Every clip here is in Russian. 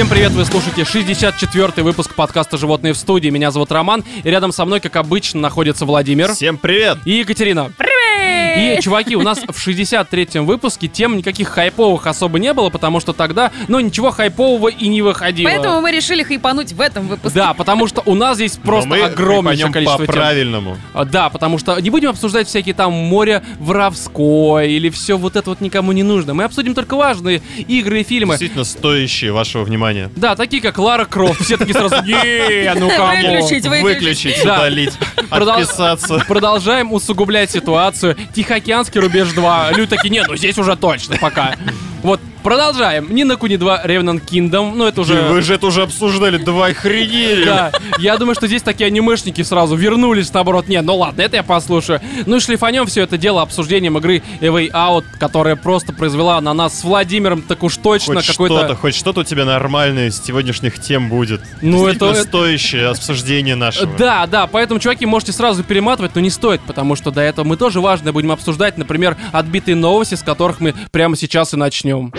Всем привет, вы слушаете 64-й выпуск подкаста «Животные в студии». Меня зовут Роман, и рядом со мной, как обычно, находится Владимир Всем привет! и Екатерина. И, чуваки, у нас в 63-м выпуске тем никаких хайповых особо не было, потому что тогда, ну, ничего хайпового и не выходило. Поэтому мы решили хайпануть в этом выпуске. Да, потому что у нас здесь просто огромнейшее хайпанем количество тем. по-правильному. А, Да, потому что не будем обсуждать всякие там море воровское или все вот это вот никому не нужно. Мы обсудим только важные игры и фильмы. Действительно стоящие вашего внимания. Да, такие как Лара Крофт. Все такие сразу, не, ну кому? Выключить, выключить. Выключить, Да. удалить, отписаться. Продолжаем усугублять ситуацию. Тихоокеанский рубеж 2. Люди такие, нет, ну здесь уже точно, пока. Вот, продолжаем. Нина Куни 2 Revenant Kingdom. Ну, это уже... Вы же это уже обсуждали, давай хренели. Да, я думаю, что здесь такие анимешники сразу вернулись, наоборот. Не, ну ладно, это я послушаю. Ну и шлифанем все это дело обсуждением игры A Way Out, которая просто произвела на нас с Владимиром так уж точно Хоть какой-то... что-то, хоть что-то у тебя нормальное из сегодняшних тем будет. Ну, это- стоящее обсуждение нашего. Да, да, поэтому, чуваки, можете сразу перематывать, но не стоит, потому что до этого мы тоже важное будем обсуждать, например, отбитые новости, с которых мы прямо сейчас и начнем.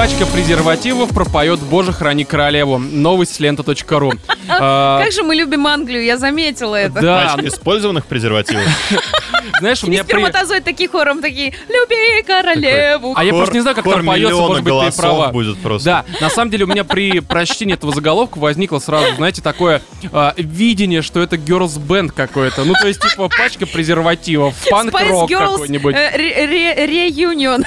Пачка презервативов пропоет «Боже, храни королеву». Новость с лента.ру. А, Как же мы любим Англию, я заметила это. Да, Пачка использованных презервативов. знаешь, у меня сперматозоид такие хором такие «Люби королеву». А я просто не знаю, как там поется, может быть, ты права. будет просто. Да, на самом деле у меня при прочтении этого заголовка возникло сразу, знаете, такое а, видение, что это girls band какой-то. Ну, то есть, типа, пачка презервативов, панк-рок какой-нибудь. э, ре- Реюнион.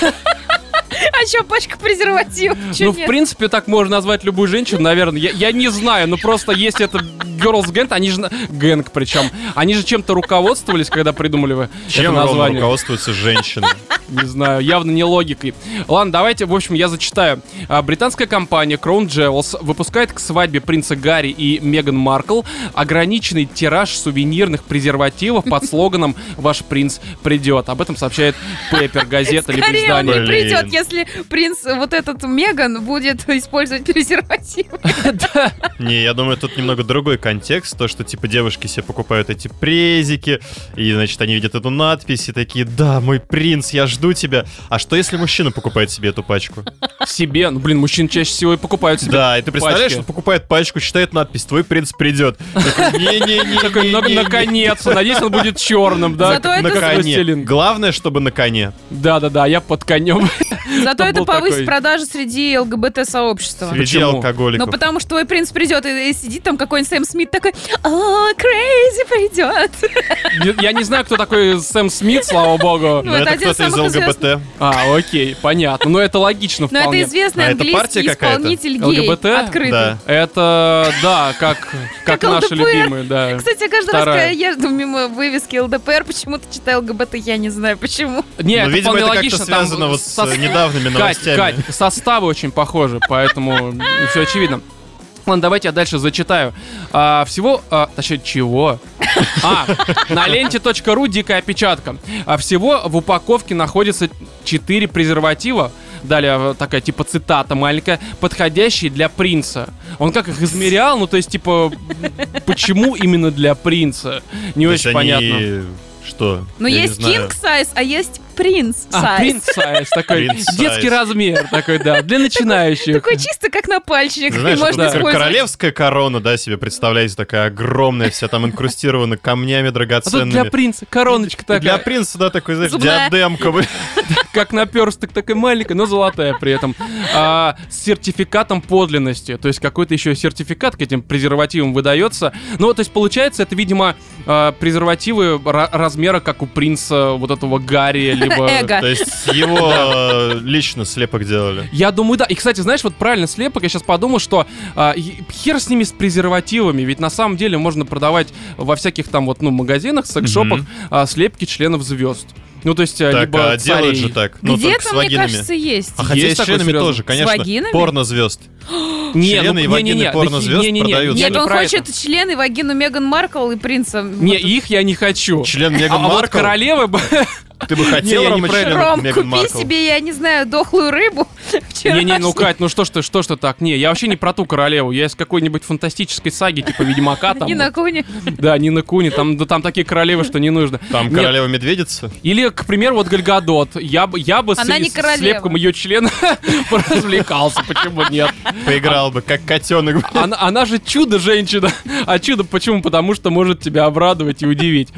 А что, пачка презервативов? Ну, в принципе, так можно назвать любую женщину, наверное. Я, я не знаю, но просто если это Girls Gang, они же... Гэнг причем. Они же чем-то руководствовались, когда придумали вы Чем это название. руководствуются женщины? Не знаю, явно не логикой. Ладно, давайте, в общем, я зачитаю. А, Британская компания Crown Jewels выпупускает к свадьбе принца Гарри и Меган Маркл ограниченный тираж сувенирных презервативов под слоганом «Ваш принц придет». Об этом сообщает Пеппер, газета либо Скорее он издание. придет, если принц вот этот Меган будет использовать презерватив. Не, я думаю, тут немного другой контекст. То, что, типа, девушки себе покупают эти презики, и, значит, они видят эту надпись и такие, да, мой принц, я жду тебя. А что, если мужчина покупает себе эту пачку? Себе, ну блин, мужчин чаще всего и покупают себе Да, и ты представляешь, он покупает пачку, читает надпись, твой принц придет. Такой, «Ну, Не-не-не. наконец-то, надеюсь, он будет черным, да? Зато это-. Главное, чтобы на коне. Да-да-да, я под конем. Зато это повысит продажи среди ЛГБТ-сообщества. Среди Почему? Ну, алкоголиков. потому что твой принц придет и, и сидит там какой-нибудь Сэм Смит такой, о, Крейзи придет. Не- Я не знаю, кто такой Сэм Смит, слава богу. Ну, это из кто-то из ЛГБТ. А, окей, понятно. Но это логично Но это вполне. известный А это партия английский какая-то? исполнитель гей, ЛГБТ? открытый. Да. Это, да, как, как, Как наши ЛДПР. любимые, да. Кстати, я каждый раз, когда я езжу мимо вывески ЛДПР, почему-то читаю ЛГБТ, я не знаю почему. Не, Ну, это видимо, вполне это как-то там связано вот с недавними Кать, новостями. Кать, составы очень похожи, поэтому все очевидно. Ладно, давайте я дальше зачитаю. А, всего, а, точнее, чего? А, на ленте.ру дикая опечатка. А, всего в упаковке находится 4 презерватива. Далее э, такая типа цитата маленькая, подходящие для принца. Он как их измерял, ну то есть типа, почему именно для принца? Не То очень они понятно. Что? Не есть king size, а есть принц А, принц сайз такой, Принц детский размер такой, да, для начинающих. Такой чисто как на пальчик, Знаешь, и можно использовать. королевская корона, да, себе представляете, такая огромная, вся там инкрустирована камнями А драгоценными. для принца короночка такая, Для принца, да, такой, знаешь, Зубная. диадемка. как наперсток, такая маленькая, но золотая при этом. А, с сертификатом подлинности. То есть какой-то еще сертификат к этим презервативам выдается. Ну, то есть получается, это, видимо, а, презервативы ра- размера, как у принца вот этого Гарри, либо... Эго. То есть его э, лично слепок делали. Я думаю, да. И, кстати, знаешь, вот правильно слепок, я сейчас подумал, что е- хер с ними с презервативами, ведь на самом деле можно продавать во всяких там вот, ну, магазинах, секс-шопах а, слепки членов звезд. Ну, то есть, а, Так, либо а делают царей. же так. Ну, с Где-то, мне вагинами. кажется, есть. А хотя и Есть с членами серьезно? тоже, С конечно. вагинами? Порно звезд. Не, Члены ну, и не, вагины не, не, порнозвезд не, не, не, продаются. Нет, не он хочет это. члены и вагину Меган Маркл и принца. Не, Вот их я не хочу. Член А, Меган а вот Маркл? королевы. Ты бы хотел, член Ром, Меган купи Маркл? себе, я не знаю, дохлую рыбу. Не-не, ну. Кать, ну что ж ты, что ж ты так? Не, я вообще не про ту королеву. Я из какой-нибудь фантастической саги, типа Ведьмака там. Не на куне. Да, не на Куни. Там, да, там такие королевы, что не нужно. Там Нет, королева медведица? Или, к примеру, вот Гальгадот. Я бы, я бы с, слепком ее члена поразвлекался. Почему нет? Поиграл бы, как котенок. Она, она же чудо-женщина. А чудо почему? Потому что может тебя обрадовать и удивить.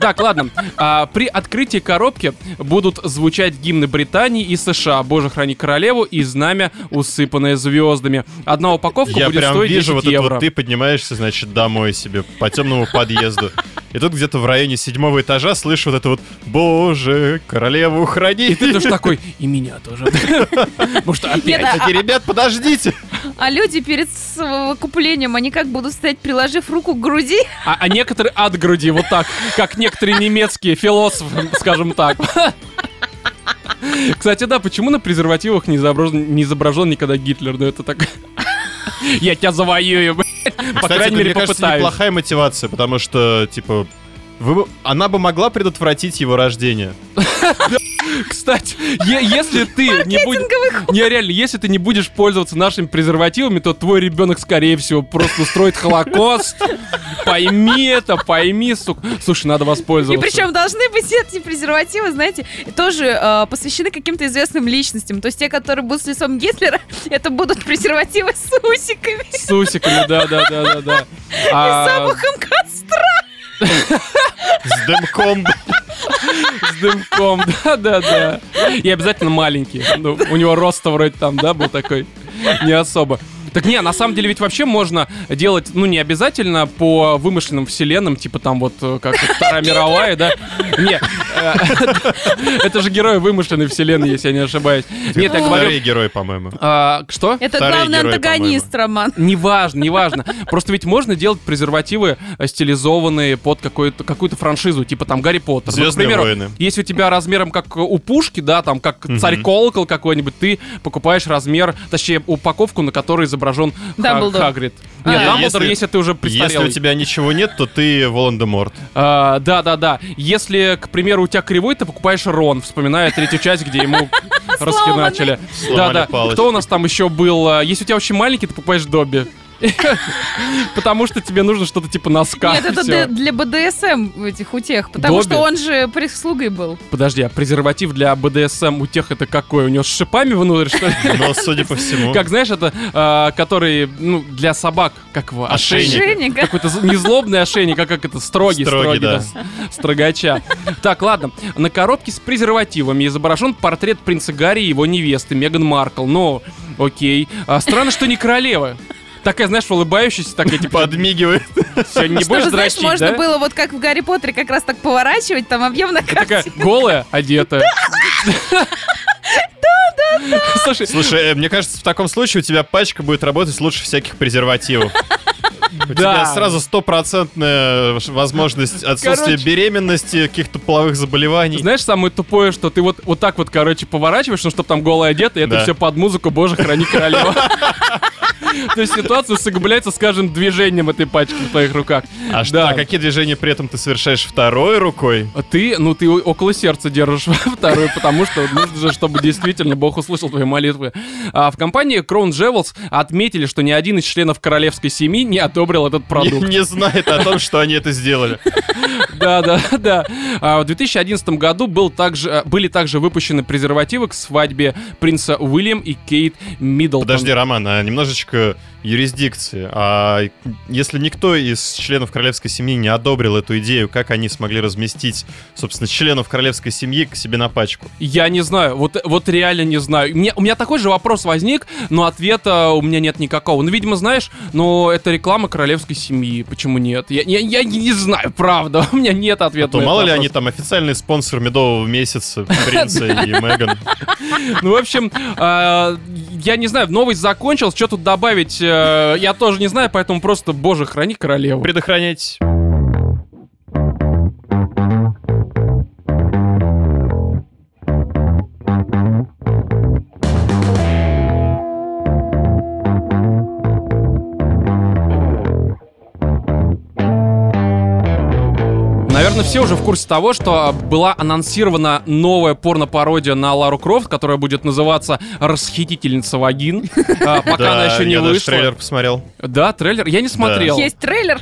Так, ладно. А, при открытии коробки будут звучать гимны Британии и США. Боже, храни королеву и знамя, усыпанное звездами. Одна упаковка Я будет прям стоить вижу 10 вот это евро. вот, ты поднимаешься, значит, домой себе по темному подъезду. И тут где-то в районе седьмого этажа слышу вот это вот «Боже, королеву храни!» И ты тоже такой, и меня тоже. Может, опять? А- Такие, ребят, подождите! А люди перед совокуплением, они как будут стоять, приложив руку к груди? А, а некоторые от груди, вот так, как некоторые немецкие философы, скажем так. Кстати, да, почему на презервативах не изображен, не изображен никогда Гитлер? Ну это так... Я тебя завоюю, блядь. По крайней мере, попытаюсь. неплохая мотивация, потому что, типа, вы бы- она бы могла предотвратить его рождение. Кстати, е- если ты не будешь... Не, реально, если ты не будешь пользоваться нашими презервативами, то твой ребенок, скорее всего, просто устроит холокост. Пойми это, пойми, сука. Слушай, надо И воспользоваться. причем должны быть эти презервативы, знаете, тоже э, посвящены каким-то известным личностям. То есть те, которые будут с лицом Гитлера, это будут презервативы с усиками, С усиками, да-да-да-да-да. А, запахом костра. С дымком. С дымком, да-да-да. И обязательно маленький. Ну, у него рост вроде там, да, был такой. Не особо. Так не, на самом деле ведь вообще можно делать, ну, не обязательно по вымышленным вселенным, типа там вот э, как Вторая мировая, да? Не, э, это же герои вымышленной вселенной, если я не ошибаюсь. Нет, я говорю... Второй герой, по-моему. а, Что? Это Вторые главный герои, антагонист, Роман. Неважно, неважно. Просто ведь можно делать презервативы э, стилизованные под какую-то франшизу, типа там Гарри Поттер. Звездные войны. Если у тебя размером как у пушки, да, там как царь колокол какой-нибудь, ты покупаешь размер, точнее упаковку, на которой изображен Дамблдор. Хагрид. А. Нет, Не, Дамблдор, если- если ты уже Если престарелый. у тебя ничего нет, то ты Волан-де-Морт. А, да, да, да. Если, к примеру, у тебя кривой, ты покупаешь Рон, вспоминая третью часть, где ему расхиначили. Да, да. Кто у нас там еще был? А, Если у тебя очень маленький, ты покупаешь Добби. Потому что тебе нужно что-то типа носка. Нет, это для, БДСМ этих утех, потому что он же прислугой был. Подожди, а презерватив для БДСМ у тех это какой? У него с шипами внутрь, что ли? Но, судя по всему... Как, знаешь, это, а, который, ну, для собак, как его, Ошейник. Какой-то з- не злобный ошейник, а как это, строгий, Строгий, да. строгача. Так, ладно. На коробке с презервативами изображен портрет принца Гарри и его невесты Меган Маркл. Ну, окей. А, странно, что не королева. Такая, знаешь, улыбающаяся, такая, типа, Подмигивает. все, не будешь Чтобы, знаешь, дрочить, можно да? было вот как в Гарри Поттере как раз так поворачивать, там объемная Такая картина. голая, одетая. Слушай, Слушай, э, мне кажется, в таком случае у тебя пачка будет работать лучше всяких презервативов. У тебя Да. сразу стопроцентная возможность отсутствия Короче. беременности, каких-то половых заболеваний. Знаешь, самое тупое, что ты вот, вот так вот, короче, поворачиваешь, ну, чтобы там голая одета, и это Да. все под музыку «Боже, храни королева». То есть ситуация усугубляется с каждым движением этой пачки в твоих руках. А что, Да. а какие движения при этом ты совершаешь второй рукой? А Ты, ну, ты около сердца держишь вторую, потому что нужно же, чтобы действительно Бог услышал твои молитвы. А в компании Crown Jewels отметили, что ни один из членов королевской семьи не одобрил этот Не, продукт. не знает о том, что они это сделали. Да, да, да. А в 2011 году был также, а, были также выпущены презервативы к свадьбе принца Уильям и Кейт Миддлтон. Подожди, Роман, а немножечко юрисдикции. А если никто из членов королевской семьи не одобрил эту идею, как они смогли разместить, собственно, членов королевской семьи к себе на пачку? Я не знаю, вот, вот реально не знаю. Мне, у меня такой же вопрос возник, но ответа у меня нет никакого. Ну, видимо, знаешь, но это реклама королевской семьи. Почему нет? Я, я, я не знаю, правда. У меня нет А ответа. то на этот мало ли вопрос. они там официальный спонсор медового месяца принца и Меган. Ну, в общем, а, я не знаю, новость закончилась, что тут добавить, э, я тоже не знаю, поэтому просто, боже, храни королеву. Предохранять. Наверное, все уже в курсе того, что была анонсирована новая порно-пародия на Лару Крофт, которая будет называться «Расхитительница вагин». А, Пока она еще не я вышла. трейлер посмотрел. Да, трейлер. Я не смотрел. Есть трейлер.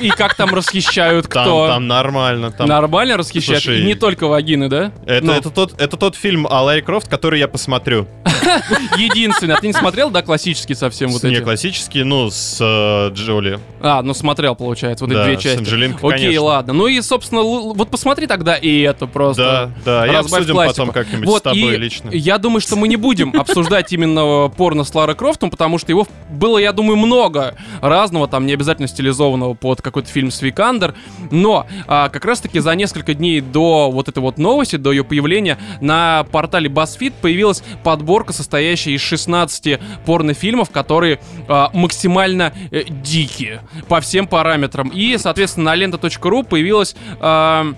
И, как там расхищают кто? там нормально. Там... Нормально расхищают? И не только вагины, да? Это, Ну, это, тот, фильм о Ларри Крофт, который я посмотрю. единственный. А ты не смотрел, да, классический совсем вот не эти? классический, ну, с э, Джоли. А, ну смотрел, получается, вот эти Да, две с части. Анджелинкой, Окей, конечно. ладно. Ну и, собственно, л- вот посмотри тогда и это просто. Да, да, и разбавь обсудим классику. потом как-нибудь Вот, с тобой и лично. Я думаю, что мы не будем обсуждать именно порно с Ларой Крофтом, потому что его было, я думаю, много разного, там не обязательно стилизованного под какой-то фильм с Викандер. Но а, как раз-таки за несколько дней до вот этой вот новости, до ее появления, на портале BuzzFeed появилась подборка, состоящая из 16 порнофильмов, которые а, максимально э, дикие по всем параметрам. И, соответственно, на лента.ру появилась... а,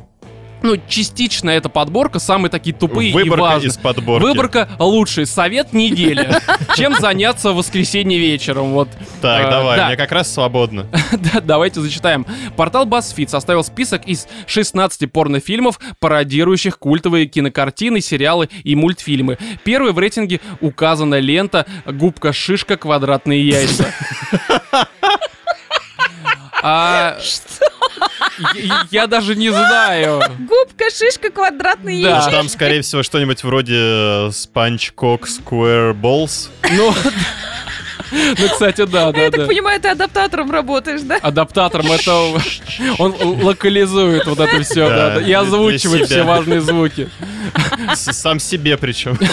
ну, частично эта подборка, самые такие тупые и Выборка важные. из подборки. Выборка лучший совет недели. Чем заняться в воскресенье вечером? Вот. Так, Э, давай, да. мне как раз свободно. Да, Давайте зачитаем. Портал BuzzFeed составил список из 16 порнофильмов, пародирующих культовые кинокартины, сериалы и мультфильмы. Первой в рейтинге указана лента «Губка-шишка. Квадратные яйца». А, я- Я даже не знаю. Губка, шишка, квадратный Да. яичко. Ну, Там, скорее всего, что-нибудь вроде э, Sponge Cock Square Balls. Ну, ну, кстати, да, да, Я так понимаю, ты адаптатором работаешь, да? адаптатором это он локализует вот это все, Да, и озвучивает все важные звуки. Сам себе причем.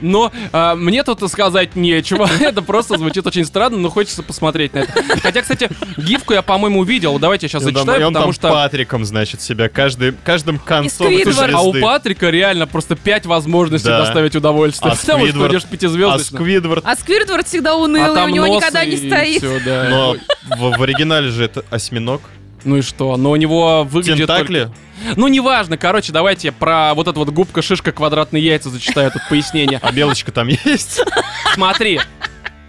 Но а, мне тут сказать нечего. Это просто звучит очень странно, но хочется посмотреть на это. Хотя, кстати, гифку я, по-моему, увидел. Давайте я сейчас и зачитаю, он потому там что. Патриком, значит, себя каждый, каждым концом этой Сквидвард. А у. Патрика реально просто пять возможностей Да. доставить удовольствие. А Потому что Сквидвард? идешь А пятизвездочно. Сквидвард? А Сквиртвард всегда А унылый, у там него никогда не стоит. всё, да. Но в, в оригинале же это осьминог. Ну и что? Но у него выглядит только- Тентакли? Ну, неважно, короче, давайте про вот это вот губка, шишка, квадратные яйца зачитаю тут пояснение. А белочка там есть? Смотри.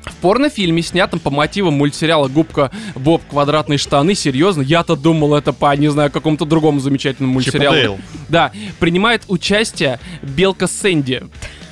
В порнофильме, снятом по мотивам мультсериала «Губка Боб. Квадратные штаны», серьезно, я-то думал это по, не знаю, какому-то другому замечательному мультсериалу. Да, принимает участие белка Сэнди.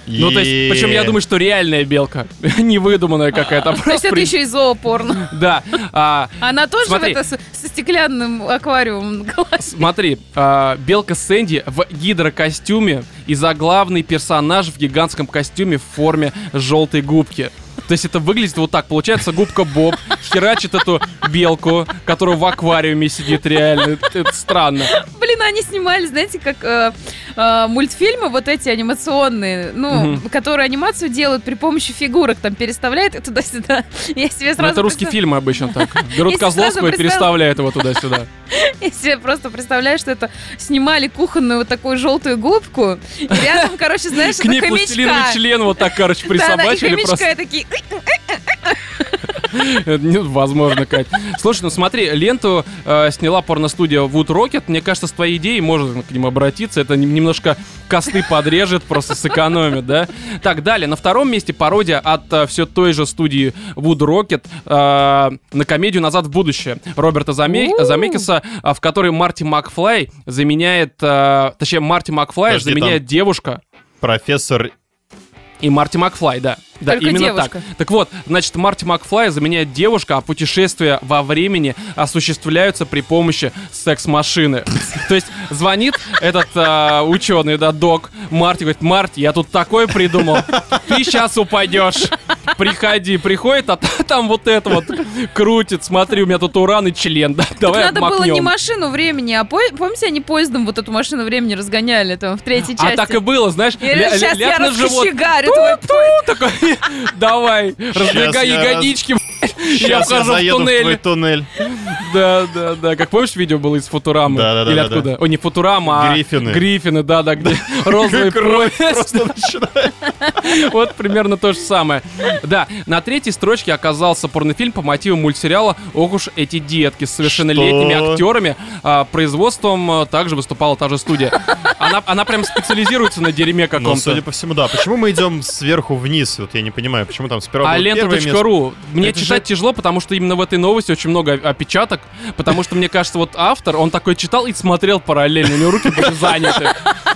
Ну, то есть, причем я думаю, что реальная белка, не выдуманная какая-то. а То есть это еще и зоопорно. Да, а, Она тоже в это со стеклянным аквариумом на голове. Смотри, а, белка Сэнди в гидрокостюме и заглавный персонаж в гигантском костюме в форме желтой губки. То есть это выглядит вот так. Получается, губка Боб херачит эту белку, которая в аквариуме сидит реально. Это, странно. Блин, они снимали, знаете, как э, э, мультфильмы вот эти анимационные, ну, которые анимацию делают при помощи фигурок, там переставляют и туда-сюда. Я себе Но сразу это русские представ- фильмы обычно так. Берут Козловского и переставляют его туда-сюда. Я себе просто представляю, что это снимали кухонную вот такую желтую губку, и рядом, короче, знаешь, К ней пластилиновый член вот так, короче, и присобачили хомячка просто. такие... Это невозможно, Кать. Слушай, ну смотри, ленту э, сняла порностудия Wood Rocket. Мне кажется, с твоей идеей можно к ним обратиться. Это нем- немножко косты подрежет, просто сэкономит, да? Так, далее. На втором месте пародия от все той же студии Wood Rocket э, на комедию «Назад в будущее» Роберта Заме- У. Замекиса, а, в которой Марти Макфлай заменяет... э, точнее, Марти Макфлай Подожди, заменяет девушка. Профессор И Марти Макфлай, да. Да, Только именно девушка. так. Так вот, значит, Марти Макфлай заменяет девушка, а путешествия во времени осуществляются при помощи секс-машины. То есть звонит этот ученый, да, док, Марти, говорит, Марти, я тут такое придумал, ты сейчас упадешь. Приходи, приходит, а та- там вот это вот крутит, смотри, у меня тут уран и член, да, давай Надо было не машину времени, а по- помните, они поездом вот эту машину времени разгоняли там в третьей части? А так и было, знаешь, Я ля- сейчас ляг я на живот, поезд. такой, давай, раздвигай я раз- ягодички, я вхожу в заеду в туннель. твой туннель. Да, да, да. Как помнишь, видео было из Футурамы? Или да, откуда? О, не Футурама, а... Гриффины. Гриффины, да, да, где розовый Кровь просто начинает. Вот примерно то же самое. Да, на третьей строчке оказался порнофильм по мотивам мультсериала «Ох уж эти детки» с совершеннолетними актерами. А, производством а, также выступала та же студия. Она, она прям специализируется на дерьме Ну, каком-то. судя по всему, да. Почему мы идем сверху вниз? Вот я не понимаю, почему там сперва А лента.ру. Мне читать тяжело, потому что именно в этой новости очень много опечаток, потому что, мне кажется, вот автор, он такой читал и смотрел параллельно, у него руки были заняты.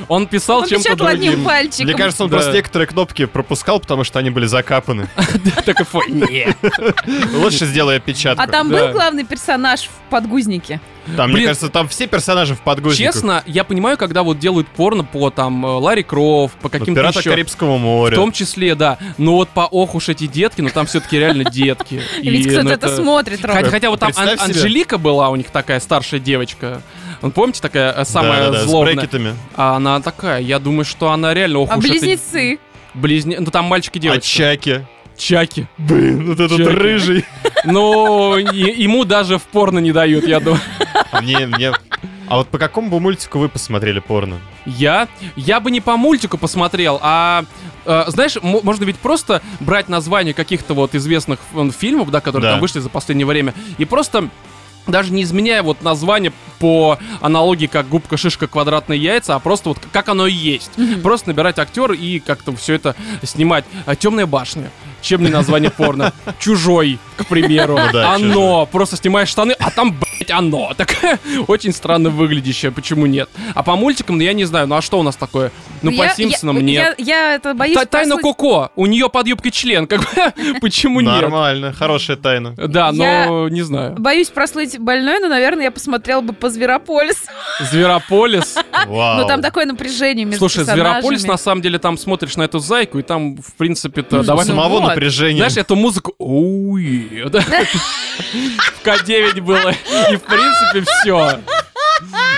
Он писал Он чем-то печатал одним другим. пальчиком. Мне кажется, он Да. просто некоторые кнопки пропускал, потому что они были закапаны. Такой, «Фу, нет». Лучше сделай опечатку. А там был главный персонаж в подгузнике. Там, мне Блин. кажется, там все персонажи в подгузниках. Честно, я понимаю, когда вот делают порно по там э, Ларри Крофт, по каким-то Пираты еще... Карибского В моря. том числе, да. Но вот по ох уж эти детки, ну там все-таки реально детки. И Ведь кто-то ну, это смотрит, Ром. Хотя, хотя вот там Ан-. Анжелика была у них такая старшая девочка. Ну, помните, такая э, самая Да-да-да, с злобная? брекетами. А она такая, я думаю, что она реально ох А это близнецы? близне... Ну там мальчик и А девочка. Чаки. Чаки. Блин, вот этот Чаки. рыжий. Ну, ему даже в порно не дают, я думаю. А мне, мне... А вот по какому бы мультику вы посмотрели порно? Я? Я бы не по мультику посмотрел, а... э, знаешь, мо- можно ведь просто брать название каких-то вот известных м, фильмов, да, которые Да. там вышли за последнее время, и просто даже не изменяя вот название по аналогии как губка, шишка, квадратные яйца, а просто вот как оно и есть. Просто набирать актер и как-то все это снимать. Темная башня. Чем не название порно? Чужой, к примеру. Ну да, оно. Просто снимаешь штаны, а там, блядь, оно. Такая очень странно выглядящее. Почему нет? А по мультикам, ну я не знаю. Ну а что у нас такое? Ну Я- по Симпсонам я, нет. Я, это боюсь Та- Тайна Коко. У нее под юбкой член. Как бы, почему нет? Нормально, хорошая тайна. Да, но не знаю. Боюсь прослыть больной, но, наверное, я посмотрела бы по Зверополис. Зверополис. Вау. Но там такое напряжение между Слушай, Зверополис, на самом деле, там смотришь на эту зайку, и там, в принципе-то, давай... Самого вот. напряжения. Знаешь, эту музыку... В К9 было. И, в принципе, все.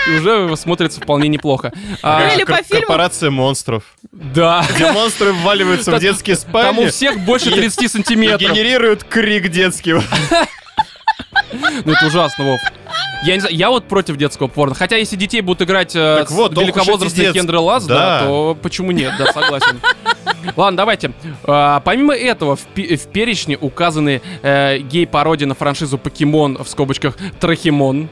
И уже смотрится вполне неплохо. А, или по фильму- Корпорация монстров. Да. Где монстры вваливаются в детские Там у спальни всех больше И- 30 и сантиметров. генерируют крик детский. Ну это ужасно, Вов. Я не знаю, я вот против детского порно. Хотя если детей будут играть э, Так вот, великовозрастные Кендры Лаз, да. Да. то почему нет, да, согласен. Ладно, давайте. А, помимо этого, в, в перечне указаны э, гей-пародии на франшизу Покемон, в скобочках Трахимон.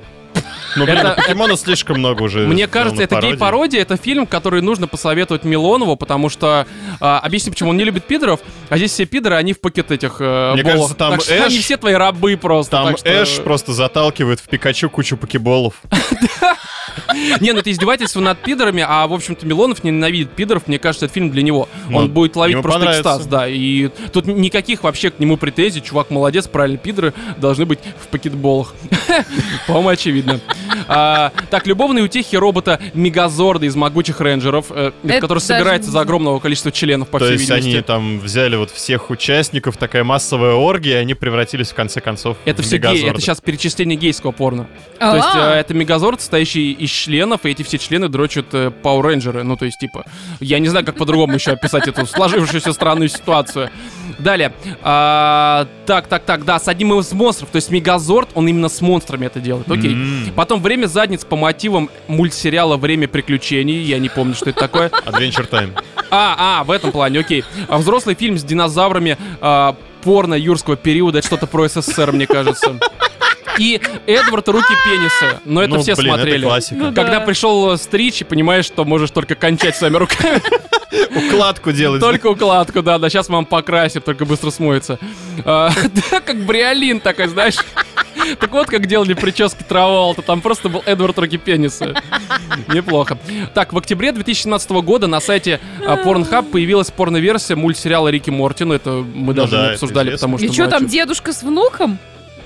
Ну, блин, Это- покемонов слишком много уже. Мне кажется, это гей-пародия, это фильм, который нужно посоветовать Милонову, потому что... а, объясню, почему он не любит пидоров, а здесь все пидоры, они в пакет этих э, Мне болов. кажется, там Так что Эш- они все твои рабы просто. Там что- Эш просто заталкивает в Пикачу кучу покеболов. Не, ну это издевательство над пидорами, а, в общем-то, Милонов ненавидит пидоров, мне кажется, это фильм для него. Ну, Он будет ловить просто экстаз, да, и тут никаких вообще к нему претензий, чувак молодец, правильно, пидоры должны быть в пакетболах. По-моему, очевидно. А, Так, любовные утехи робота Мегазорда из Могучих Рейнджеров, э, Это который даже собирается за огромного количества членов, по То всей есть они там взяли вот всех участников, такая массовая оргия, и они превратились в конце концов Это в все гей, это сейчас перечисление гейского порно. То есть А. э, это мегазорд, состоящий из членов, и эти все члены дрочат э, Power Rangers. Ну, то есть, типа, я не знаю, как по-другому еще описать эту сложившуюся странную ситуацию. Далее. А, так, так, так, да, с одним из монстров. То есть Мегазорд, он именно с монстрами это делает. Окей. М. Потом «Время задниц» по мотивам мультсериала «Время приключений». Я не помню, что это такое. Adventure Time. А, а, в этом плане, окей. А взрослый фильм с динозаврами а, порно юрского периода, это что-то про СССР, мне кажется. И Эдвард руки пениса. Но это Ну, все блин, это смотрели. классика. Ну Когда да. пришел э, Стрич, и понимаешь, что можешь только кончать своими руками. Укладку делать. Только укладку, да, да, сейчас вам покрасит, только быстро смоется. А, Да, как бриолин такой, знаешь. Так вот, как делали прически Траволта, там просто был Эдвард Руки Пениса. Неплохо. Так, в октябре 2017 года на сайте а, Pornhub появилась порно-версия мультсериала Рики Морти. Ну, это мы даже да, не это обсуждали, потому что... И что ну, там, дедушка с внуком?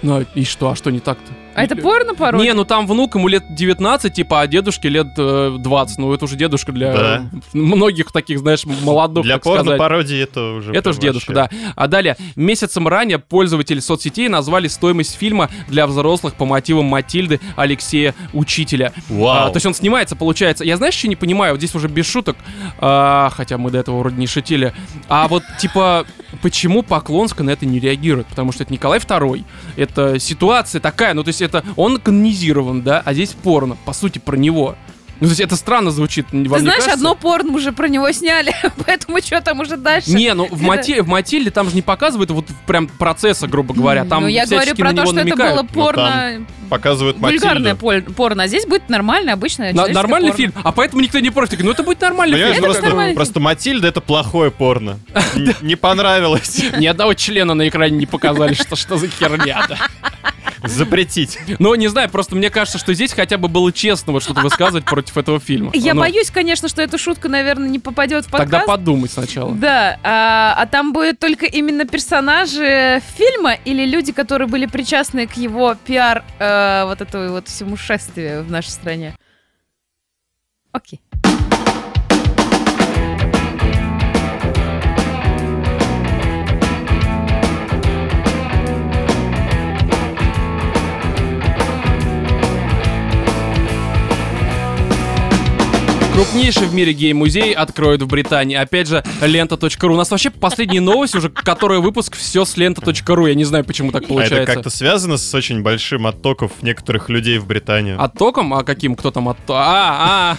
Ну, и что, а что не так-то? А это порно порой? Не, ну там внук ему лет 19, типа, а дедушке лет э, 20. Ну, это уже дедушка для Да. многих таких, знаешь, молодых, Для порно-пародии это уже... Это прям же дедушка, вообще. да. А далее, месяцем ранее пользователи соцсетей назвали стоимость фильма для взрослых по мотивам Матильды Алексея Учителя. Вау. А, то есть он снимается, получается. Я знаешь, что не понимаю, вот здесь уже без шуток, а, хотя мы до этого вроде не шутили. А вот, типа, почему Поклонская на это не реагирует? Потому что это Николай II, это ситуация такая, ну то есть это он канонизирован, да, а здесь порно, по сути, про него. Ну, то есть это странно звучит. Вам Ты не знаешь, кажется? одно порно уже про него сняли, поэтому что там уже дальше? Не, ну в, Это- Мати- в Матильде там же не показывают вот прям процесса, грубо говоря. Там ну, я говорю про на то, что это намекают. было Ну, порно, Показывают вульгарное Матильду. порно, а здесь будет нормальное, обычное На- нормальный порно. фильм, а поэтому никто не против. Ну это будет нормальный Понимаешь, фильм. Это просто, нормальный просто Матильда это плохое порно. Не понравилось. Ни одного члена на экране не показали, что что за херня. Запретить. Но не знаю, просто мне кажется, что здесь хотя бы было честно вот что-то высказывать против этого фильма. Я Ну, боюсь, конечно, что эта шутка, наверное, не попадет в подкаст. Тогда подумай сначала. Да, а, а там будет только именно персонажи фильма или люди, которые были причастны к его пиар, э, вот этому вот всему шествию в нашей стране. Окей. Крупнейший в мире гей-музей откроют в Британии. Опять же, лента.ру. У нас вообще последняя новость, уже который выпуск, все с лента.ру. Я не знаю, почему так А это получается. как-то связано с очень большим оттоком некоторых людей в Британию. Оттоком? А каким? Кто там от... А, а,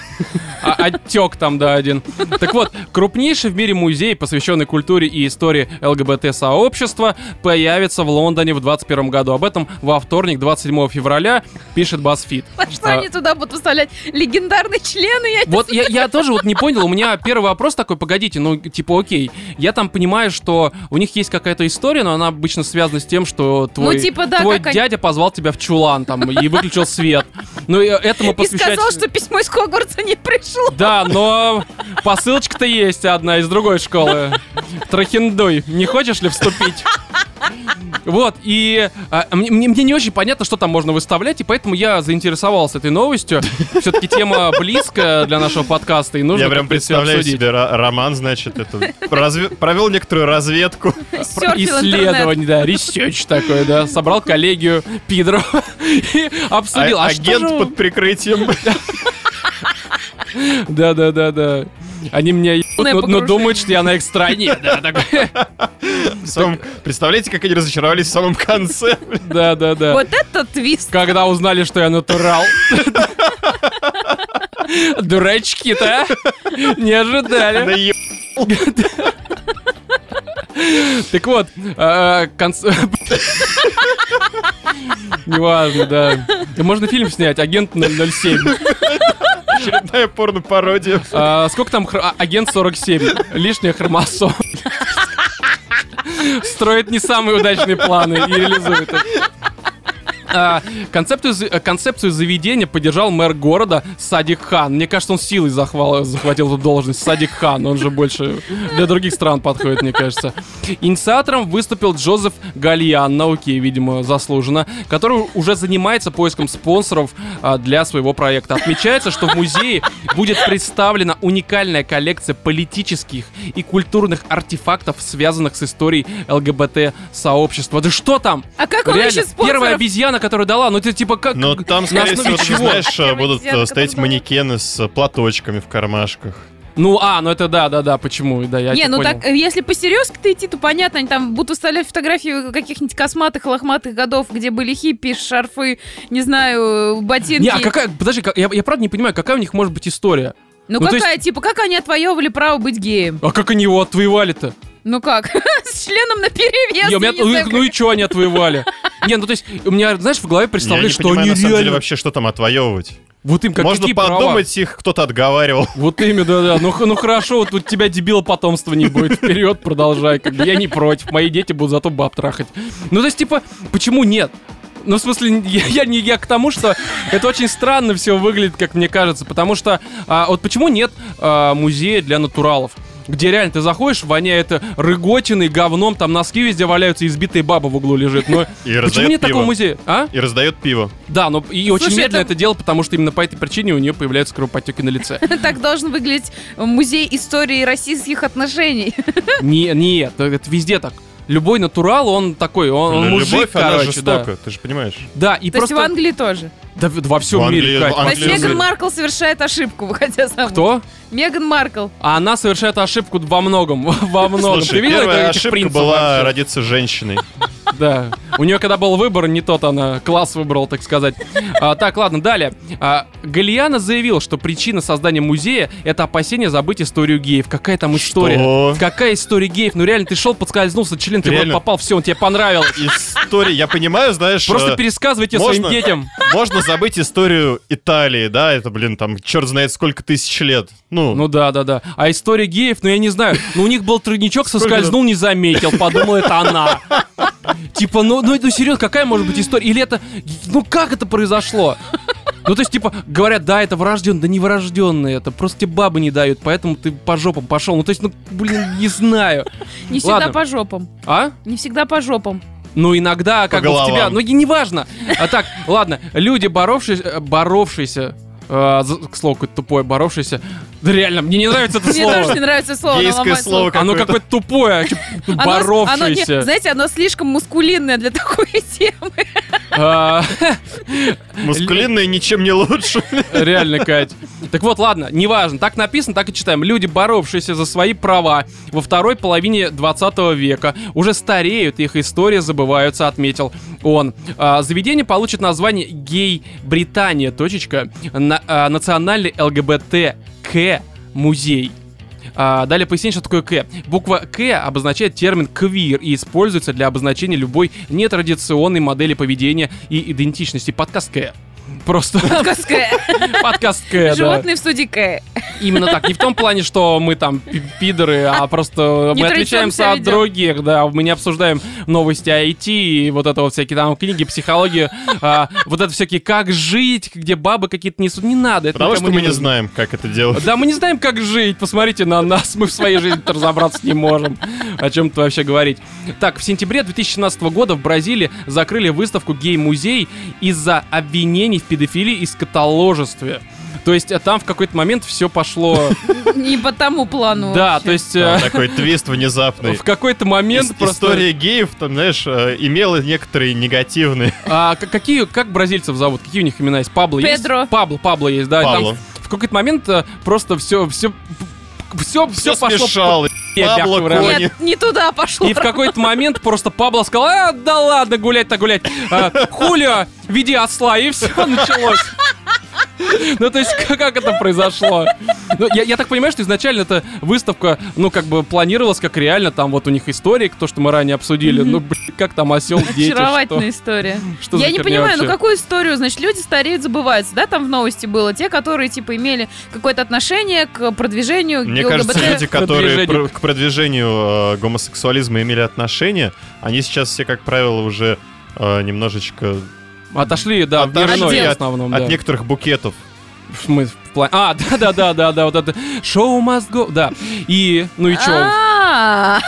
а, оттек там, да, один. Так вот, крупнейший в мире музей, посвященный культуре и истории ЛГБТ-сообщества, появится в Лондоне в 2021 году. Об этом во вторник, 27 февраля, пишет BuzzFeed. А что А, они туда будут выставлять? Легендарные члены? Я не Вот я, я тоже вот не понял, у меня первый вопрос такой, погодите, ну, типа, окей, я там понимаю, что у них есть какая-то история, но она обычно связана с тем, что твой, типа, да, твой как они- дядя позвал тебя в чулан там и выключил свет. Ну, и этому И посвящать... сказал, что письмо из Хогвартса не пришло. Да, но посылочка-то есть одна из другой школы. Трахендуй, не хочешь ли вступить? Вот, и а, мне, не очень понятно, что там можно выставлять, и поэтому я заинтересовался этой новостью. Все-таки тема близкая для нашего подкаста, и нужно Я прям представляю обсудить. себе роман, значит, это разве- провел некоторую разведку. Исследование, да, research такой, да. Собрал коллегию пидоров и обсудил. А- А, агент же- под прикрытием. Да, да, да, да. Они меня ебут, но, думают, что я на их стороне. Да, такой. В самом- Представляете, как они разочаровались в самом конце? да, да, да. Вот это твист. Когда узнали, что я натурал. Дурачки-то, а? Не ожидали. Так вот, а, конц... Неважно, да. Можно фильм снять, агент 007. Очередная порно-пародия. А, сколько там а, агент 47? Лишняя хромосом. Строит не самые удачные планы и реализует их. А, концепцию, э, концепцию заведения поддержал мэр города Садик Хан. Мне кажется, он силой захвал- захватил эту должность. Садик Хан, он же больше для других стран подходит, мне кажется. Инициатором выступил Джозеф Гальян, науки, видимо, заслуженно, который уже занимается поиском спонсоров а, для своего проекта. Отмечается, что в музее будет представлена уникальная коллекция политических и культурных артефактов, связанных с историей ЛГБТ-сообщества. Да что там? А как он Реально, ищет спонсоров? первая обезьяна, которая дала, ну это типа как... Но там, на скорее всего, ты чего? знаешь, Первый будут стоять манекены с э, платочками в кармашках. Ну, а, ну это да, да, да, почему? Да, я Не, это ну понял. так, если посерьезки-то идти, то понятно, они там будут выставлять фотографии каких-нибудь косматых, лохматых годов, где были хиппи, шарфы, не знаю, ботинки. Не, а какая, подожди, как- я, я правда не понимаю, какая у них может быть история? Ну, ну, какая, типа, как они отвоевывали право быть геем? А как они его отвоевали-то? Ну как? С членом наперевес, Не, у меня- я знаю, ну, ну и что они отвоевали? Не, ну то есть, у меня, знаешь, в голове представляешь, что понимаю, они на самом деле, реально... вообще, что там отвоевывать. Вот им как Можно какие права? подумать, их кто-то отговаривал. Вот именно, да, да. Ну, ну хорошо, вот у тебя дебила потомства не будет. Вперед, продолжай. Как бы я не против. Мои дети будут зато баб трахать. Ну, то есть, типа, почему нет? Ну, в смысле, я, я не я к тому, что это очень странно все выглядит, как мне кажется. Потому что, а, вот почему нет а, музея для натуралов? Где реально ты заходишь, воняет рыготиной, говном, там носки везде валяются, избитые баба в углу лежит. Но И почему нет такого пиво. музея? А? И раздает пиво. Да, но и очень Слушай, медленно это- это делать, потому что именно по этой причине у нее появляются кровоподтеки на лице. Так должен выглядеть музей истории российских отношений. Не, нет, это везде так. Любой натурал, он такой, он, он Любовь, мужик, она короче, да. ты же понимаешь. Да, и То есть просто... в Англии тоже. Да, во всем В Англии- мире, Кать, То есть Меган. Маркл совершает ошибку, выходя замуж. Кто? Меган Маркл. А она совершает ошибку во многом, во многом. Слушай, Ты видела первая ошибка принцев была вообще? родиться женщиной. Да. У нее когда был выбор, не тот она класс выбрал, так сказать. А, так, ладно, далее. А, Галиана заявил, что причина создания музея это опасение забыть историю геев. Какая там история? Что? Какая история геев? Ну реально, ты шел, подскользнулся, член тебе попал, все, он тебе понравилось. История, я понимаю, знаешь... Просто э, пересказывайте можно? своим детям. Можно забыть историю Италии, да, это, блин, там, черт знает сколько тысяч лет. Ну, Ну да, да, да. А история геев, ну я не знаю. Ну у них был тройничок, соскользнул, не заметил, подумал, это она. Типа, ну, ну, ну серьезно, какая может быть история? Или это, ну как это произошло? Ну, то есть, типа, говорят, да, это врожденный, да не врожденный это, просто тебе бабы не дают, поэтому ты по жопам пошел. Ну, то есть, ну, блин, не знаю. Не всегда Ладно. по жопам. А? Не всегда по жопам. Ну, иногда, как бы в головам. тебя, ну, неважно. А так, ладно, люди, боровшиеся, боровшиеся, э, к слову, какое-то тупое, боровшиеся. Да реально, мне не нравится это Мне тоже слово. не нравится слово. гейское слово Оно какое-то. тупое, оно не- боровшееся. знаете, оно слишком мускулинное для такой темы. А, Мускулинные ничем не лучше. Реально, Кать. Так вот, ладно, неважно, так написано, так и читаем. Люди, боровшиеся за свои права во второй половине 20 века, уже стареют, их история забываются, отметил он. А, заведение получит название «Гей Британия», точечка, на- а, национальный ЛГБТ-К музей. А, далее пояснение, что такое «К». Буква «К» обозначает термин «квир» и используется для обозначения любой нетрадиционной модели поведения и идентичности. Подкаст «К». Просто Подкастская. подкаст «К», да. Животные в студии К. Именно так. Не в том плане, что мы там пи- пидоры, а просто мы отличаемся от других, да. Мы не обсуждаем новости IT и вот это вот всякие там книги, психологию, а, вот это всякие «Как жить», где бабы какие-то несут. Не надо, это Потому что мы не знаем, как это делать. Да, мы не знаем, как жить. Посмотрите на нас. Мы в своей жизни разобраться не можем. О чем то вообще говорить. Так, в сентябре 2017 года в Бразилии закрыли выставку «Гей-музей» из-за обвинений в педофилии и скотоложестве. То есть э, там в какой-то момент все пошло... Не по тому плану. Да, то есть э, Такой твист внезапный. в какой-то момент просто... История геев, там, знаешь, э, имела некоторые негативные. А какие, как бразильцев зовут? Какие у них имена есть? Пабло Педро. есть? Пабло, Пабло есть, да. Пабло. в какой-то момент просто все, все, все, все Все пошло смешалось. Пабло. Кони. Нет, не туда пошло. И в какой-то момент просто Пабло сказал, а, да ладно, гулять-то гулять. А, Хулио, веди осла, и все началось. Ну, то есть, как, это произошло? Ну, я, я так понимаю, что изначально эта выставка, ну, как бы планировалась как реально, там вот у них история, то, что мы ранее обсудили. Ну, блин, как там осел, дети, Очаровательная что? история. Что Я за не понимаю, ну вообще? какую историю, значит, люди стареют, забываются, да, там в новости было, те, которые, типа, имели какое-то отношение к продвижению Мне ЛГБТ. кажется, люди, которые Продвижению. к продвижению э, гомосексуализма имели отношение, они сейчас все, как правило, уже э, немножечко Отошли, да, в Отошли в от- основном, от да. некоторых букетов. В смысле, в плане... А, да-да-да-да-да, вот это шоу must go, да. И, ну и чё? А,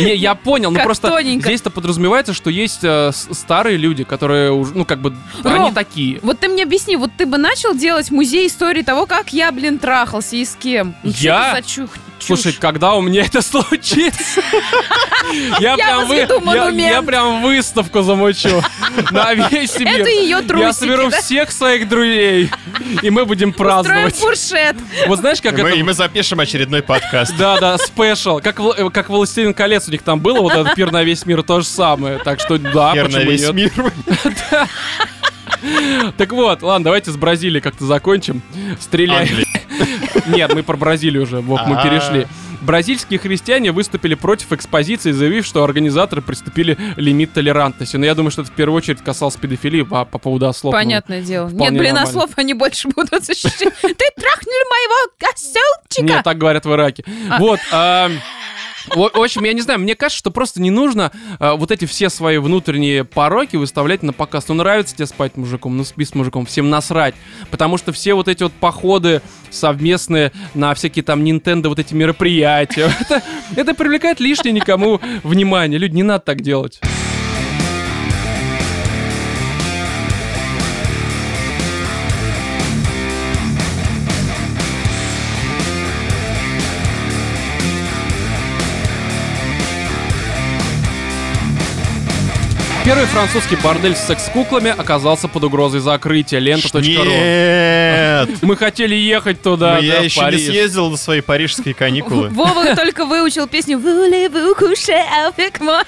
Не, я понял, ну просто здесь-то подразумевается, что есть э, старые люди, которые ну как бы, они такие. Вот ты мне объясни, вот ты бы начал делать музей истории того, как я, блин, трахался и с кем? Ну, Я? Слушай, когда у меня это случится? Я прям вы- я- я выставку замучу на весь мир. Это ее Я трусики, соберу да? всех своих друзей, и мы будем праздновать. фуршет. Вот знаешь, как И мы, и это... мы запишем очередной подкаст. Да, да, спешл. Как, «Властелин колец» у них там было, вот этот пир на весь мир, то же самое. Так что да, почему весь нет? мир. Так вот, ладно, давайте с Бразилией как-то закончим. Стреляй. Нет, мы про Бразилию уже, Бог, мы А. перешли. Бразильские христиане выступили против экспозиции, заявив, что организаторы приступили лимит толерантности. Но я думаю, что это в первую очередь касалось педофилии по, по поводу ослов. Ну, Понятное дело. вполне Нет, блин, а нормально. слов они больше будут защищать. Ты трахнули моего оселчика. Нет, так говорят в Ираке. А. Вот. В в общем, я не знаю, мне кажется, что просто не нужно а, вот эти все свои внутренние пороки выставлять на показ. Ну, нравится тебе спать мужиком, ну спи с мужиком, всем насрать. Потому что все вот эти вот походы совместные на всякие там Nintendo вот эти мероприятия, это, это привлекает лишнее никому внимание. Люди, не надо так делать. Первый французский бордель с секс-куклами оказался под угрозой закрытия. Лента.ру. Нет! Мы хотели ехать туда, Но я да, еще не съездил на свои парижские каникулы. Вова только выучил песню «Voulez-vous coucher avec moi?»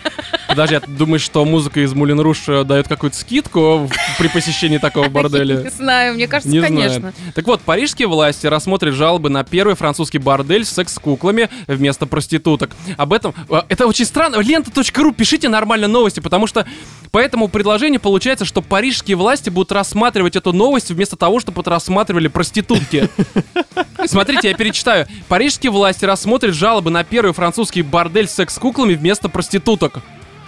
Подожди, а ты думаешь, что музыка из Мулин Руш э, дает какую-то скидку при посещении такого Не борделя? знаю, мне кажется, Не конечно. знаю. Так вот, парижские власти рассмотрят жалобы на первый французский бордель с секс-куклами вместо проституток. Об этом... э, Это очень странно. Лента.ру, пишите нормально новости, потому что по этому предложению получается, что парижские власти будут рассматривать эту новость вместо того, чтобы рассматривали проститутки. Смотрите, я перечитаю. Парижские власти рассмотрят жалобы на первый французский бордель с секс-куклами вместо проституток.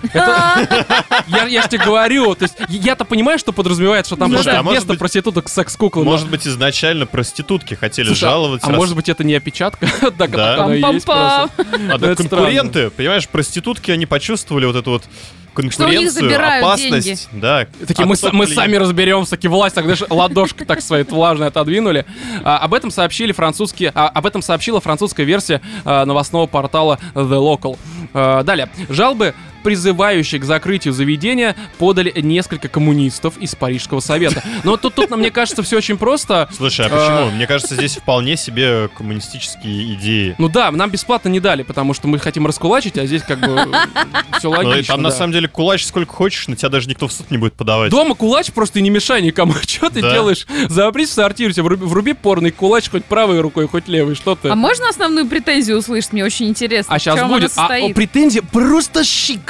Это- я, я ж тебе говорю, то есть я-то понимаю, что подразумевает, что там Ну просто может вместо быть- проституток секс-куклы. но- Может быть, изначально проститутки хотели Слушай, а- жаловаться. А раз- может быть, это не опечатка? Да, как Да. А да, конкуренты, понимаешь, проститутки, они почувствовали вот эту вот конкуренцию, забирают опасность. Да. Такие, мы, мы сами разберемся, такие власть, так даже ладошкой так своей влажной отодвинули. А, об этом сообщили французские, а, об этом сообщила французская версия а, новостного портала The Local. А, далее. Жалобы призывающие к закрытию заведения, подали несколько коммунистов из Парижского совета. Но тут, тут мне кажется, все очень просто. Слушай, а почему? Мне кажется, здесь вполне себе коммунистические идеи. Ну да, нам бесплатно не дали, потому что мы хотим раскулачить, а здесь как бы все Ну, логично. там, на самом деле, кулач сколько хочешь, на тебя даже никто в суд не будет подавать. Дома кулач просто не мешай никому. Что ты делаешь? Запрись в сортире, тебе вруби, порный кулач хоть правой рукой, хоть левой. Что ты? А можно основную претензию услышать? Мне очень интересно. А сейчас будет. А претензия просто шик.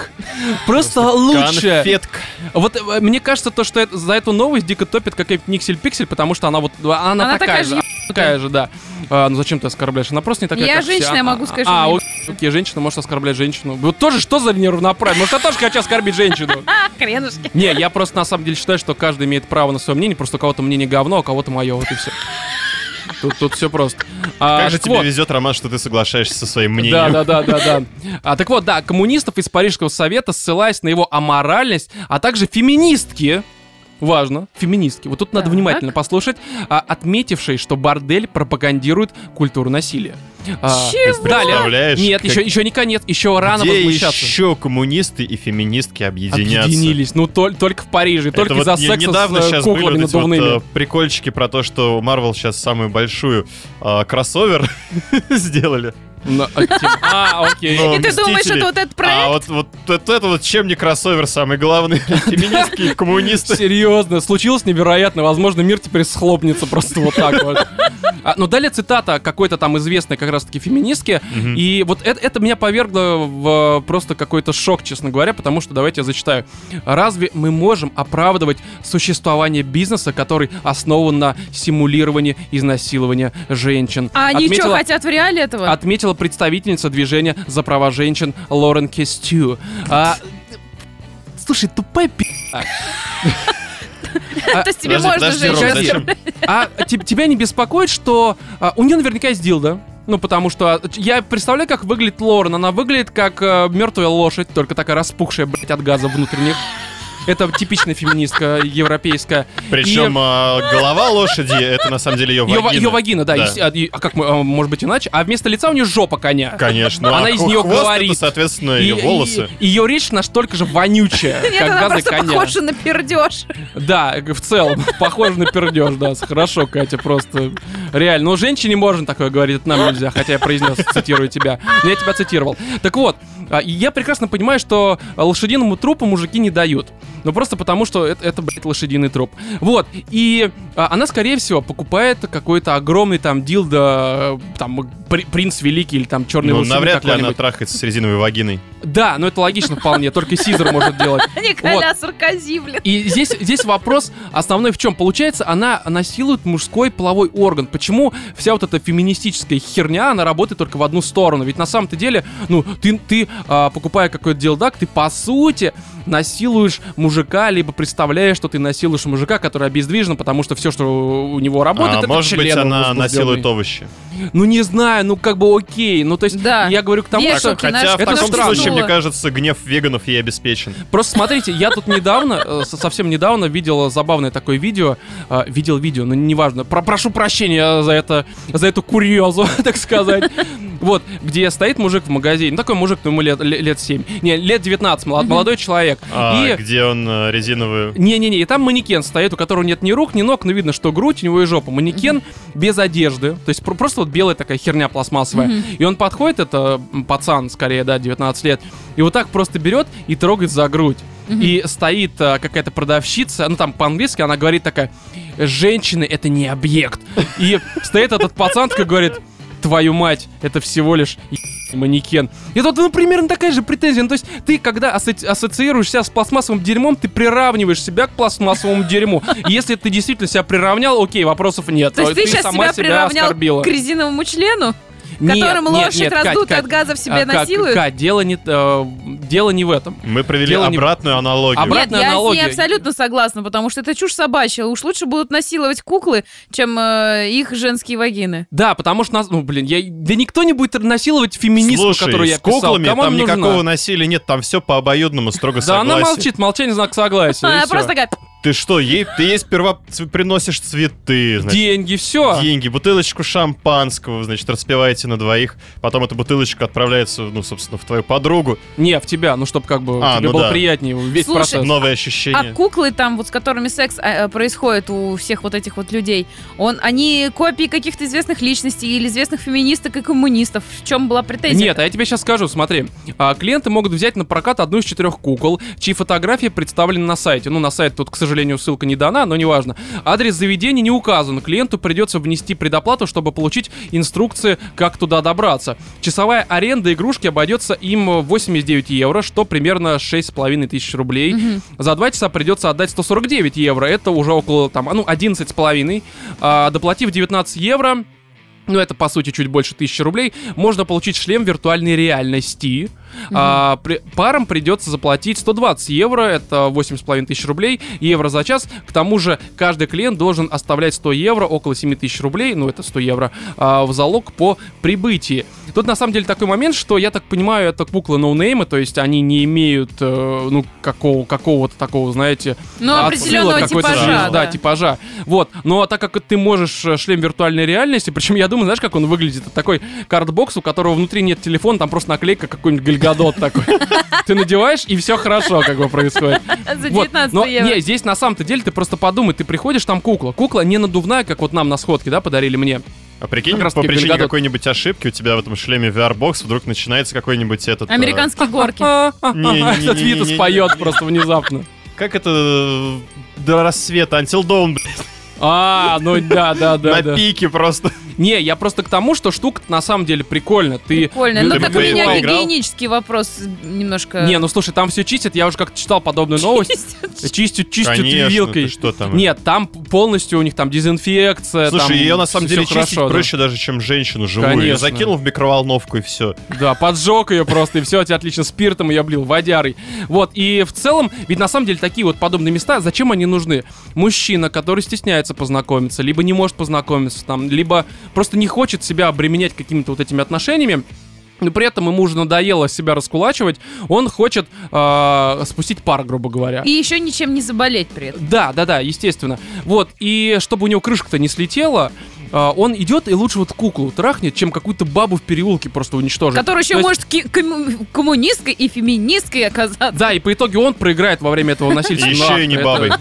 Просто лучше. Конфетка. Вот э, мне кажется, то, что это- за эту новость дико топит какая-нибудь Никсель Пиксель, потому что она вот она, Она такая, такая же. такая же, да. А, ну зачем ты оскорбляешь? Она просто не такая. Я женщина, я А, могу сказать, А, что окей, окей, женщина может оскорблять женщину. Вот тоже что за неравноправие? Может, я тоже хочу оскорбить женщину? А, хренушки. Не, я просто на самом деле считаю, что каждый имеет право на свое мнение, просто у кого-то мнение говно, а у кого-то мое, вот и все. Тут, тут все просто. А, Как же тебе вот. везет, Роман, что ты соглашаешься со своим Да, мнением. да, да, да, да. А, так вот, да, коммунистов из Парижского совета, ссылаясь на его аморальность, а также феминистки, важно, феминистки, вот тут надо Так. внимательно послушать, а, отметившие, что бордель пропагандирует культуру насилия. А, Чего? Далее. Представляешь, Нет, как- еще, еще не конец, еще рано Где возмущаться. еще коммунисты и феминистки объединятся? Объединились, ну тол- только в Париже, Это только вот из-за не- секса недавно с э, сейчас были куклами вот эти вот, надувными. э, прикольчики про то, что Marvel сейчас самую большую э, кроссовер сделали. А, А, окей. И ты думаешь, это вот этот проект? А вот, это вот чем не кроссовер самый главный? Феминистки и коммунисты. Серьезно, случилось невероятно. Возможно, мир теперь схлопнется просто вот так вот. А, ну, далее цитата какой-то там известной как раз-таки феминистки. И вот это, меня повергло в э, просто какой-то шок, честно говоря, потому что, давайте я зачитаю. Разве мы можем оправдывать существование бизнеса, который основан на симулировании изнасилования женщин? А они что, хотят в реале этого? Отметила представительница движения за права женщин Лорен Кестю. А, слушай, тупая пи***. То есть тебе можно женщину? А те- тебя не беспокоит, что а, у нее наверняка есть дилда? Ну, потому что а, я представляю, как выглядит Лорен. Она выглядит как мертвая лошадь, только такая распухшая, блядь, от газа внутренних. Это типичная феминистка европейская. Причем И- а, голова лошади это на самом деле ее Ее, вагина. ее вагина, да. и- а, и- а как а, может быть иначе? А вместо лица у нее жопа коня. Конечно. Она а из неё хвост говорит. Это, соответственно, И- ее волосы. и- Ее речь настолько же вонючая, Нет, как она газы просто коня. похожа на пердеж. Да, в целом, похоже на пердеж, да. Хорошо, Катя, просто реально. Ну, женщине можно такое говорить, это нам нельзя, хотя я произнес, цитирую тебя. Но я тебя цитировал. Так вот, и я прекрасно понимаю, что лошадиному трупу мужики не дают. Ну, просто потому, что это, это блядь, лошадиный труп. Вот, и а, она, скорее всего, покупает какой-то огромный там дилдо, там, при- принц великий или там черный Ну, навряд ли она трахается с резиновой вагиной. Да, но это логично вполне, только Сизер может делать. Николя Саркози, блин. И здесь, здесь вопрос основной в чем? Получается, она насилует мужской половой орган. Почему вся вот эта феминистическая херня, она работает только в одну сторону? Ведь на самом-то деле, ну, ты, ты а, покупая какой-то дилдак, ты по сути насилуешь мужика, либо представляешь, что ты насилуешь мужика, который обездвижен, потому что все, что у него работает, А, это может быть, член она возбужденный. насилует овощи. ну не знаю, ну как бы окей. Ну то есть Да. я говорю к тому, Вешалки, что... Хотя в это таком странно. случае, мне кажется, гнев веганов ей обеспечен. Просто смотрите, я тут недавно, э, со- совсем недавно видел забавное такое видео, э, видел видео, но неважно, Про- прошу прощения за это, за эту курьезу, так сказать. Вот, где стоит мужик в магазине, ну такой мужик, ну ему лет, лет 7, не, лет 19, молод- молодой человек. А, И где он э, резиновую... не-не-не, и там манекен стоит, у которого нет ни рук, ни ног, но видно, что грудь у него и жопа. Манекен без одежды, то есть про- просто вот белая такая херня пластмассовая. И он подходит, это пацан, скорее, да, 19 лет, и вот так просто берет и трогает за грудь. И стоит а, какая-то продавщица, ну там по-английски она говорит такая, женщины это не объект. И стоит этот пацан такой говорит, твою мать, это всего лишь манекен. И тут, ну, примерно такая же претензия. Ну, то есть, ты, когда асоци- ассоциируешь себя с пластмассовым дерьмом, ты приравниваешь себя к пластмассовому дерьму. И Если ты действительно себя приравнял, окей, вопросов нет. То есть ты сейчас сама себя приравнял оскорбила. к резиновому члену, которым нет, лошадь нет, Кать, раздутая Кать, от газа в себе а, Кать, насилует? Кать, дело не, э, дело не в этом. Мы провели Дело не- обратную аналогию. Обра- Нет, обратная я с ней абсолютно согласна, потому что это чушь собачья. Уж лучше будут насиловать куклы, чем э, их женские вагины. Да, потому что нас, ну, блин, я, да никто не будет насиловать феминистку, Слушай, которую я с куклами писал. Кому там нужна? никакого насилия нет, там все по обоюдному, строго Да она согласие. молчит, молчание знак согласия. Она просто такая... Ты что, ей, ты ей сперва ц- приносишь цветы, значит, Деньги, все. деньги, бутылочку шампанского, значит, распиваете на двоих, потом эта бутылочка отправляется, ну, собственно, в твою подругу. Не, в тебя, ну чтобы как бы А, тебе ну было да. приятнее весь Слушай, процесс. Новые А ощущения. куклы там, вот с которыми секс э, э, происходит у всех вот этих вот людей, он, они копии каких-то известных личностей или известных феминисток и коммунистов. В чем была претензия? Нет, а я тебе сейчас скажу, смотри. А, клиенты могут взять на прокат одну из четырех кукол, чьи фотографии представлены на сайте. Ну, на сайт тут, к сожалению, ссылка не дана, но неважно. Адрес заведения не указан. Клиенту придется внести предоплату, чтобы получить инструкции, как туда добраться. Часовая аренда игрушки обойдется им в 89 евро, что примерно 6,5 тысяч рублей. За два часа придется отдать 149 евро. Это уже около, там, а, ну, 11,5. А, доплатив 19 евро, ну, это, по сути, чуть больше тысячи рублей. Можно получить шлем виртуальной реальности. А, при- парам придется заплатить 120 евро, это 8,5 тысяч рублей, евро за час. К тому же, каждый клиент должен оставлять 100 евро, около 7 тысяч рублей, ну, это 100 евро, а, в залог по прибытии. Тут, на самом деле, такой момент, что, я так понимаю, это куклы ноунеймы, то есть они не имеют, э, ну, какого, какого-то такого, знаете... Ну, определенного какой-то типажа, да. да, типажа. Вот. Но так как ты можешь э, шлем виртуальной реальности, причем я думаю, знаешь, как он выглядит? Это такой cardboard, у которого внутри нет телефона, там просто наклейка какой-нибудь Галь Гадот такой. Ты надеваешь, и все хорошо как бы происходит. За Вот. 19 Но евро. не, здесь на самом-то деле ты просто подумай, ты приходишь, там кукла. Кукла не надувная, как вот нам на сходке, да, подарили мне. А прикинь, Как раз по причине Галь Гадот. какой-нибудь ошибки у тебя в этом шлеме VR Box вдруг начинается какой-нибудь этот... э, Американские горки. Этот. Витас поет просто внезапно. Как это... э, До рассвета, Until Dawn, блядь, А, ну да, да, да, на пике просто. Не, я просто к тому, что штука на самом деле прикольная. Ты Прикольно. Ну, так у меня гигиенический вопрос немножко... Не, ну слушай, там все чистят, я уже как-то читал подобную новость. Чистят, чистят вилкой. что там? Нет, там полностью у них там дезинфекция. Слушай, ее на самом деле чистить проще даже, чем женщину живую. Её Закинул в микроволновку и все. Да, поджег ее просто, и все, у тебя отлично спиртом ее облил, водярой. Вот, и в целом, ведь на самом деле такие вот подобные места, зачем они нужны? Мужчина, который стесняется познакомиться, либо не может познакомиться там, либо просто не хочет себя обременять какими-то вот этими отношениями, но при этом ему уже надоело себя раскулачивать, он хочет э, спустить пар, грубо говоря. И еще ничем не заболеть при этом. Да, да, да, естественно. Вот, и чтобы у него крышка-то не слетела, а, он идет и лучше вот куклу трахнет, чем какую-то бабу в переулке просто уничтожит. Который еще То есть- может ки- комму- коммунисткой и феминисткой оказаться. Да, и по итоге он проиграет во время этого насильственного Еще и не бабой. Это-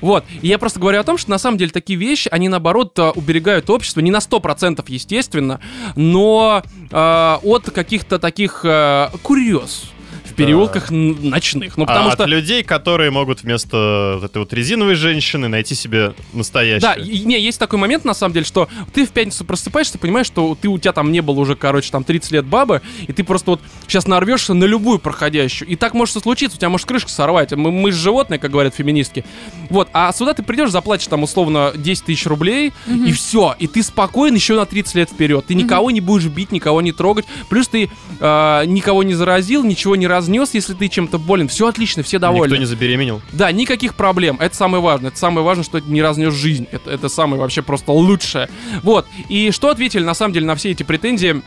Вот, и я просто говорю о том, что на самом деле такие вещи, они наоборот а, уберегают общество, не на 100% естественно, но а, от каких-то таких а, курьез переулках ночных. Ну, потому А что... От людей, которые могут вместо вот этой вот резиновой женщины найти себе настоящую. Да, и- не, есть такой момент, на самом деле, что ты в пятницу просыпаешься, понимаешь, что ты у тебя там не было уже, короче, там 30 лет бабы, и ты просто вот сейчас нарвешься на любую проходящую. И так может и случиться, у тебя может крышка сорвать. Мы, мы же животные, как говорят феминистки. Вот, а сюда ты придешь, заплатишь там условно 10 тысяч рублей, и все. И ты спокоен еще на 30 лет вперед. Ты никого не будешь бить, никого не трогать. Плюс ты э, никого не заразил, ничего не развил, разнес, если ты чем-то болен, все отлично, все довольны. Никто не забеременел. Да, никаких проблем. Это самое важное. Это самое важное, что это не разнес жизнь. Это, это самое вообще просто лучшее. Вот. И что ответили на самом деле на все эти претензии?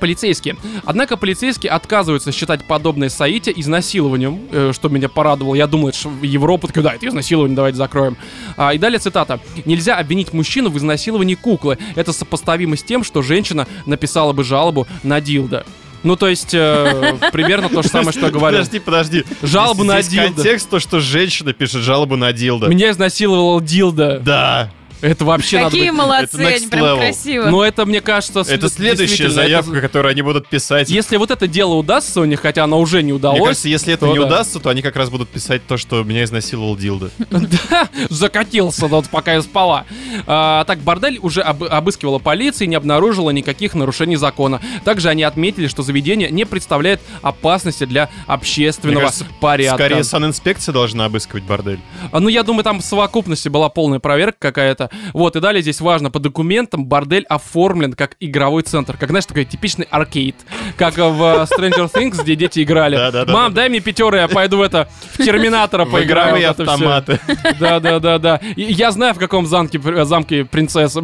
полицейские. Однако полицейские отказываются считать подобное Саите изнасилованием, э, что меня порадовало. Я думал, что в Европу такой, да, это изнасилование, давайте закроем. А, и далее цитата. «Нельзя обвинить мужчину в изнасиловании куклы. Это сопоставимо с тем, что женщина написала бы жалобу на Дилда». Ну, то есть, э, примерно то же самое, что я говорил. Подожди, подожди. Жалобу на Здесь Дилда. контекст то, что женщина пишет жалобу на Дилда. Меня изнасиловал Дилда. Да. Это вообще надо Какие молодцы, это они прям красиво. Ну, это, мне кажется... Это следующая действительно, это- заявка, которую они будут писать. Если вот это дело удастся у них, хотя оно уже не Мне удалось... кажется, если это то не да. удастся, то они как раз будут писать то, что меня изнасиловал Дилда. Да, закатился вот пока я спала. А, так, бордель уже об- обыскивала полиция и не обнаружила никаких нарушений закона. Также они отметили, что заведение не представляет опасности для Мне общественного порядка. Скорее, санинспекция должна обыскивать бордель. А, Ну, я думаю, там в совокупности была полная проверка какая-то. Вот, и далее здесь важно, по документам бордель оформлен как игровой центр. Как, знаешь, такой типичный аркейд. Как в Stranger Things, где дети играли. Мам, дай мне пятеры, я пойду в это, в Терминатора поиграю. игровые автоматы. Да, да, да, да. И Я знаю, в каком замке, э, замке принцесса.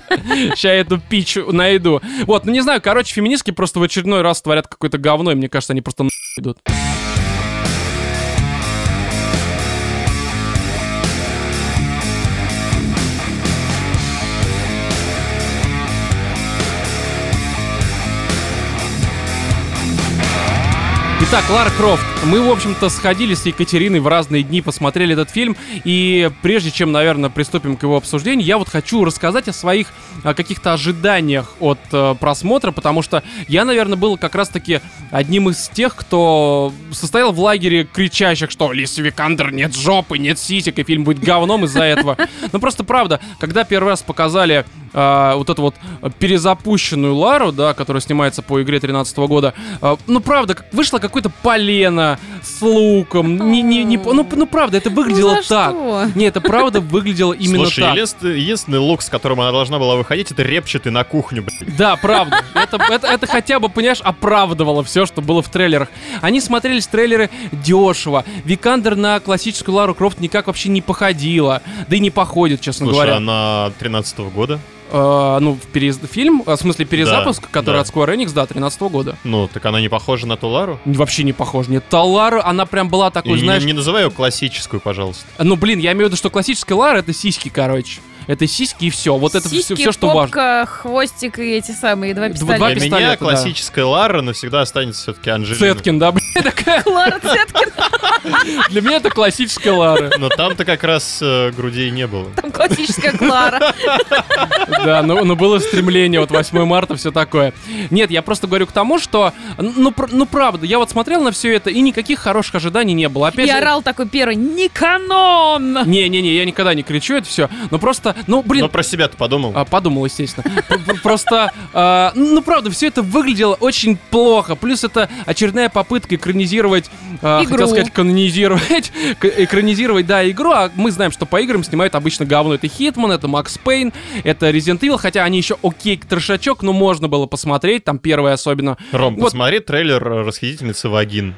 Сейчас я эту пич найду. Вот, ну не знаю, короче, феминистки просто в очередной раз творят какое-то говно, и мне кажется, они просто на идут. Итак, Лара Крофт. Мы, в общем-то, сходили с Екатериной в разные дни, посмотрели этот фильм. И прежде чем, наверное, приступим к его обсуждению, я вот хочу рассказать о своих каких-то ожиданиях от э, просмотра, потому что я, наверное, был как раз-таки одним из тех, кто состоял в лагере кричащих, что Лиса Викандер нет жопы, нет сисек, и фильм будет говном из-за этого. Ну просто правда, когда первый раз показали а, вот эту вот перезапущенную Лару, да, которая снимается по игре 13 года, а, ну правда, вышло какое-то полено с луком, не, не, не, ну, ну правда, это выглядело Ну за так. что? Не, это правда выглядело именно Слушай, так. единственный, единственный лук, с которым она должна была выходить, это репчатый на кухню, блин. Да, правда. Это, это, это хотя бы, понимаешь, оправдывало все, что было в трейлерах. Они смотрелись трейлеры дешево. Викандер на классическую Лару Крофт никак вообще не походила. Да и не походит, честно Слушай, говоря. она 13 года. Э, ну, в перез- фильм, э, в смысле перезапуск, Да, который да. от Square Enix, да, 13 года. Ну, так она не похожа на ту Лару? Вообще не похож. Нет, та Лара, она прям была такой, И не- знаешь... не, называй ее классическую, пожалуйста. Ну, блин, я имею в виду, что классическая Лара это сиськи, короче. Это сиськи и все. Вот это все, Сиськи, все, что важно. попка, хвостик и эти самые два Два пистолета. Для меня пистолета, да. классическая Лара навсегда останется все-таки Анжелина. Цеткин, да, такая. Клара Цеткин, Для меня это классическая Лара. Но там-то как раз э, грудей не было. там классическая Клара. Да, ну, ну было стремление, вот 8 марта, все такое. Нет, я просто говорю к тому, что, ну, пр- ну правда, я вот смотрел на все это, и никаких хороших ожиданий не было. Опять И же, орал такой первый, не канон! Не-не-не, я никогда не кричу это все. Но просто, ну, блин, Но про себя-то подумал. А, подумал, естественно. Просто, а, ну, правда, все это выглядело очень плохо. Плюс это очередная попытка экранизировать, а, Игру. хотел сказать, канонизировать, экранизировать, да, игру. А мы знаем, что по играм снимают обычно говно. Это Хитман, это Макс Пейн, это Resident Evil, хотя они еще окей, трешачок, но можно было посмотреть, там первый особенно. Ром, вот. посмотри трейлер э, «Расхитительницы вагин».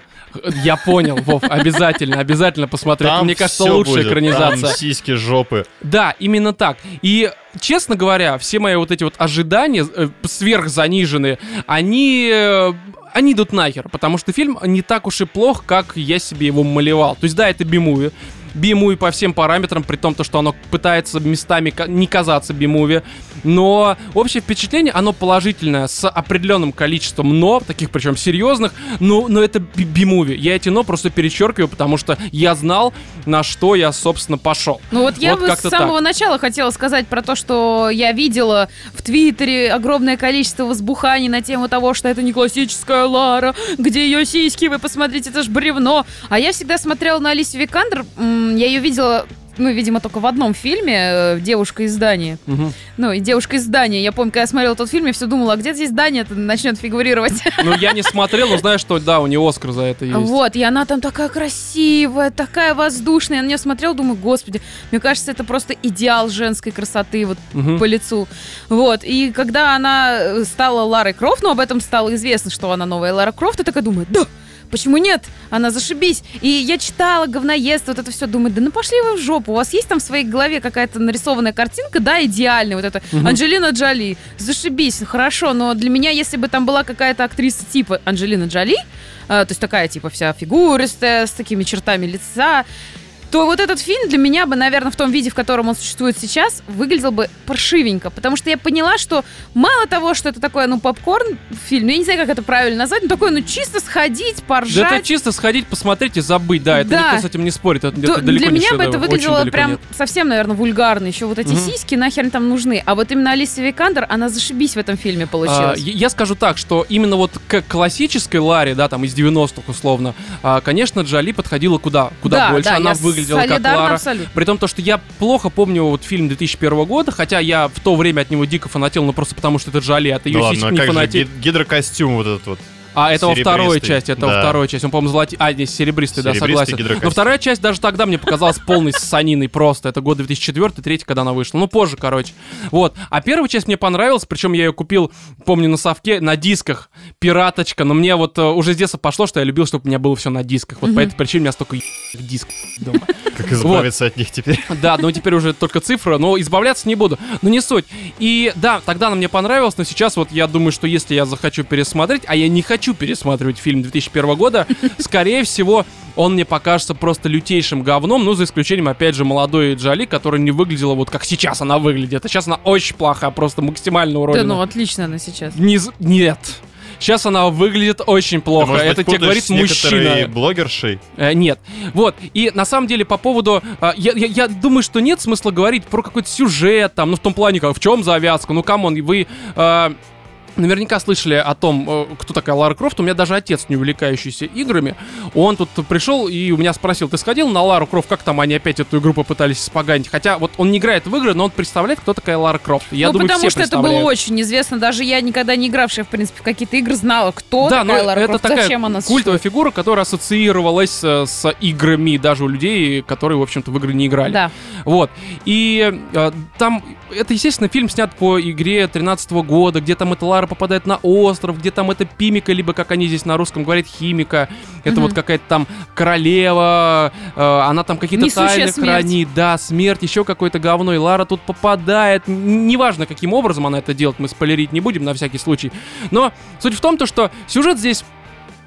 Я понял, Вов, обязательно, обезательно посмотрю. Там мне кажется, лучшая будет. экранизация. Там сиськи, жопы. Да, именно так. И, честно говоря, все мои вот эти вот ожидания э, сверхзаниженные, они... э, они идут нахер, потому что фильм не так уж и плох, как я себе его малевал. То есть, да, это би-муви. Би-муви по всем параметрам, при том, то, что оно пытается местами не казаться би-муви. Но общее впечатление, оно положительное, с определенным количеством но, таких причем серьезных, но, но это би- би-муви. Я эти но просто перечеркиваю, потому что я знал, на что я, собственно, пошел. Ну вот я Вот бы с самого так. начала хотела сказать про то, что я видела в Твиттере огромное количество возбуханий на тему того, что это не классическая Лара, где ее сиськи, вы посмотрите, это ж бревно. А я всегда смотрела на Алисию Викандер, м, я ее видела ну, видимо, только в одном фильме э, «Девушка из здания». Мгм. Ну, и «Девушка из здания». Я помню, когда я смотрела тот фильм, я все думала, а где здесь здание начнет фигурировать? Ну, я не смотрел, но знаю, что да, у нее Оскар за это есть. Вот, и она там такая красивая, такая воздушная. Я на нее смотрела, думаю, господи, мне кажется, это просто идеал женской красоты вот Мгм. по лицу. Вот, и когда она э, стала Ларой Крофт, ну, об этом стало известно, что она новая Лара Крофт, я такая думаю, да, почему нет? Она зашибись. И я читала говноедство, вот это все, думаю, да ну пошли вы в жопу. У вас есть там в своей голове какая-то нарисованная картинка, да, идеальная, вот это Мгм. Анджелина Джоли, зашибись, хорошо, но для меня, если бы там была какая-то актриса типа Анджелина Джоли, э, то есть такая типа вся фигуристая, с такими чертами лица, то вот этот фильм для меня бы, наверное, в том виде, в котором он существует сейчас, выглядел бы паршивенько. Потому что я поняла, что мало того, что это такое, ну, попкорн фильм, ну, я не знаю, как это правильно назвать, но такое, ну, чисто сходить, Да поржать. это чисто сходить, посмотреть и забыть, да, это Да. никто с этим не спорит, это, то это далеко для не меня бы шедевр, это выглядело прям нет. совсем, наверное, вульгарно. Еще вот эти Мгм. сиськи нахер там нужны. А вот именно Алисия Викандер, она зашибись в этом фильме А, получилась. я я скажу так, что именно вот к классической Ларе, да, там из 90-х условно, а, конечно, Джоли подходила куда? Куда Да, больше. да, Она я выглядела как Лара. абсолютно. При том, то, что я плохо помню вот фильм 2001 года, хотя я в то время от него дико фанател, ну просто потому что это Джоли, а ты Ну ее ладно, сиськи а не как же фанател. гид- гидрокостюм вот этот вот. А это во второй части, это во да. второй части. Он, по-моему, золоти... А, не, серебристый, да, согласен. Но вторая часть даже тогда мне показалась полной саниной просто. Это год 2004 третий, когда она вышла. Ну, позже, короче. Вот. А первая часть мне понравилась, причем я ее купил, помню, на совке, на дисках. Пираточка. Но мне вот э, уже с детства пошло, что я любил, чтобы у меня было все на дисках. Вот по этой причине у меня столько ебаных дисков дома. Как избавиться от них теперь. Да, но теперь уже только цифра, но избавляться не буду. Но не суть. И да, тогда она мне понравилась, но сейчас вот я думаю, что если я захочу пересмотреть, а я не хочу пересматривать фильм 2001 года, скорее всего, он мне покажется просто лютейшим говном, ну, за исключением, опять же, молодой Джоли, которая не выглядела вот как сейчас она выглядит. А сейчас она очень плохая, просто максимально Да, уродина. ну, отлично она сейчас. Не Нет. Сейчас она выглядит очень плохо. Может быть, Это тебе говорит мужчина. блогершей. Э, нет. Вот. И на самом деле по поводу... а, я, я- я думаю, что нет смысла говорить про какой-то сюжет, там, ну, в том плане, как в чем завязка. Ну, come on, вы... а, Наверняка слышали о том, э, кто такая Лара Крофт. У меня даже отец, не увлекающийся играми, он тут пришел и у меня спросил, ты сходил на Лару Крофт, как там они опять эту игру попытались испоганить? Хотя вот он не играет в игры, но он представляет, кто такая Лара Крофт. Я ну, думаю, потому что это было очень известно. Даже я, никогда не игравшая, в принципе, в какие-то игры, знала, кто да, такая но Лара это Крофт, такая зачем она культовая существует. фигура, которая ассоциировалась э, с играми даже у людей, которые, в общем-то, в игры не играли. Да. Вот. И э, там, это, естественно, фильм снят по игре 13 года, где там эта Лара попадает на остров, где там это Пимика, либо, как они здесь на русском говорят, Химика. Это Мгм. вот какая-то там королева, э, она там какие-то тайны смерть. хранит. Да, смерть, еще какое-то говно. И Лара тут попадает. Неважно, каким образом она это делает, мы спойлерить не будем на всякий случай. Но суть в том, то, что сюжет здесь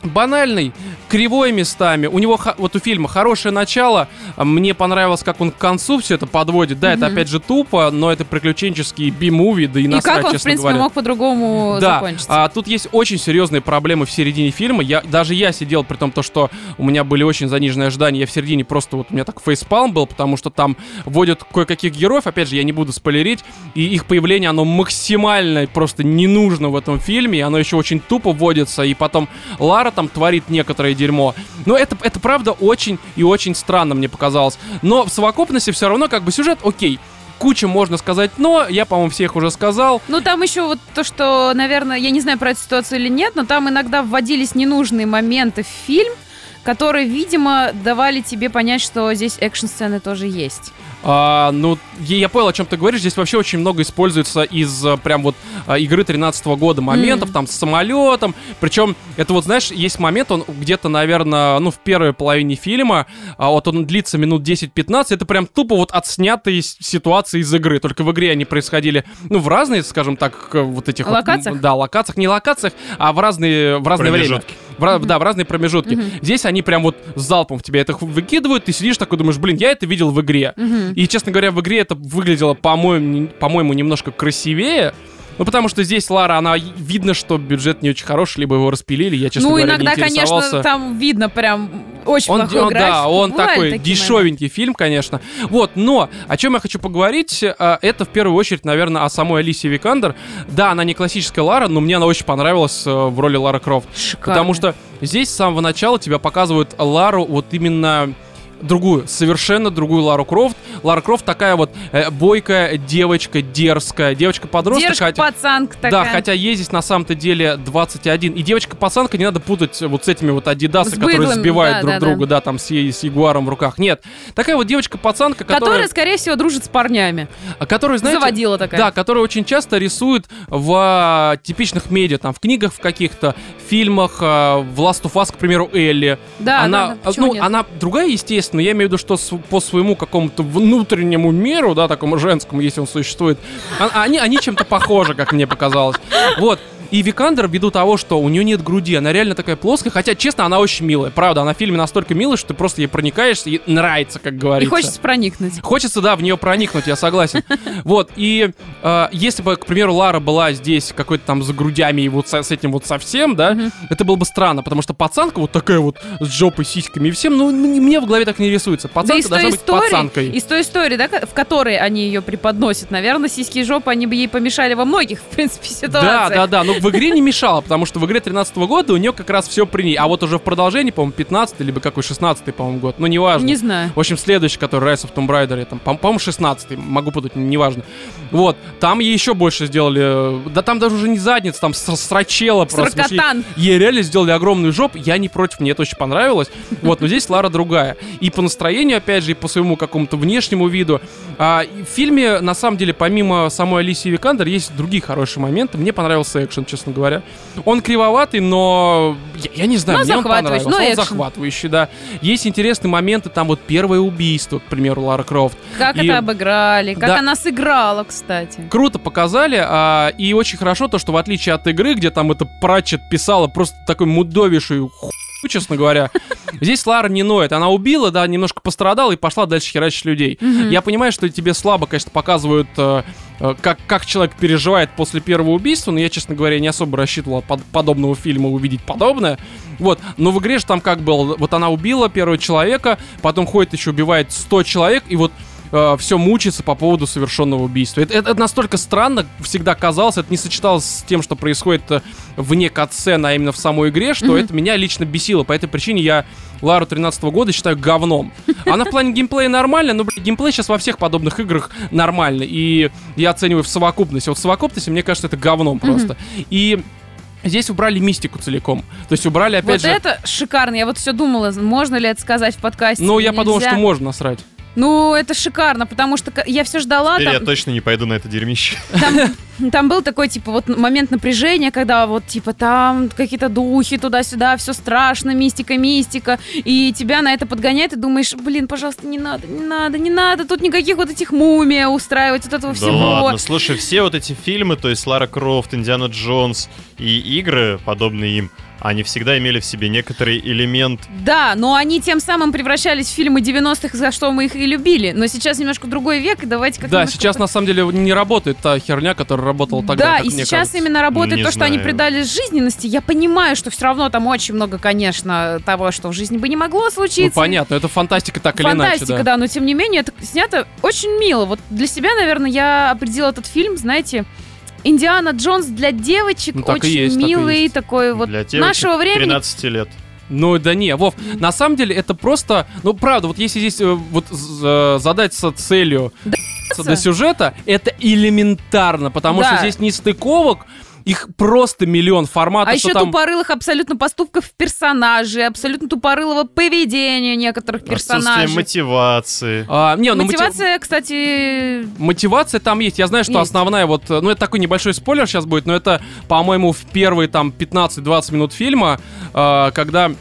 банальный, кривой местами. У него, вот у фильма хорошее начало. Мне понравилось, как он к концу все это подводит. Да, это Мгм. опять же тупо, но это приключенческий би-муви, да и И насрать, как он, в принципе, говоря. мог по-другому Да, закончиться? а тут есть очень серьезные проблемы в середине фильма. Я, даже я сидел, при том, то, что у меня были очень заниженные ожидания. Я в середине просто вот у меня так фейспалм был, потому что там вводят кое-каких героев. Опять же, я не буду спойлерить. И их появление, оно максимально просто не нужно в этом фильме. И оно еще очень тупо вводится. И потом Лара там творит некоторое дерьмо. Но это, это правда очень и очень странно мне показалось. Но в совокупности все равно как бы сюжет окей. Куча можно сказать, но я, по-моему, всех уже сказал. Ну, там еще вот то, что, наверное, я не знаю про эту ситуацию или нет, но там иногда вводились ненужные моменты в фильм, которые, видимо, давали тебе понять, что здесь экшн-сцены тоже есть. А, ну, я, я понял, о чем ты говоришь. Здесь вообще очень много используется из а, прям вот а, игры 13 года моментов, Мгм. там с самолетом. Причем, это вот, знаешь, есть момент, он где-то, наверное, ну, в первой половине фильма, а вот он длится минут 10-15, это прям тупо вот отснятые ситуации из игры. Только в игре они происходили, ну, в разные, скажем так, вот этих вот, Локациях? м, да, локациях, не локациях, а в разные, в разное время. В ra- Да, в разные промежутки. Мгм. Здесь они прям вот залпом в тебя это выкидывают, ты сидишь такой, думаешь, блин, я это видел в игре. Мгм. И, честно говоря, в игре это выглядело, по-моему, по-моему, немножко красивее. Ну, потому что здесь Лара, она видно, что бюджет не очень хороший, либо его распилили, я, честно ну, говоря, иногда, не конечно, там видно прям очень Он, плохой он- да, график. он Бывают такой такие дешевенький фильм, конечно. Вот, но о чем я хочу поговорить, а, это в первую очередь, наверное, о самой Алисии Викандер. Да, она не классическая Лара, но мне она очень понравилась э, в роли Лара Крофт. Шикарно. Потому что здесь с самого начала тебя показывают Лару вот именно другую, совершенно другую Лару Крофт. Лара Крофт такая вот э, бойкая девочка, дерзкая, девочка-подросток. хотя- Девушка-пацанка такая. Да, хотя ей здесь на самом-то деле 21. И девочка-пацанка не надо путать вот с этими вот адидасы, С которые быдлами, сбивают да, друг да, друга, да, там с, с ягуаром в руках. Нет, такая вот девочка-пацанка, Которая, которая, скорее всего, дружит с парнями. а, которая, знаете, Заводила такая. да, которая очень часто рисует в а, типичных медиа, там, в книгах в каких-то, фильмах, а, в Last of Us, к примеру, Элли. Да, она, да, да, ну, нет? она другая, естественно, я имею в виду, что по своему какому-то внутреннему миру, да, такому женскому, если он существует, а- они, они чем-то похожи, как мне показалось. Вот. И Викандер, ввиду того, что у нее нет груди, она реально такая плоская, хотя, честно, она очень милая. Правда, она в фильме настолько милая, что ты просто ей проникаешься и нравится, как И говорится. хочется проникнуть. Хочется, да, в нее проникнуть, я согласен. Вот, и э, если бы, к примеру, Лара была здесь какой-то там за грудями и вот со- с этим вот совсем, да, Мгм. это было бы странно, потому что пацанка вот такая вот с жопой, сиськами и всем, ну, мне в голове так не рисуется. Да Пацанка той должна быть истории, пацанкой. из той истории, да, в которой они ее преподносят, наверное, сиськи и жопы, они бы ей помешали во многих, в принципе, Да, ситуациях. да, да, но в игре не мешало, потому что в игре 13 года у нее как раз все при ней. А вот уже в продолжении, по-моему, 15 либо какой 16 по-моему, год, ну, неважно. Не знаю. В общем, следующий, который Rise of Tomb Raider, там, по- по-моему, 16 могу путать, неважно. Вот, там ей еще больше сделали, э, да там даже уже не задница, там срачела просто. Сракотан. Ей реально сделали огромную жопу, я не против, мне это очень понравилось. Вот, но здесь Лара другая. И по настроению, опять же, и по своему какому-то внешнему виду. А, в фильме, на самом деле, помимо самой Алисии Викандер, есть другие хорошие моменты. Мне понравился экшен, честно говоря. Он кривоватый, но я, я не знаю, Но мне он понравился. но он экшен. захватывающий, да. Есть интересные моменты, там вот первое убийство, к примеру, Лара Крофт. Как И- это обыграли, как Да. она сыграла, кстати. Круто показали, а, и очень хорошо то, что в отличие от игры, где там это Пратчет писала просто такой мудовейшую ху, честно говоря, здесь Лара не ноет. Она убила, да, немножко пострадала и пошла дальше херачить людей. Мгм. Я понимаю, что тебе слабо, конечно, показывают, э, э, как, как человек переживает после первого убийства, но я, честно говоря, не особо рассчитывал под- подобного фильма увидеть подобное. Вот, но в игре же там как было, вот она убила первого человека, потом ходит еще убивает 100 человек, и вот все мучится по поводу совершенного убийства. Это, это- это настолько странно всегда казалось, это не сочеталось с тем, что происходит э, вне катсцены, а именно в самой игре, что Мгм. это меня лично бесило. По этой причине я Лару 13 года считаю говном. Она в плане геймплея нормальная, но, блин, геймплей сейчас во всех подобных играх нормальный. И я оцениваю в совокупности. Вот в совокупности, мне кажется, это говном просто. И Здесь убрали мистику целиком. То есть убрали, опять вот же... это шикарно. Я вот все думала, можно ли это сказать в подкасте. Ну, я подумал, нельзя. что можно насрать. Ну, это шикарно, потому что я все ждала. Теперь я Там, точно не пойду на это дерьмище. там, там был такой, типа, вот момент напряжения, когда вот, типа, там какие-то духи туда-сюда, все страшно, мистика, мистика, и тебя на это подгоняет, и думаешь, блин, пожалуйста, не надо, не надо, не надо, тут никаких вот этих мумий устраивать, вот этого Да всего. ладно, слушай, все вот эти фильмы, то есть Лара Крофт, Индиана Джонс и игры, подобные им, они всегда имели в себе некоторый элемент Да, но они тем самым превращались в фильмы 90-х, за что мы их и любили. Но сейчас немножко другой век, и давайте как Да, сейчас на самом деле не работает та херня, которая работала тогда. Да, как и мне сейчас кажется. именно работает Не то, что они знаю. придали жизненности. Я понимаю, что все равно там очень много, конечно, того, что в жизни бы не могло Ну, случиться. понятно, это фантастика так Фантастика, или иначе, да. но тем не менее, это снято очень мило. Вот для себя, наверное, я определила этот фильм, знаете, Индиана Джонс для девочек Ну, так и очень есть, так и милый, есть. такой вот для девочек нашего времени. 13 лет. Ну да не, Вов, на самом деле это просто, ну правда, вот если здесь э, вот задаться целью до сюжета, это элементарно, потому Да. что здесь не стыковок, их просто миллион форматов, А еще там... тупорылых абсолютно поступков персонажей, абсолютно тупорылого поведения некоторых Отсутствие персонажей. мотивации. А, не, ну, мотив- Мотивация, кстати, Мотивация там есть. Я знаю, что Есть. основная вот... Ну, это такой небольшой спойлер сейчас будет, но это, по-моему, в первые там 15-20 минут фильма, э, когда...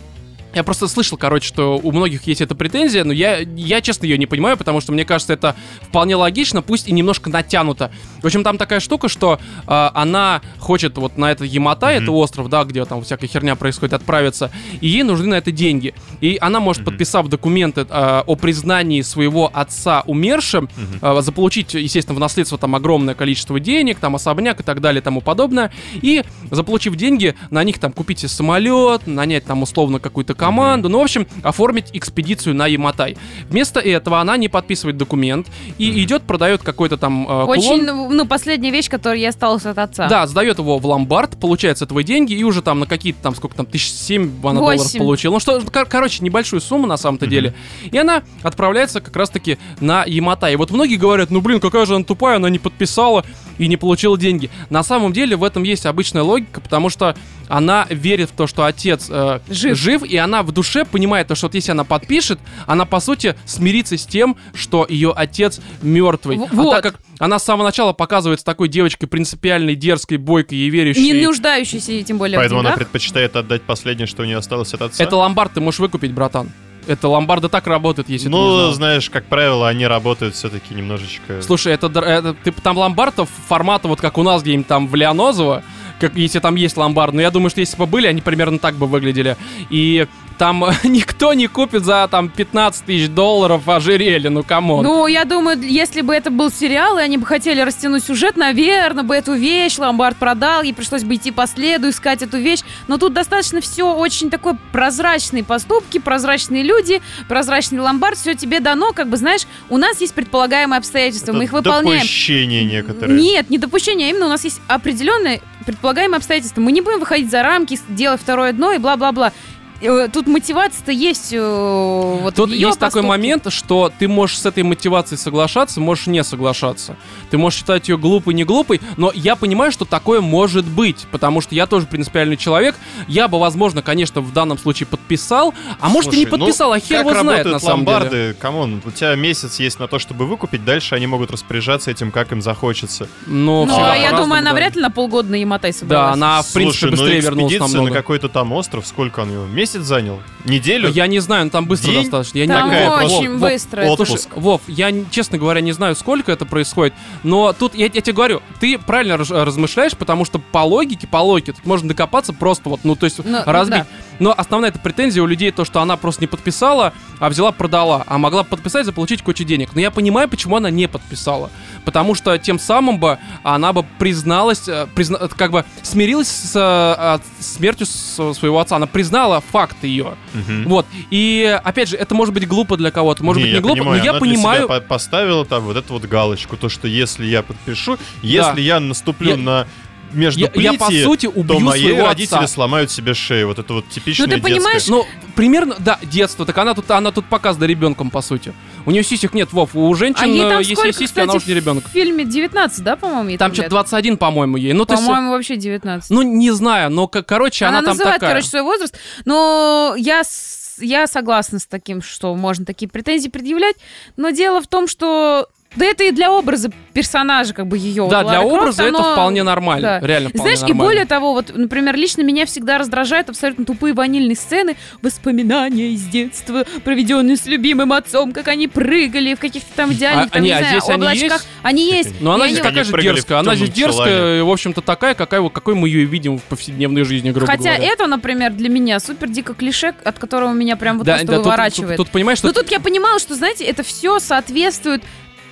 Я просто слышал, короче, что у многих есть эта претензия, но я, я честно ее не понимаю, потому что мне кажется, это вполне логично, пусть и немножко натянуто. В общем, там такая штука, что э, она хочет вот на это Ямата, Мгм. это остров, да, где там всякая херня происходит, отправиться, и ей нужны на это деньги. И она может, Мгм. подписав документы э, о признании своего отца умершим, Мгм. э, заполучить, естественно, в наследство там огромное количество денег, там особняк и так далее и тому подобное. И заполучив деньги, на них там купить самолет, нанять там условно какую-то команду, ну, в общем, оформить экспедицию на Яматай. Вместо этого она не подписывает документ и идет, продает какой-то там э, Очень, кулон. ну, последняя вещь, которая я осталась от отца. Да, сдает его в ломбард, получает с этого деньги, и уже там на какие-то там, сколько там, тысяч семь она долларов получила. Ну что, кор- короче, небольшую сумму на самом-то деле. И она отправляется как раз-таки на Яматай. И вот многие говорят, ну блин, какая же она тупая, она не подписала и не получила деньги. На самом деле в этом есть обычная логика, потому что она верит в то, что отец э, Жив. и она в душе понимает то, что вот если она подпишет, она по сути смирится с тем, что ее отец мертвый. В- А вот. так как она с самого начала показывается такой девочкой принципиальной, дерзкой, бойкой и верящей. Не нуждающийся, тем более Поэтому в она предпочитает отдать последнее, что у нее осталось от отца. Это ломбард ты можешь выкупить, братан. Это ломбарды так работают, если ты Ну, знал. знаешь, как правило, они работают все-таки немножечко... Слушай, это, это ты там ломбардов формата вот как у нас где-нибудь там в Леонозово, как если там есть ломбард. Но я думаю, что если бы были, они примерно так бы выглядели. И там никто не купит за там 15 тысяч долларов ожерелье, ну come on. Ну, я думаю, если бы это был сериал, и они бы хотели растянуть сюжет, наверное, бы эту вещь ломбард продал, ей пришлось бы идти по следу, искать эту вещь. Но тут достаточно все очень такое прозрачные поступки, прозрачные люди, прозрачный ломбард, все тебе дано, как бы, знаешь, у нас есть предполагаемые обстоятельства, Это мы их выполняем. допущения некоторые. Нет, не допущение, а именно у нас есть определенные предполагаемые обстоятельства. Мы не будем выходить за рамки, делать второе дно и бла-бла-бла. Э, Тут мотивация-то есть э, вот Тут есть такой поступке. момент, что ты можешь с этой мотивацией соглашаться, можешь не соглашаться. Ты можешь считать ее глупой, не глупой, но я понимаю, что такое может быть, потому что я тоже принципиальный человек. Я бы, возможно, конечно, в данном случае подписал, а может и не ну, подписал, а хер как его знает на самом ломбарды? деле. Come on, у тебя месяц есть на то, чтобы выкупить, дальше они могут распоряжаться этим, как им захочется. Ну, Ну, всегда я думаю, она да. вряд ли на полгода на Яматай Да, собралась. она, в принципе, Слушай, быстрее ну вернулась экспедиция намного. на какой-то там остров, сколько он его? Месяц занял? Неделю? Я не знаю, ну, там быстро День? достаточно. Я Там не Такая Вов, очень Вов, быстро. отпуск. Слушай, Вов, я, честно говоря, не знаю, сколько это происходит, но тут, я, я тебе говорю, ты правильно раз- размышляешь, потому что по логике, по логике, тут можно докопаться просто вот, ну, то есть Ну, разбить. да. Но основная эта претензия у людей то, что она просто не подписала, а взяла, продала, а могла подписать, заполучить кучу денег. Но я понимаю, почему она не подписала. Потому что тем самым бы она бы призналась, э, призна- как бы смирилась с э, э, смертью с- своего отца. Она признала факт ее. Мгм. Вот. И опять же, это может быть глупо для кого-то, может Не, быть не я глупо, понимаю, но я понимаю. по- поставила там вот эту вот галочку, то, что если я подпишу, если я наступлю Я- на между Я, я, по сути то убью мои своего родители отца. сломают себе шею. Вот это вот типичное Ну, ты детское. понимаешь, Ну, примерно, да, детство. Так она тут, она тут показана ребенком, по сути. У нее сисек нет, Вов. У женщин, А ей э, там если сколько, сиськи, кстати, она уже не ребенок. в фильме 19, да, по-моему, ей Там что-то 21, по-моему, ей. Ну, то есть, По-моему, вообще 19. ну, не знаю, но, к- короче, она, Она, там называет, такая. короче, свой возраст. Но я, с- я согласна с таким, что можно такие претензии предъявлять. Но дело в том, что... Да это и для образа персонажа, как бы ее. да, вот для Лара Крофт, образа это оно- вполне нормально. да. Реально вполне Знаешь, и нормально. более того, вот, например, лично меня всегда раздражают абсолютно тупые ванильные сцены, воспоминания из детства, проведенные с любимым отцом, как они прыгали в каких-то там идеальных, А- там, не, не а знаю, здесь они облачках. есть? Они есть. Но она И здесь они- Они такая же дерзкая. Она здесь дерзкая, и, в общем-то, такая, какая, какой мы ее и видим в повседневной жизни, грубо Хотя говоря. это, например, для меня супер дико клише, от которого меня прям вот Да, просто да, тут- выворачивает. Тут, тут, понимаешь, что Но тут я понимала, что, знаете, это все соответствует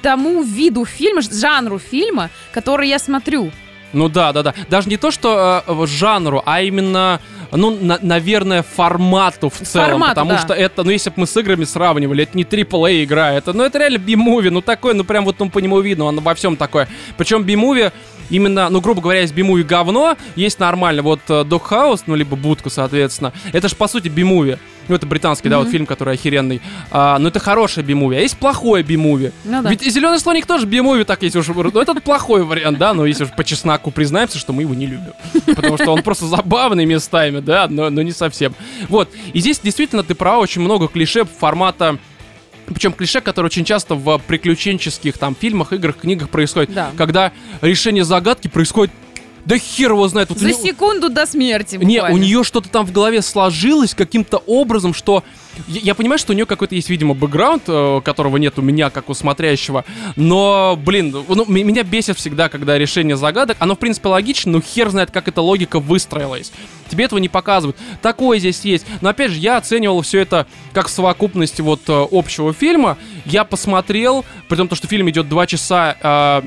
тому виду фильма, жанру фильма, который я смотрю. Ну да, да, да. Даже не то, что э, жанру, а именно, ну, на- наверное, формату в целом. Формату, потому да. что это, ну, если бы мы с играми сравнивали, это не AAA игра, это, ну, это реально би-муви, ну, такой, ну, прям вот ну, по нему видно, он во всем такое. Причем би-муви именно, ну, грубо говоря, есть би-муви говно, есть нормально, вот э, Dog House, ну, либо Будка, соответственно, это же, по сути, би-муви. Ну, это британский, да, вот фильм, который охеренный. А, ну, это хорошее би-муви, а есть плохое би-муви. Ну да. Ведь зеленый слоник тоже би-муви, так если уж... Ну, это плохой вариант, да, но если уж по чесноку признаемся, что мы его не любим. Потому что он просто забавный местами, да, но, но не совсем. Вот. И здесь действительно ты права, очень много клише формата причем клише, которые очень часто в приключенческих там фильмах, играх, книгах происходит. Да. Когда решение загадки происходит да хер его знает. Вот За неё- секунду до смерти. не, у буквально. нее что-то там в голове сложилось каким-то образом, что... Я, я понимаю, что у нее какой-то есть, видимо, бэкграунд, э, которого нет у меня, как у смотрящего. Но, блин, ну, меня бесит всегда, когда решение загадок, оно, в принципе, логично, но хер знает, как эта логика выстроилась. Тебе этого не показывают. Такое здесь есть. Но, опять же, я оценивал все это как в совокупности вот э, общего фильма. Я посмотрел, при том, то, что фильм идет два часа... э,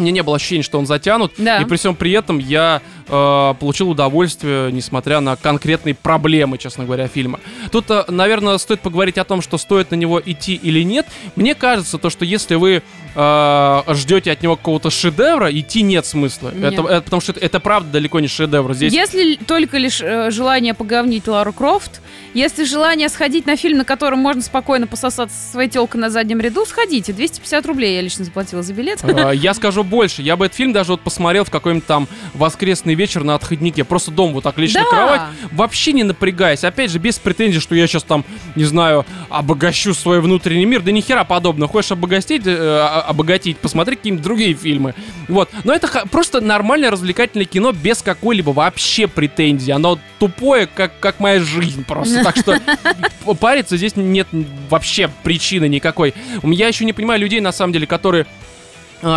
мне не было ощущения, что он затянут, Да. и при всем при этом я э, получил удовольствие, несмотря на конкретные проблемы, честно говоря, фильма. Тут, э, наверное, стоит поговорить о том, что стоит на него идти или нет. Мне кажется, то, что если вы э, ждете от него какого-то шедевра, идти нет смысла. Нет. Это, это- потому что это, это правда далеко не шедевр. Здесь Если только лишь э, желание поговнить Лару Крофт, если желание сходить на фильм, на котором можно спокойно пососаться со своей телкой на заднем ряду, сходите. 250 рублей я лично заплатила за билет. Э, Я скажу больше. Я бы этот фильм даже вот посмотрел в какой-нибудь там воскресный вечер на отходнике. Просто дома вот так лечь на Да. кровать, вообще не напрягаясь. Опять же, без претензий, что я сейчас там, не знаю, обогащу свой внутренний мир. Да ни хера подобного. Хочешь обогатить, э, а- обогатить, посмотри какие-нибудь другие фильмы. Вот. Но это просто нормальное развлекательное кино без какой-либо вообще претензии. Оно тупое, как, как моя жизнь просто. Так что париться здесь нет вообще причины никакой. Я еще не понимаю людей, на самом деле, которые а,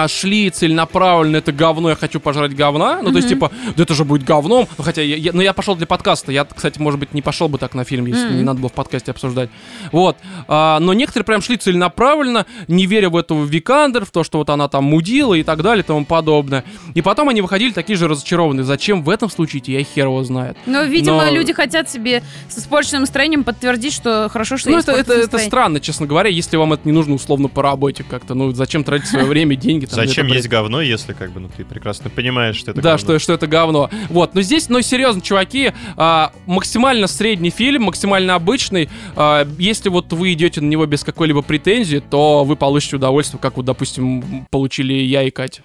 шли целенаправленно, это говно, я хочу пожрать говна. Ну, то есть, типа, да это же будет говном. Ну, хотя, я, я- ну, я пошел для подкаста. Я, кстати, может быть, не пошел бы так на фильм, если Мгм. не надо было в подкасте обсуждать. Вот. А, но некоторые прям шли целенаправленно, не веря в эту Викандер, в то, что вот она там мудила и так далее и тому подобное. И потом они выходили такие же разочарованные. Зачем в этом случае, я хер его знает. Но, видимо, Но- люди хотят себе с испорченным настроением подтвердить, что хорошо, что Ну, это, это, это странно, честно говоря, если вам это не нужно условно по работе как-то. Ну, зачем тратить свое время, деньги? там, Зачем есть говно, если как бы, ну ты прекрасно понимаешь, что это да, говно. что, что это говно. Вот, но здесь, ну, серьезно, чуваки, а, максимально средний фильм, максимально обычный. А, если вот вы идете на него без какой-либо претензии, то вы получите удовольствие, как вот, допустим, получили я и Катя.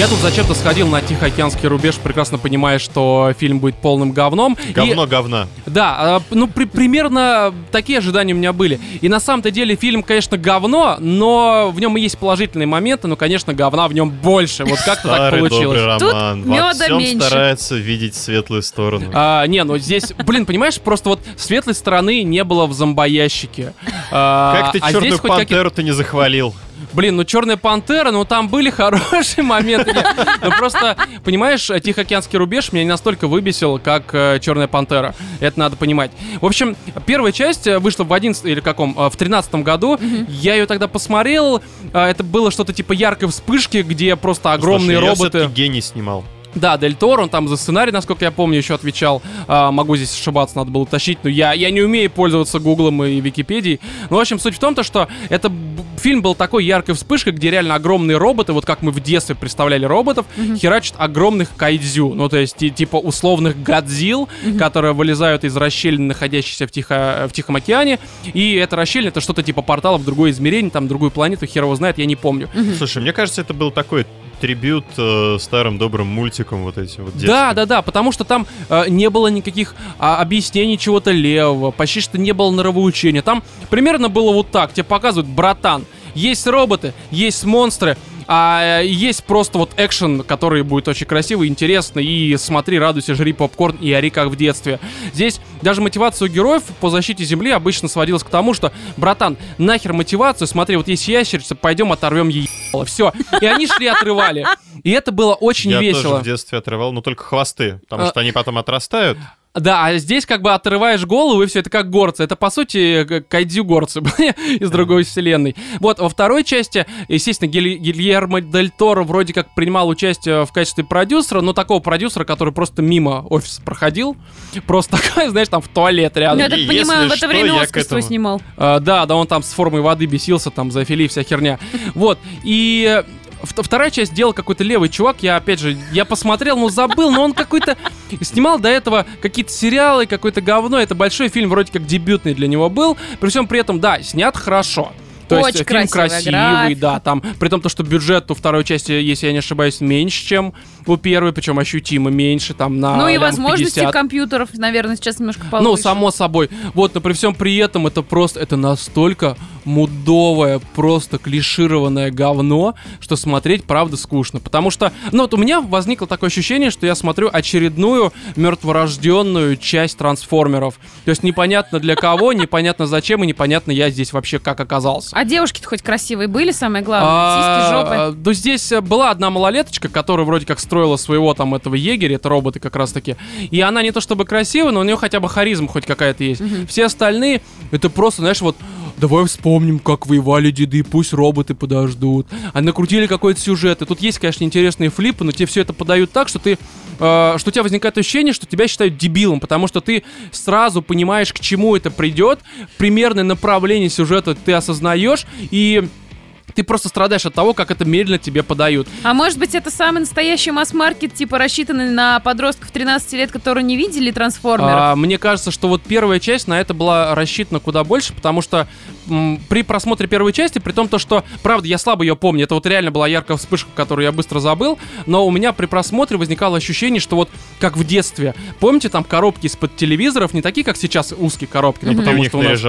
Я тут зачем-то сходил на Тихоокеанский рубеж, прекрасно понимая, что фильм будет полным говном. И- Говно говна. Да, а, ну при- примерно такие ожидания у меня были. И на самом-то деле фильм, конечно, говно, но в нем и есть положительные моменты, но, конечно, говна в нем больше. Вот как-то так Старый получилось. добрый Тут роман. Во мёда всем меньше. старается видеть светлую сторону. А, не, ну здесь, блин, понимаешь, просто вот светлой стороны не было в зомбоящике. А, Как ты а черную здесь хоть какие- пантеру ты не захвалил? Блин, ну Черная пантера, ну там были хорошие моменты. Ну просто, понимаешь, Тихоокеанский рубеж меня не настолько выбесил, как Черная пантера. Это надо понимать. В общем, первая часть э, вышла в 11 или каком, э, в 13 году. Я ее тогда посмотрел. А, Это было что-то типа яркой вспышки, где просто огромные я роботы. всё-таки гений снимал. Да, Дель Торо, он там за сценарий, насколько я помню, еще отвечал. А, могу здесь ошибаться, надо было уточнить, но я, я не умею пользоваться Гуглом и Википедией. Ну, в общем, суть в том, то, что это фильм был такой яркой вспышкой, где реально огромные роботы, вот как мы в детстве представляли роботов, херачат огромных кайдзю. Ну, то есть, ти- типа условных гадзил, которые вылезают из расщелин, находящейся в, Тихо, в Тихом океане. И эта расщелина, это что-то типа портала в другое измерение, там другую планету, хер его знает, я не помню. Слушай, мне кажется, это был такой трибют э, старым добрым мультикам вот этим вот детским. Да, да, да, потому что там э, не было никаких а, объяснений чего-то левого, почти что не было норовоучения. Там примерно было вот так. Тебе показывают, братан, есть роботы, есть монстры, а есть просто вот экшен, который будет очень красивый, интересный, и смотри, радуйся, жри попкорн и ори как в детстве. Здесь даже мотивация у героев по защите Земли обычно сводилась к тому, что, братан, нахер мотивацию, смотри, вот есть ящерица, пойдем оторвем ей все. И они шли отрывали. И это было очень Я весело. тоже в детстве отрывал, но только хвосты, потому А- что они потом отрастают. Да, а здесь как бы отрываешь голову, и все это как горцы. Это, по сути, кайдзю горцы из другой вселенной. Вот, во второй части, естественно, Гиль- Гильермо Дель Торо вроде как принимал участие в качестве продюсера, но такого продюсера, который просто мимо офиса проходил. Просто такой, знаешь, там в туалет Ну, рядом. я так И понимаю, в это время Оскар свой этому- снимал. А, да, да, он там с формой воды бесился, там, за фили вся херня. Вот, и вторая часть делал какой-то левый чувак, я, опять же, я посмотрел, но забыл, но он какой-то снимал до этого какие-то сериалы, какое-то говно, это большой фильм, вроде как дебютный для него был, при всем при этом, да, снят хорошо. То есть Очень э, фильм красивый, графика. да, там, при том, то, что бюджет у второй части, если я не ошибаюсь, меньше, чем у первой, причем ощутимо меньше, там, на Ну и возможности 50. компьютеров, наверное, сейчас немножко получше. Ну, само собой. Вот, но при всем при этом это просто, это настолько мудовое, просто клишированное говно, что смотреть, правда, скучно. Потому что, ну вот у меня возникло такое ощущение, что я смотрю очередную мертворожденную часть трансформеров. То есть непонятно для кого, непонятно зачем и непонятно я здесь вообще как оказался. А девушки-то хоть красивые были, самое главное? Сиськи, жопы. А, Ну, здесь э, была одна малолеточка, которая вроде как строила своего там этого егеря, это роботы как раз таки. И она не то чтобы красивая, но у нее хотя бы харизма хоть какая-то есть. Все остальные, это просто, знаешь, вот Давай вспомним, как воевали деды, пусть роботы подождут. А накрутили какой-то сюжет. И тут есть, конечно, интересные флипы, но тебе все это подают так, что ты э, что у тебя возникает ощущение, что тебя считают дебилом, потому что ты сразу понимаешь, к чему это придет, примерное направление сюжета ты осознаешь, и ты просто страдаешь от того, как это медленно тебе подают. А может быть, это самый настоящий масс-маркет, типа рассчитанный на подростков 13 лет, которые не видели трансформеров? А, мне кажется, что вот первая часть на это была рассчитана куда больше, потому что м, при просмотре первой части, при том то, что, правда, я слабо ее помню, это вот реально была яркая вспышка, которую я быстро забыл, но у меня при просмотре возникало ощущение, что вот как в детстве, помните там коробки из-под телевизоров, не такие, как сейчас узкие коробки, ну, потому что у нас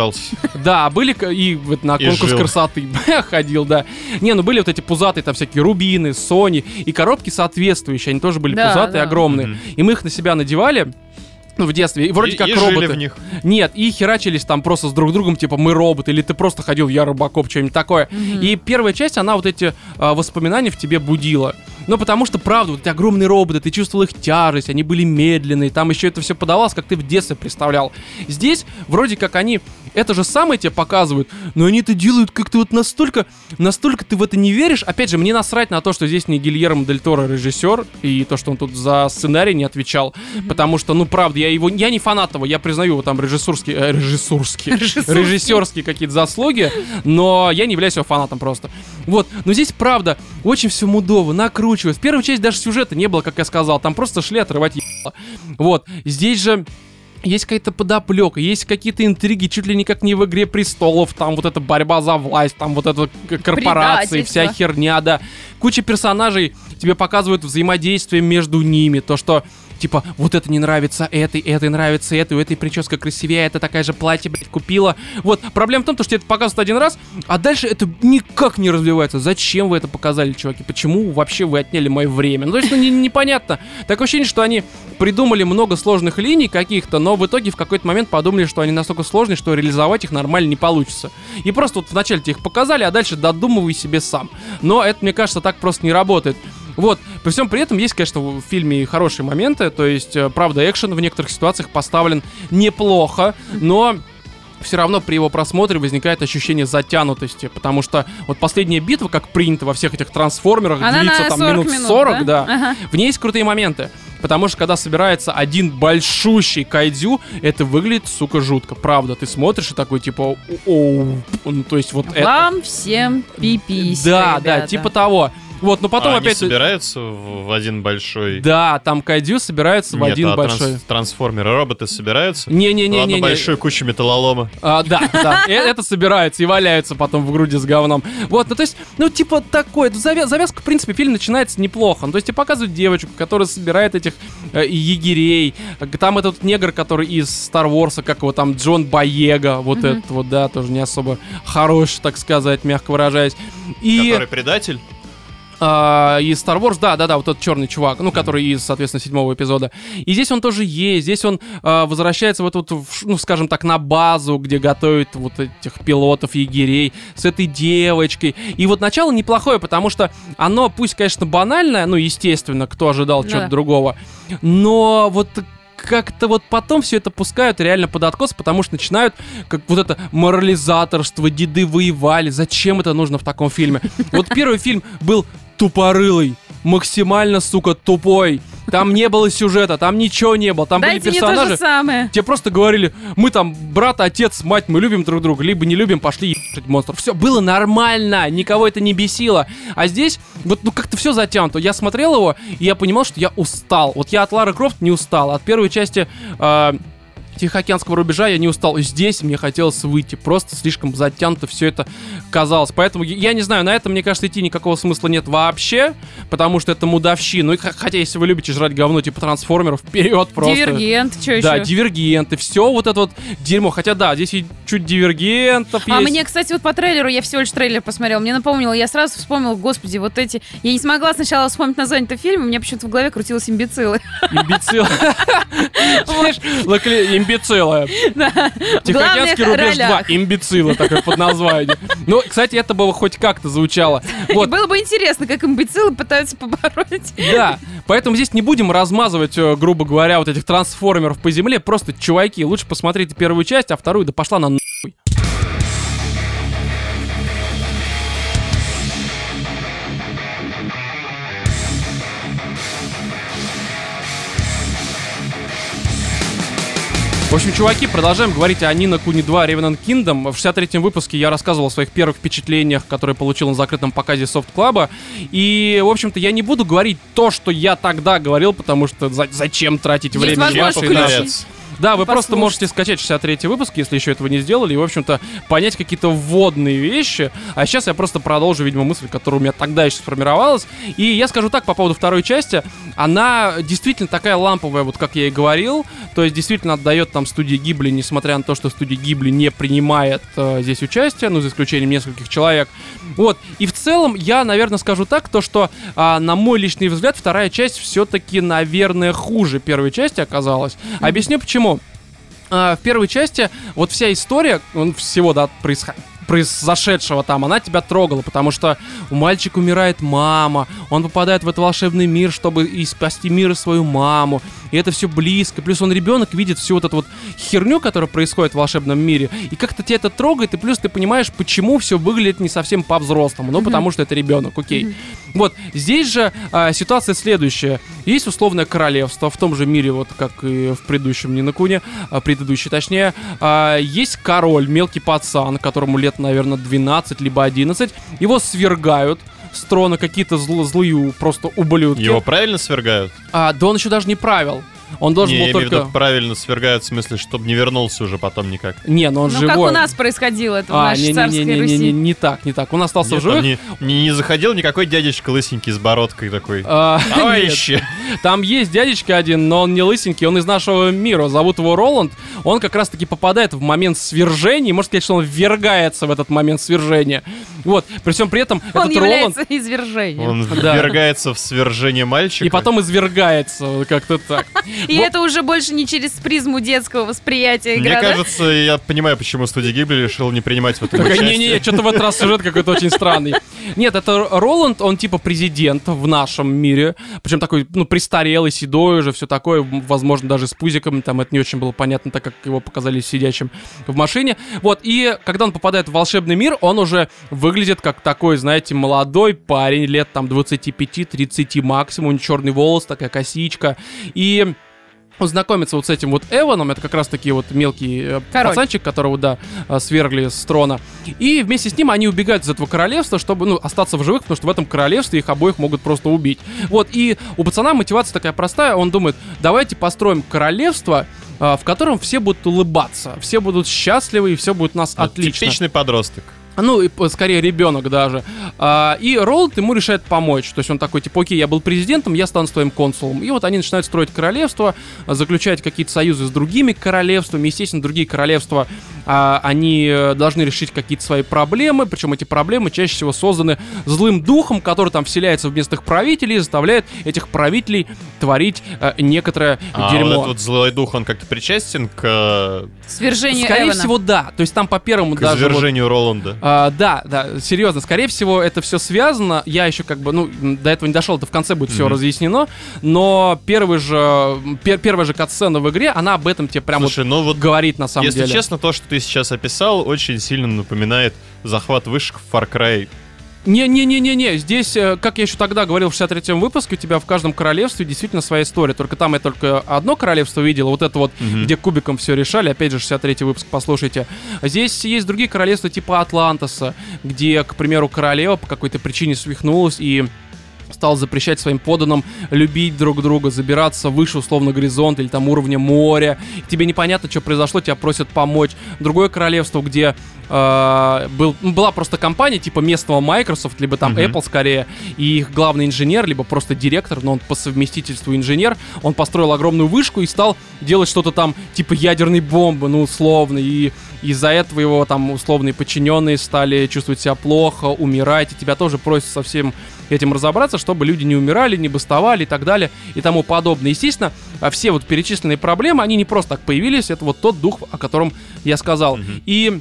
да, были и вот на И конкурс жил. красоты ходил, да. Не, ну были вот эти пузатые там всякие рубины, Сони, и коробки соответствующие, они тоже были Да, пузатые, да. огромные. Мгм. И мы их на себя надевали, ну, в детстве, и вроде И- как и жили роботы. в них. Нет, и херачились там просто с друг другом, типа, мы роботы, или ты просто ходил, я робокоп, что-нибудь такое. И первая часть, она вот эти а, воспоминания в тебе будила. Ну, потому что, правда, вот эти огромные роботы, ты чувствовал их тяжесть, они были медленные, там еще это все подавалось, как ты в детстве представлял. Здесь, вроде как они это же самое тебе показывают, но они это делают как-то вот настолько, настолько ты в это не веришь. Опять же, мне насрать на то, что здесь не Гильермо Дель Торо режиссер, и то, что он тут за сценарий не отвечал, потому что, ну, правда, я его, я не фанат его, я признаю его там режиссерские, э, режиссерские, Режиссерские. режиссерские какие-то заслуги, но я не являюсь его фанатом просто. Вот, но здесь, правда, очень все мудово, накручивается. В первой части даже сюжета не было, как я сказал, там просто шли отрывать ебало. Вот, здесь же есть какая-то подоплека, есть какие-то интриги, чуть ли не как не в «Игре престолов», там вот эта борьба за власть, там вот эта корпорации, вся херня, да. Куча персонажей тебе показывают взаимодействие между ними, то, что Типа, вот это не нравится этой, этой нравится этой, у этой прическа красивее, это такая же платье, блядь, купила. Вот, проблема в том, что это показывают один раз, а дальше это никак не развивается. Зачем вы это показали, чуваки? Почему вообще вы отняли мое время? Ну, то есть, ну, не- непонятно. Такое ощущение, что они придумали много сложных линий каких-то, но в итоге в какой-то момент подумали, что они настолько сложные, что реализовать их нормально не получится. И просто вот вначале тебе их показали, а дальше додумывай себе сам. Но это, мне кажется, так просто не работает. Вот, при всем при этом есть, конечно, в фильме хорошие моменты, то есть, э, правда, экшен в некоторых ситуациях поставлен неплохо, но все равно при его просмотре возникает ощущение затянутости, потому что вот последняя битва, как принято во всех этих трансформерах, Она длится там 40 минут минут, 40, да. да? Ага. В ней есть крутые моменты. Потому что когда собирается один большущий кайдзю, это выглядит, сука, жутко. Правда, ты смотришь и такой, типа, оу, ну, то есть вот это... Вам всем пипись. Да, да, типа того. Вот, но потом а они опять... собираются в, в один большой... Да, там кайдзю собираются в Нет, один а транс- большой. трансформеры, роботы собираются? в Не-не-не-не. одну большую кучу металлолома. А, да, да, э- это собираются и валяются потом в груди с говном. Вот, ну то есть, ну типа такое, завя- завязка, в принципе, фильм начинается неплохо. Ну, то есть тебе показывают девочку, которая собирает этих э, егерей. Там этот негр, который из Star Wars, как его там, Джон Боега, вот этот вот, да, тоже не особо хороший, так сказать, мягко выражаясь. И... Который предатель? А, из Star Wars, да, да, да, вот тот черный чувак, ну, который из, соответственно, седьмого эпизода. И здесь он тоже есть, здесь он а, возвращается вот, ш- ну, скажем так, на базу, где готовят вот этих пилотов, егерей, с этой девочкой. И вот начало неплохое, потому что оно, пусть, конечно, банальное, ну, естественно, кто ожидал чего-то другого, но вот как-то вот потом все это пускают реально под откос, потому что начинают как вот это морализаторство, деды воевали. Зачем это нужно в таком фильме? Вот первый фильм был тупорылый, максимально, сука, тупой. Там не было сюжета, там ничего не было, там Дайте были мне то же персонажи. самое. Тебе просто говорили, мы там брат, отец, мать, мы любим друг друга, либо не любим, пошли ебать монстров. Все, было нормально, никого это не бесило. А здесь, вот, ну как-то все затянуто. Я смотрел его, и я понимал, что я устал. Вот я от Лары Крофт не устал. От первой части э, Тихоокеанского рубежа я не устал. Здесь мне хотелось выйти. Просто слишком затянуто все это казалось. Поэтому я не знаю, на это, мне кажется, идти никакого смысла нет вообще, потому что это мудовщина. Ну, и хотя, если вы любите жрать говно типа трансформеров, вперед просто. Дивергент, что Да, еще? дивергенты, все вот это вот дерьмо. Хотя да, здесь и чуть дивергентов А есть. мне, кстати, вот по трейлеру, я всего лишь трейлер посмотрела, мне напомнило, я сразу вспомнила, господи, вот эти... Я не смогла сначала вспомнить название этого фильма, у меня почему-то в голове крутилось имбецилы. Имбецил. Имбецилы. Тихоокеанский рубеж 2. ролях. Имбецилы, такое под названием. Ну, кстати, это было хоть как-то звучало. Вот, было бы интересно, как имбецилы пытаются побороть. да. Поэтому здесь не будем размазывать, э, грубо говоря, вот этих трансформеров по земле. Просто, чуваки, лучше посмотрите первую часть, а вторую, да пошла на нахуй. В общем, чуваки, продолжаем говорить о Нина Куни 2 Revenant Kingdom. В 63-м выпуске я рассказывал о своих первых впечатлениях, которые получил на закрытом показе Soft Club. И, в общем-то, я не буду говорить то, что я тогда говорил, потому что за- зачем тратить Есть время возможность ваше и наше. включить. Да, вы и просто можете скачать 63-й выпуск, если еще этого не сделали, и, в общем-то, понять какие-то вводные вещи. А сейчас я просто продолжу, видимо, мысль, которая у меня тогда еще сформировалась. И я скажу так по поводу второй части. Она действительно такая ламповая, вот как я и говорил. То есть действительно отдает там студии Гибли, несмотря на то, что студия Гибли не принимает э, здесь участие, ну, за исключением нескольких человек. Вот. И в целом я, наверное, скажу так, то, что, а, на мой личный взгляд, вторая часть все-таки, наверное, хуже первой части оказалась. Объясню почему. А, в первой части вот вся история, он всего, да, происход- произошедшего там, она тебя трогала, потому что у мальчика умирает мама, он попадает в этот волшебный мир, чтобы и спасти мир и свою маму, и это все близко, плюс он ребенок видит всю вот эту вот херню, которая происходит в волшебном мире, и как-то тебя это трогает, и плюс ты понимаешь, почему все выглядит не совсем по-взрослому, ну потому что это ребенок, окей. Вот, здесь же а, ситуация следующая. Есть условное королевство в том же мире, вот как и в предыдущем Нинакуне, а, предыдущий точнее. А, есть король, мелкий пацан, которому лет, наверное, 12 либо 11. Его свергают с трона какие-то зл- злые просто ублюдки. Его правильно свергают? А, да он еще даже не правил. Он должен не, был я имею в только... виду, правильно свергают в смысле, чтобы не вернулся уже потом никак. Не, но он Ну, живой. как у нас происходило это в А, нашей царской не-не-не-не-не, Руси. не так, не так. Он остался Нет, в живых. не, не, не заходил никакой дядечка лысенький с бородкой такой. А, нет. Товарищи! Там есть дядечка один, но он не лысенький, он из нашего мира. Зовут его Роланд. Он как раз-таки попадает в момент свержения. Можно сказать, что он ввергается в этот момент свержения. Вот. При всем при этом Он этот Роланд... извержением. Он Да. ввергается в свержение мальчика. И потом извергается, как-то так. И это уже больше не через призму детского восприятия Мне игра, да? кажется, я понимаю, почему студия Гибли решил не принимать в этом участие. не-не, что-то в этот раз сюжет какой-то очень странный. Нет, это Роланд, он типа президент в нашем мире. Причем такой, ну, престарелый, седой уже, все такое. Возможно, даже с пузиком. Там это не очень было понятно, так как его показали сидячим в машине. Вот, и когда он попадает в волшебный мир, он уже выглядит как такой, знаете, молодой парень, лет там 25-30 максимум. У него черный волос, такая косичка. И он знакомится вот с этим вот Эваном, это как раз таки вот мелкий э, Король. пацанчик, которого, да, э, свергли с трона. И вместе с ним они убегают из этого королевства, чтобы, ну, остаться в живых, потому что в этом королевстве их обоих могут просто убить. Вот, и у пацана мотивация такая простая, он думает, давайте построим королевство, э, в котором все будут улыбаться, все будут счастливы, и все будет у нас Вот отлично. Типичный подросток. Ну, и скорее ребенок даже. А, и Роланд ему решает помочь. То есть он такой, типа, окей, я был президентом, я стану твоим консулом. И вот они начинают строить королевство, а, заключать какие-то союзы с другими королевствами. Естественно, другие королевства, а, они э, должны решить какие-то свои проблемы. Причем эти проблемы чаще всего созданы злым духом, который там вселяется в местных правителей и заставляет этих правителей творить э, некоторое А дерьмо. вот этот вот злой дух, он как-то причастен к, э, Свержение Скорее Эвана. всего, да. То есть там по первому к даже... вот- извержению Роланда? А, да, да, серьезно, скорее всего, это все связано. Я еще как бы, ну, до этого не дошел, это в конце будет все Мгм. разъяснено. Но первый же, пер- первая же катсцена в игре, она об этом тебе прям Слушай, ну вот вот говорит на самом если деле. честно, то, что ты сейчас описал, очень сильно напоминает захват вышек в Far Cry. Не-не-не-не-не, здесь, э, как я еще тогда говорил в 63-м выпуске, у тебя в каждом королевстве действительно своя история. Только там я только одно королевство видел, вот это вот, Мгм. где кубиком все решали. Опять же, 63-й выпуск, послушайте. Здесь есть другие королевства типа Атлантоса, где, к примеру, королева по какой-то причине свихнулась и стал запрещать своим подданным любить друг друга, забираться выше условно горизонта или там уровня моря. Тебе непонятно, что произошло, тебя просят помочь. Другое королевство, где э, был, ну, была просто компания типа местного Microsoft, либо там Мгм. Apple скорее, и их главный инженер, либо просто директор, но он по совместительству инженер, он построил огромную вышку и стал делать что-то там типа ядерной бомбы, ну условно, и из-за этого его там условные подчиненные стали чувствовать себя плохо, умирать, и тебя тоже просят со всем этим разобраться, чтобы люди не умирали, не бастовали и так далее и тому подобное. Естественно, а все вот перечисленные проблемы, они не просто так появились, это вот тот дух, о котором я сказал. Мгм. И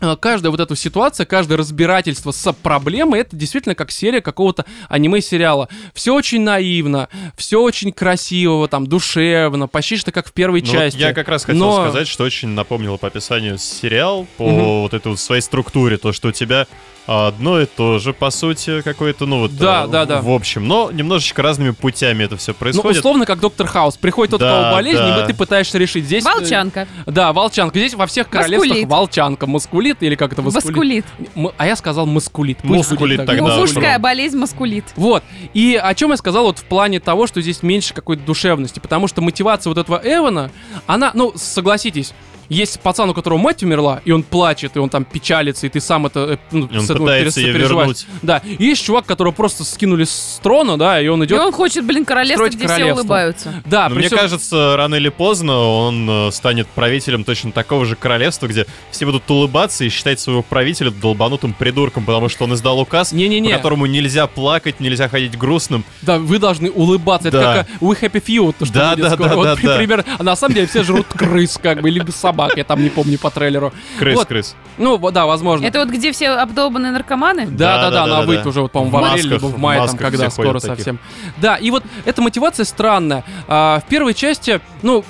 э, каждая вот эта ситуация, каждое разбирательство с проблемой, это действительно как серия какого-то аниме-сериала. Все очень наивно, все очень красиво, там, душевно, почти что как в первой Ну, вот части. я как раз хотел Но- сказать, что очень напомнило по описанию сериал, по Мгм. вот этой вот своей структуре, то, что у тебя одно и то же, по сути, какое-то, ну вот, Да, э, да, да. в общем, но немножечко разными путями это все Ну, происходит. условно, как Доктор Хаус. Приходит тот, у Да, кого болезнь, да. и ты пытаешься решить. Здесь... э, Волчанка. Да, волчанка. Здесь во всех королевствах Маскулит. волчанка. Маскулит или как это? Маскулит. М- А я сказал маскулит. Пусть так. тогда. Ну, Да, мужская болезнь маскулит. Вот. И о чем я сказал вот в плане того, что здесь меньше какой-то душевности. Потому что мотивация вот этого Эвана, она, ну, согласитесь, есть пацан, у которого мать умерла, и он плачет, и он там печалится, и ты сам это э, ну, И он с этого пытается ее вернуть. Да. И есть чувак, которого просто скинули с трона, да, и он И идет. он хочет, блин, королевство, где все королевство. улыбаются. Да, Но мне всем- кажется, рано или поздно он э, станет правителем точно такого же королевства, где все будут улыбаться и считать своего правителя долбанутым придурком, потому что он издал указ, Не-не-не. по которому нельзя плакать, нельзя ходить грустным. Да, вы должны улыбаться. Да. Это как э, We Happy Few, то, что Да, да, да, Вот да, да. примерно. А на самом деле все жрут крыс, как бы, либо собак, я там не помню по трейлеру. Крыс, Вот. крыс. Ну, да, возможно. Это вот где все обдолбанные наркоманы? Да, да, да, Да, она да, да, выйдет да. уже, вот, по-моему, В в апреле, в в мае, там, когда скоро совсем. Да, и вот эта мотивация странная. А, в первой части, ну,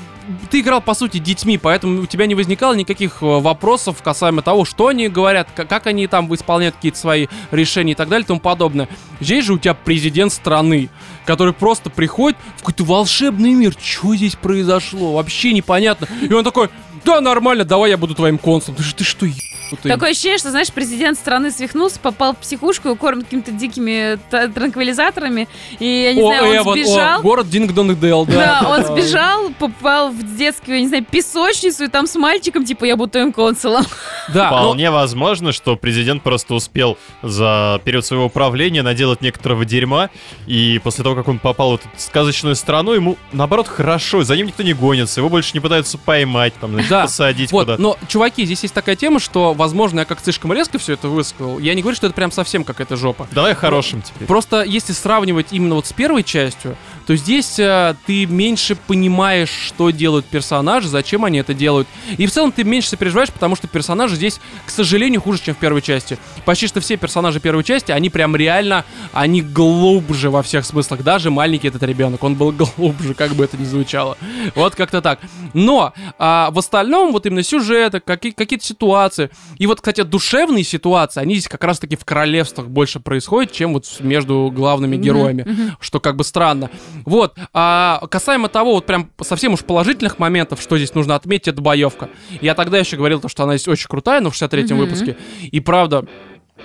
ты играл, по сути, детьми, поэтому у тебя не возникало никаких э, вопросов касаемо того, что они говорят, как они там исполняют какие-то свои решения и так далее и тому подобное. Здесь же у тебя президент страны, который просто приходит в какой-то волшебный мир. Что здесь произошло? Вообще непонятно. И он такой, да, нормально, давай я буду твоим консулом. Ты, ты что, ебанутый?» Такое ощущение, что, знаешь, президент страны свихнулся, попал в психушку, его кормят какими-то дикими т- транквилизаторами, и, я не о, знаю, он Эван, сбежал. о, город Дингдонг-Дел, да. Да, он сбежал, попал в детскую, я не знаю, песочницу, и там с мальчиком, типа, я буду твоим консулом. Да, Вполне возможно, что президент просто успел за период своего правления наделать некоторого дерьма, и после того, как он попал в эту сказочную страну, ему, наоборот, хорошо, за ним никто не гонится, его больше не пытаются поймать, там, значит, Да. посадить Вот, куда-то. но, чуваки, здесь есть такая тема, что, возможно, я как слишком резко все это высказал. Я не говорю, что это прям совсем какая-то жопа. Давай хорошим теперь. Просто если сравнивать именно вот с первой частью, то здесь э, ты меньше понимаешь, что делают персонажи, зачем они это делают. И в целом ты меньше сопереживаешь, потому что персонажи здесь, к сожалению, хуже, чем в первой части. Почти что все персонажи первой части, они прям реально, они глубже во всех смыслах. Даже маленький этот ребенок, он был глубже, как бы это ни звучало. Вот как-то так. Но а, в остальном, вот именно сюжеты, какие- какие-то ситуации. И вот, кстати, душевные ситуации, они здесь как раз-таки в королевствах больше происходят, чем вот между главными героями. Что как бы странно. Вот. А касаемо того, вот прям совсем уж положительных моментов, что здесь нужно отметить, это боевка. Я тогда еще говорил, то, что она здесь очень крутая, но в 63-м Мгм. выпуске. И правда,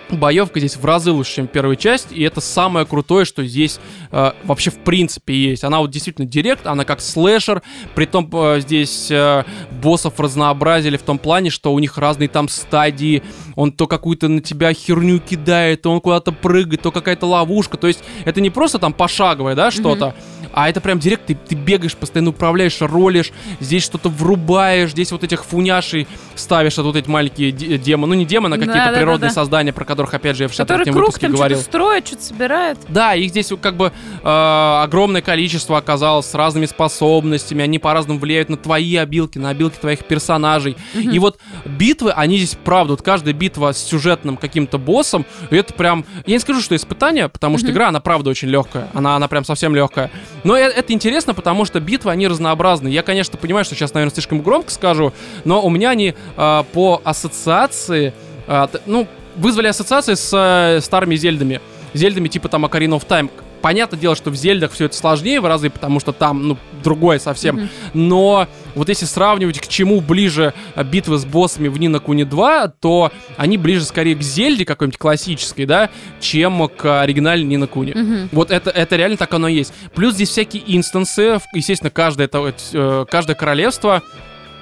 боевка здесь в разы лучше, чем первая часть, и это самое крутое, что здесь э, вообще в принципе есть. Она вот действительно директ, она как слэшер, притом э, здесь э, боссов разнообразили в том плане, что у них разные там стадии, он то какую-то на тебя херню кидает, то он куда-то прыгает, то какая-то ловушка, то есть это не просто там пошаговое, да, что-то, а это прям директ, ты, ты бегаешь, постоянно управляешь, ролишь, здесь что-то врубаешь, здесь вот этих фуняшей ставишь, это вот эти маленькие де- демоны, ну не демоны, а какие-то Да-да-да-да. природные создания, про которых, опять же, я в 63 Который круг выпуске там говорил. что-то строит, что-то собирает. Да, их здесь как бы э, огромное количество оказалось с разными способностями, они по-разному влияют на твои обилки, на обилки твоих персонажей. И вот битвы, они здесь, правда, вот каждая битва с сюжетным каким-то боссом, это прям, я не скажу, что испытание, потому что игра, она правда очень легкая, она, она прям совсем легкая. Но э- это интересно, потому что битвы, они разнообразны. Я, конечно, понимаю, что сейчас, наверное, слишком громко скажу, но у меня они э, по ассоциации, э, ну, вызвали ассоциации с э, старыми зельдами. Зельдами типа там Ocarina of Time. Понятное дело, что в Зельдах все это сложнее в разы, потому что там, ну, другое совсем. Мгм. Но вот если сравнивать, к чему ближе битвы с боссами в Нина Куни 2, то они ближе скорее к Зельде какой-нибудь классической, да, чем к оригинальной Нина Куни. Мгм. Вот это, это реально так оно и есть. Плюс здесь всякие инстансы, естественно, каждое, это, э, каждое королевство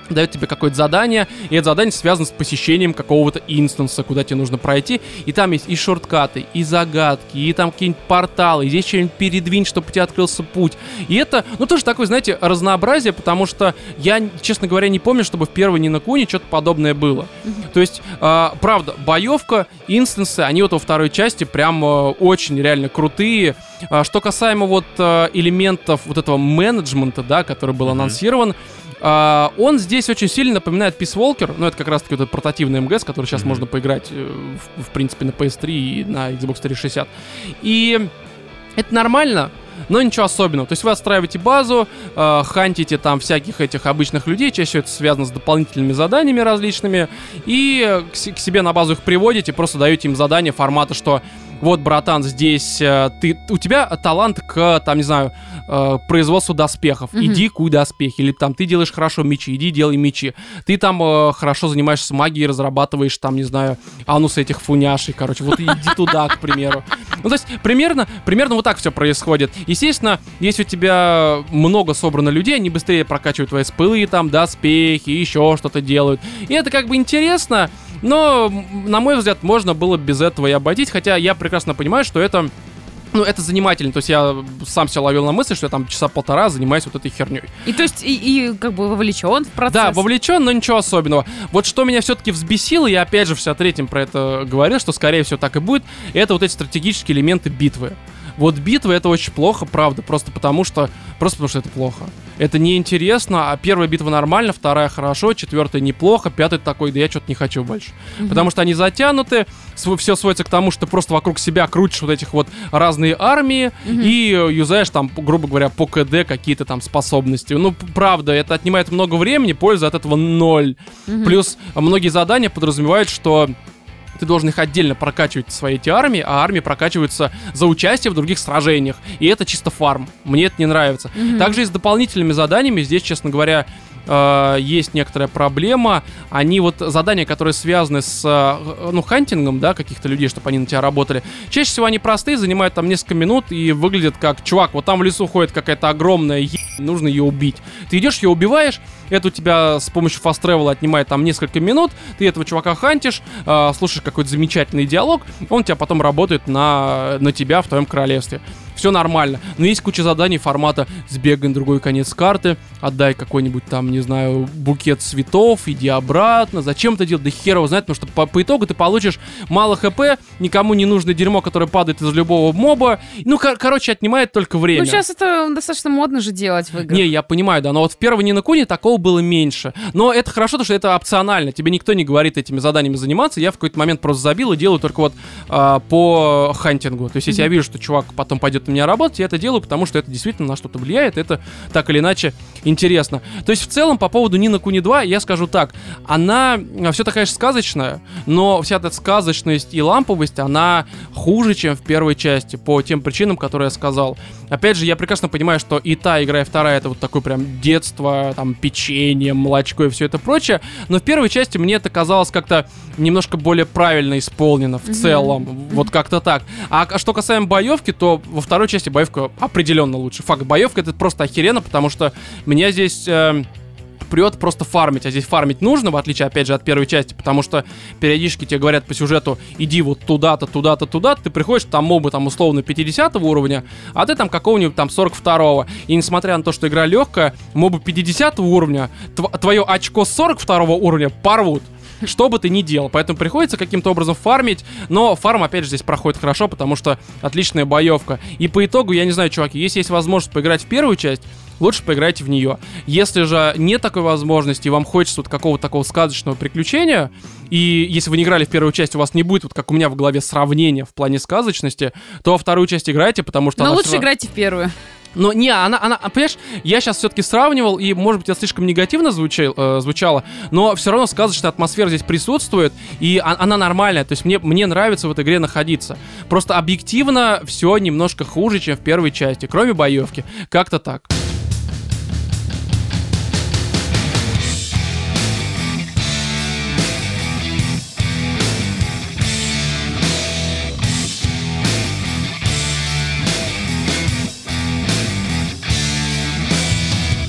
дает тебе какое-то задание, и это задание связано с посещением какого-то инстанса, куда тебе нужно пройти, и там есть и шорткаты, и загадки, и там какие-нибудь порталы, и здесь что-нибудь передвинь, чтобы у тебя открылся путь. И это, ну, тоже такое, знаете, разнообразие, потому что я, честно говоря, не помню, чтобы в первой Нина Куни что-то подобное было. То есть, а, правда, боевка, инстансы, они вот во второй части прям э, очень реально крутые. А, что касаемо вот э, элементов вот этого менеджмента, да, который был анонсирован, а, он здесь очень сильно напоминает Peace Walker, ну это как раз таки вот этот портативный МГС, который сейчас Мгм. можно поиграть, э, в, в принципе, на PS3 и на Xbox 360. И это нормально, но ничего особенного. То есть вы отстраиваете базу, э, хантите там всяких этих обычных людей, чаще всего это связано с дополнительными заданиями различными, и э, к, к себе на базу их приводите, просто даете им задание формата, что вот, братан, здесь э, ты, у тебя талант к, там, не знаю, э, производству доспехов. Мгм. Иди куй доспехи. Или там ты делаешь хорошо мечи, иди делай мечи. Ты там э, хорошо занимаешься магией, разрабатываешь там, не знаю, анусы этих фуняшей, короче. Вот иди туда, к примеру. Ну, то есть, примерно, примерно вот так все происходит. Естественно, если у тебя много собрано людей, они быстрее прокачивают твои спылы, там, доспехи, еще что-то делают. И это как бы интересно, но, на мой взгляд, можно было без этого и обойтись, хотя я прекрасно понимаю, что это ну, это занимательно. То есть я сам себя ловил на мысли, что я там часа полтора занимаюсь вот этой херней. И то есть, и, и как бы вовлечен в процесс. Да, вовлечен, но ничего особенного. Вот что меня все-таки взбесило, я опять же в 63-м про это говорил, что скорее всего так и будет, это вот эти стратегические элементы битвы. Вот битвы это очень плохо, правда, просто потому что, просто потому что это плохо. Это неинтересно, а первая битва нормально, вторая хорошо, четвертая неплохо, пятая такой, да я что-то не хочу больше. Потому что они затянуты, все сводится к тому, что ты просто вокруг себя крутишь вот этих вот разные армии и э, юзаешь там, грубо говоря, по КД какие-то там способности. Ну, правда, это отнимает много времени, пользы от этого ноль. Плюс э, многие задания подразумевают, что ты должен их отдельно прокачивать свои эти армии, а армии прокачиваются за участие в других сражениях. И это чисто фарм. Мне это не нравится. Мгм. Также и с дополнительными заданиями здесь, честно говоря, э, есть некоторая проблема. Они вот задания, которые связаны с э, ну хантингом, да, каких-то людей, чтобы они на тебя работали. Чаще всего они простые, занимают там несколько минут и выглядят как чувак. Вот там в лесу ходит какая-то огромная е... нужно ее убить. Ты идешь, ее убиваешь, это у тебя с помощью фаст тревела отнимает там несколько минут, ты этого чувака хантишь, э, слушаешь какой-то замечательный диалог, он тебя потом работает на, на тебя в твоем королевстве. Все нормально. Но есть куча заданий формата сбегай на другой конец карты, отдай какой-нибудь там, не знаю, букет цветов, иди обратно. Зачем это делать? Да хер его знает, потому что по, по итогу ты получишь мало хп, никому не нужное дерьмо, которое падает из любого моба. Ну, кор- короче, отнимает только время. Ну, сейчас это достаточно модно же делать в играх. Не, я понимаю, да, но вот в первой Нина Куни такого было меньше. Но это хорошо, то что это опционально. Тебе никто не говорит этими заданиями заниматься. Я в какой-то момент просто забил и делаю только вот а, по хантингу. То есть, если я вижу, что чувак потом пойдет на меня работать, я это делаю, потому что это действительно на что-то влияет. Это так или иначе интересно. То есть, в целом, по поводу Нина Куни 2, я скажу так. Она все такая же сказочная, но вся эта сказочность и ламповость, она хуже, чем в первой части, по тем причинам, которые я сказал. Опять же, я прекрасно понимаю, что и та игра, и вторая это вот такое прям детство, там, печенье, молочко и все это прочее. Но в первой части мне это казалось как-то немножко более правильно исполнено в целом. Вот как-то так. А что касаемо боевки, то во второй части боевка определенно лучше. Факт, боевка это просто охеренно, потому что меня здесь... э, прет просто фармить, а здесь фармить нужно, в отличие, опять же, от первой части, потому что периодически тебе говорят по сюжету, иди вот туда-то, туда-то, туда-то, ты приходишь, там мобы там условно 50 уровня, а ты там какого-нибудь там 42 И несмотря на то, что игра легкая, мобы 50 уровня, тв- твое очко 42 уровня порвут. Что бы ты ни делал. Поэтому приходится каким-то образом фармить. Но фарм, опять же, здесь проходит хорошо, потому что отличная боевка. И по итогу, я не знаю, чуваки, если есть возможность поиграть в первую часть, лучше поиграйте в нее. Если же нет такой возможности, и вам хочется вот какого-то такого сказочного приключения, и если вы не играли в первую часть, у вас не будет вот как у меня в голове сравнения в плане сказочности, то во вторую часть играйте, потому что Но лучше равно- играйте в первую. но не, она, она, а, понимаешь, я сейчас все-таки сравнивал, и, может быть, это слишком негативно звучал, э, звучало, но все равно сказочная атмосфера здесь присутствует, и а- она нормальная, то есть мне, мне нравится в этой игре находиться. Просто объективно все немножко хуже, чем в первой части, кроме боевки. Как-то так.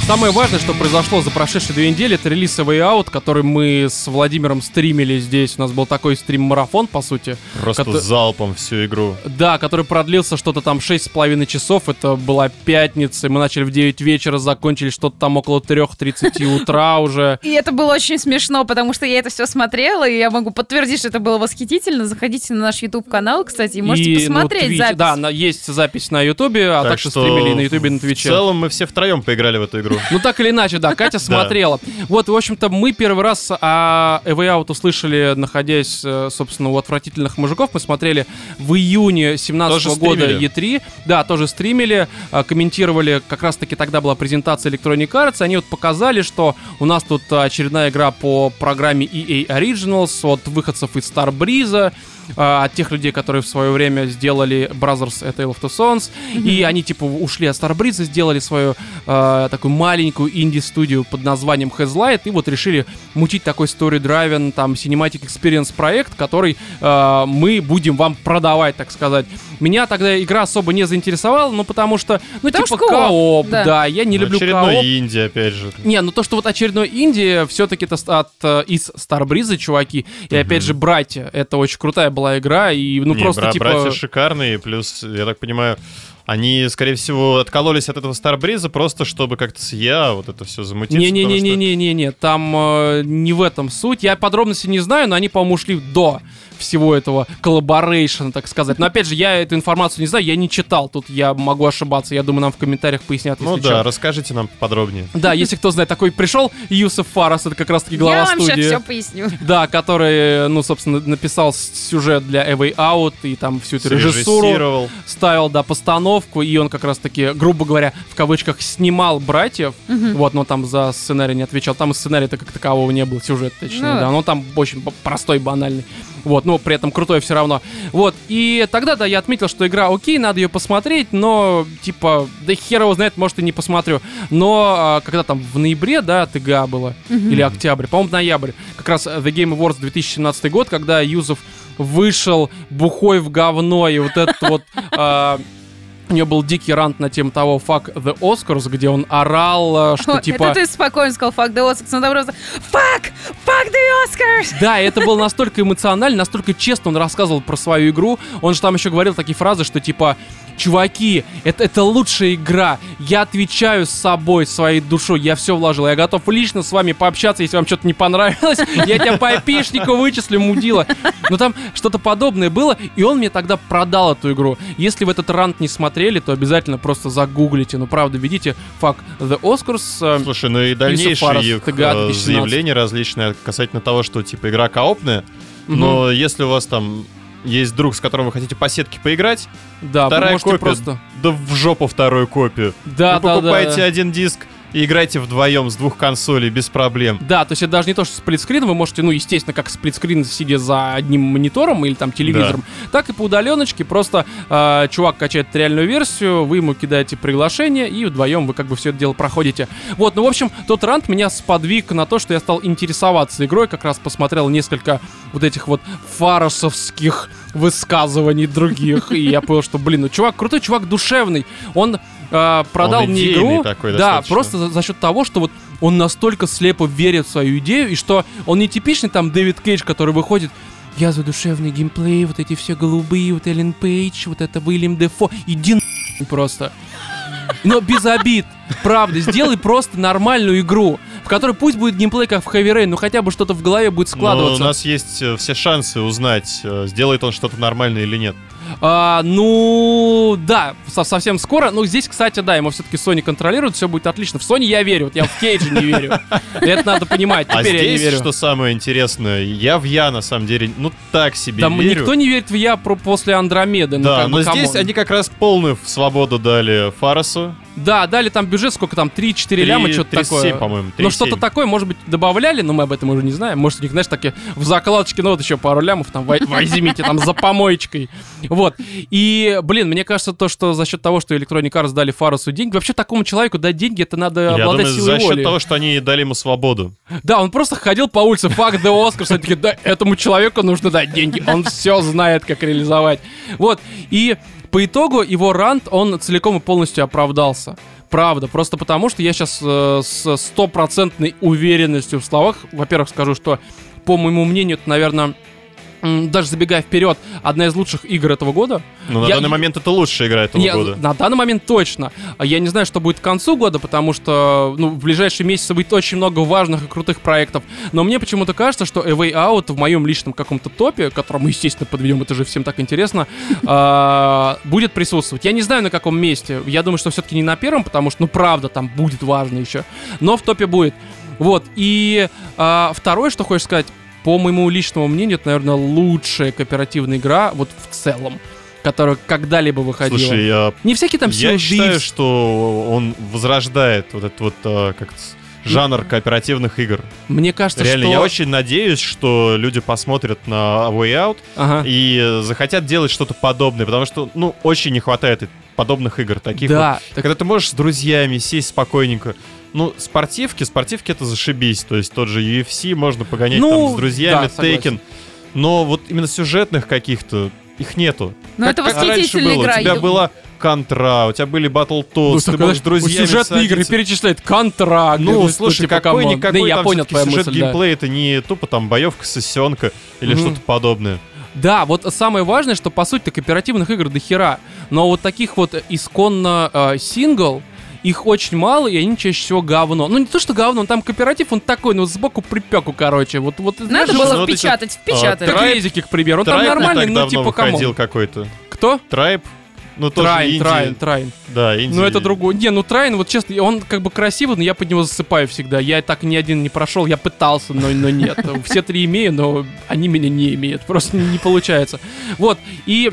Самое важное, что произошло за прошедшие две недели, это релиз Way Out, который мы с Владимиром стримили здесь. У нас был такой стрим-марафон, по сути. Просто Кото- залпом всю игру. Да, который продлился что-то там 6,5 часов. Это была пятница. Мы начали в 9 вечера, закончили что-то там около 3.30 утра уже. И это было очень смешно, потому что я это все смотрела, и я могу подтвердить, что это было восхитительно. Заходите на наш YouTube-канал, кстати, и можете И, ну, посмотреть Twitch- запись. Да, на- есть запись на Ютубе, а Так также что стримили и на Ютубе, и на В Твиче. целом мы все втроем поиграли в эту игру. Ну, так или иначе, да, Катя смотрела. Вот, в общем-то, мы первый раз о A Way Out услышали, находясь, э, собственно, у отвратительных мужиков. Мы смотрели в июне 17 Тоже года стримили? E3. Да, тоже стримили, э, комментировали. Как раз-таки тогда была презентация Electronic Arts. Они вот показали, что у нас тут очередная игра по программе EA Originals от выходцев из Starbreeze от тех людей, которые в свое время сделали Brothers A Tale of Two Sons, и они типа ушли от Starbreeze, сделали свою э, такую маленькую инди-студию под названием Hazlight, и вот решили мутить такой story-driven, там, cinematic experience проект, который э, мы будем вам продавать, так сказать. Меня тогда игра особо не заинтересовала, ну, потому что, ну, Потому типа, что кооп, кооп, да. да. я не люблю Очередной кооп. инди, опять же. Не, ну то, что вот очередной Индия, все-таки это от э, из Старбриза, чуваки. И опять же, братья. Это очень крутая была игра. И ну Не, просто бра- типа. братья шикарные, плюс, я так понимаю, они, скорее всего, откололись от этого Старбриза просто, чтобы как-то с я вот это все замутить. Не-не-не-не-не-не, там э, не в этом суть. Я подробности не знаю, но они, по-моему, ушли до всего этого коллаборейшена, так сказать. Но опять же, я эту информацию не знаю, я не читал. Тут я могу ошибаться. Я думаю, нам в комментариях пояснят, Ну если да, чё. расскажите нам подробнее. Да, если кто знает, такой пришел Юсеф Фарас, это как раз-таки глава я вам студии. сейчас все поясню. Да, который, ну, собственно, написал сюжет для A Way Out и там всю эту режиссуру ставил, да, постановку, и он как раз-таки, грубо говоря, в кавычках, снимал братьев, вот, но там за сценарий не отвечал, там и сценария-то как такового не было, сюжет, точнее, Ну. да, но там очень простой, банальный, вот, но при этом крутой все равно, вот, и тогда, да, я отметил, что игра окей, надо ее посмотреть, но, типа, да хер его знает, может, и не посмотрю, но а, когда там в ноябре, да, ТГА было, или октябрь, по-моему, ноябрь, как раз э, The Game Awards 2017 год, когда Юзов вышел бухой в говно, и вот этот вот... у него был дикий рант на тему того «Fuck the Oscars», где он орал, э, что О, типа... Это ты спокойно сказал fuck the Oscars, но там просто fuck, fuck the Oscars. Да, и это было настолько эмоционально, настолько честно он рассказывал про свою игру. Он же там еще говорил такие фразы, что типа, чуваки, это, это лучшая игра. Я отвечаю с собой, своей душой. Я все вложил. Я готов лично с вами пообщаться, если вам что-то не понравилось. Я тебя по айпишнику вычислю, мудила. Но там что-то подобное было, и он мне тогда продал эту игру. Если вы этот рант не смотрели, то обязательно просто загуглите. Ну, правда, видите, fuck the Oscars. э, Слушай, ну и дальнейшие их э, 2017. заявления различные касательно того, что типа игра коопная, но если у вас там есть друг, с которым вы хотите по сетке поиграть, Да, вы вторая можете копия, просто... да в жопу вторую копию. Да, вы да, покупаете да. один диск и играете вдвоем с двух консолей без проблем. Да, то есть это даже не то, что сплитскрин, вы можете, ну, естественно, как сплитскрин, сидя за одним монитором или там телевизором, так и по удаленочке, просто э, чувак качает реальную версию, вы ему кидаете приглашение, и вдвоем вы как бы все это дело проходите. Вот, ну, в общем, тот рант меня сподвиг на то, что я стал интересоваться игрой, как раз посмотрел несколько вот этих вот фаросовских высказываний других, и я понял, что, блин, ну, чувак крутой, чувак душевный, он э, продал Он мне игру, такой да, достаточно. просто за, за счет того, что вот он настолько слепо верит в свою идею, и что он не типичный там Дэвид Кейдж, который выходит я за душевный геймплей, вот эти все голубые, вот Эллен Пейдж, вот это Уильям Дефо. Иди нахуй просто. Но без обид. Правда, сделай просто нормальную игру, в которой пусть будет геймплей как в Heavy Rain, но хотя бы что-то в голове будет Но складываться. у нас есть э, все шансы узнать, э, сделает он что-то нормальное или нет. А, ну, да, со- совсем скоро. Ну, здесь, кстати, да, ему все-таки Sony контролирует, все будет отлично. В Sony я верю, вот я в Кейджа не верю. Это надо понимать, А теперь я не здесь, верю. что самое интересное, я в я на самом деле, ну так себе Да верю. никто не верит в я про после Андромеды. ну, Да, бы, но здесь come on. они как раз полную свободу дали Фарасу. Да, дали там бюджет, сколько там, 3-4 ляма, что-то 37, такое. по-моему. Ну, 3,7. что-то такое, может быть, добавляли, но мы об этом уже не знаем. Может, у них, знаешь, такие в закладочке, ну, вот еще пару лямов, там, возьмите, там, за помоечкой. Вот. И, блин, мне кажется, то, что за счет того, что Electronic Arts дали Фарасу деньги, вообще такому человеку дать деньги, это надо Я обладать думаю, силой за счет воли. того, что они дали ему свободу. Да, он просто ходил по улице, факт Oscars, они такие, да, этому человеку нужно дать деньги, он все знает, как реализовать. Вот, и по итогу его рант, он целиком и полностью оправдался. Правда, просто потому что я сейчас э, с стопроцентной уверенностью в словах, во-первых, скажу, что, по моему мнению, это, наверное, даже забегая вперед, одна из лучших игр этого года. Ну, на Я- данный момент это лучшая игра этого Не, года. На данный момент точно. Я не знаю, что будет к концу года, потому что ну, в ближайшие месяцы будет очень много важных и крутых проектов. Но мне почему-то кажется, что A Way Out в моем личном каком-то топе, который мы, естественно, подведем, это же всем так интересно, а, будет присутствовать. Я не знаю, на каком месте. Я думаю, что все-таки не на первом, потому что, ну, правда, там будет важно еще. Но в топе будет. Вот. И а, второе, что хочешь сказать, по моему личному мнению, это, наверное, лучшая кооперативная игра вот в целом, которая когда-либо выходила. Слушай, я, Не всякие там я считаю, что он возрождает вот этот вот а, как жанр кооперативных игр. Мне кажется, Реально, что... я очень надеюсь, что люди посмотрят на Way Out Ага. и э, захотят делать что-то подобное, потому что, ну, очень не хватает подобных игр, таких вот. Да, так- Когда ты можешь с друзьями сесть спокойненько. Ну, спортивки, спортивки это зашибись. То есть тот же UFC можно погонять Ну, там с друзьями, да, согласен. Тейкен. Но вот именно сюжетных каких-то их нету. Ну, это Как раньше восхитительная было. игра. У тебя была Контра, у тебя были Battle Ну, Toads, ты такой, можешь друзьями сюжетные игры перечисляет контракт. Ну, слушай, типа, какой-никакой. Да, я там понял сюжет мысль, да. геймплей, это не тупо там боевка, сессионка или Мгм. что-то подобное. Да, вот самое важное, что по сути кооперативных игр до хера. Но вот таких вот исконно э, сингл, их очень мало, и они чаще всего говно. Ну, не то, что говно, он там кооператив, он такой, ну, сбоку припеку, короче. Вот, вот, Надо знаешь, было вот эти- впечатать. Как резики, к примеру. Он там нормальный, ну, давно типа, come on. какой-то. Кто? Трайн, ну тоже Трайн, инди. Трайн, Трайн. Да, инди. Ну, это другой. Не, ну, Трайн, вот честно, он как бы красивый, но я под него засыпаю всегда. Я так ни один не прошел, я пытался, но, но нет. Все три имею, но они меня не имеют. Просто не получается. Вот, и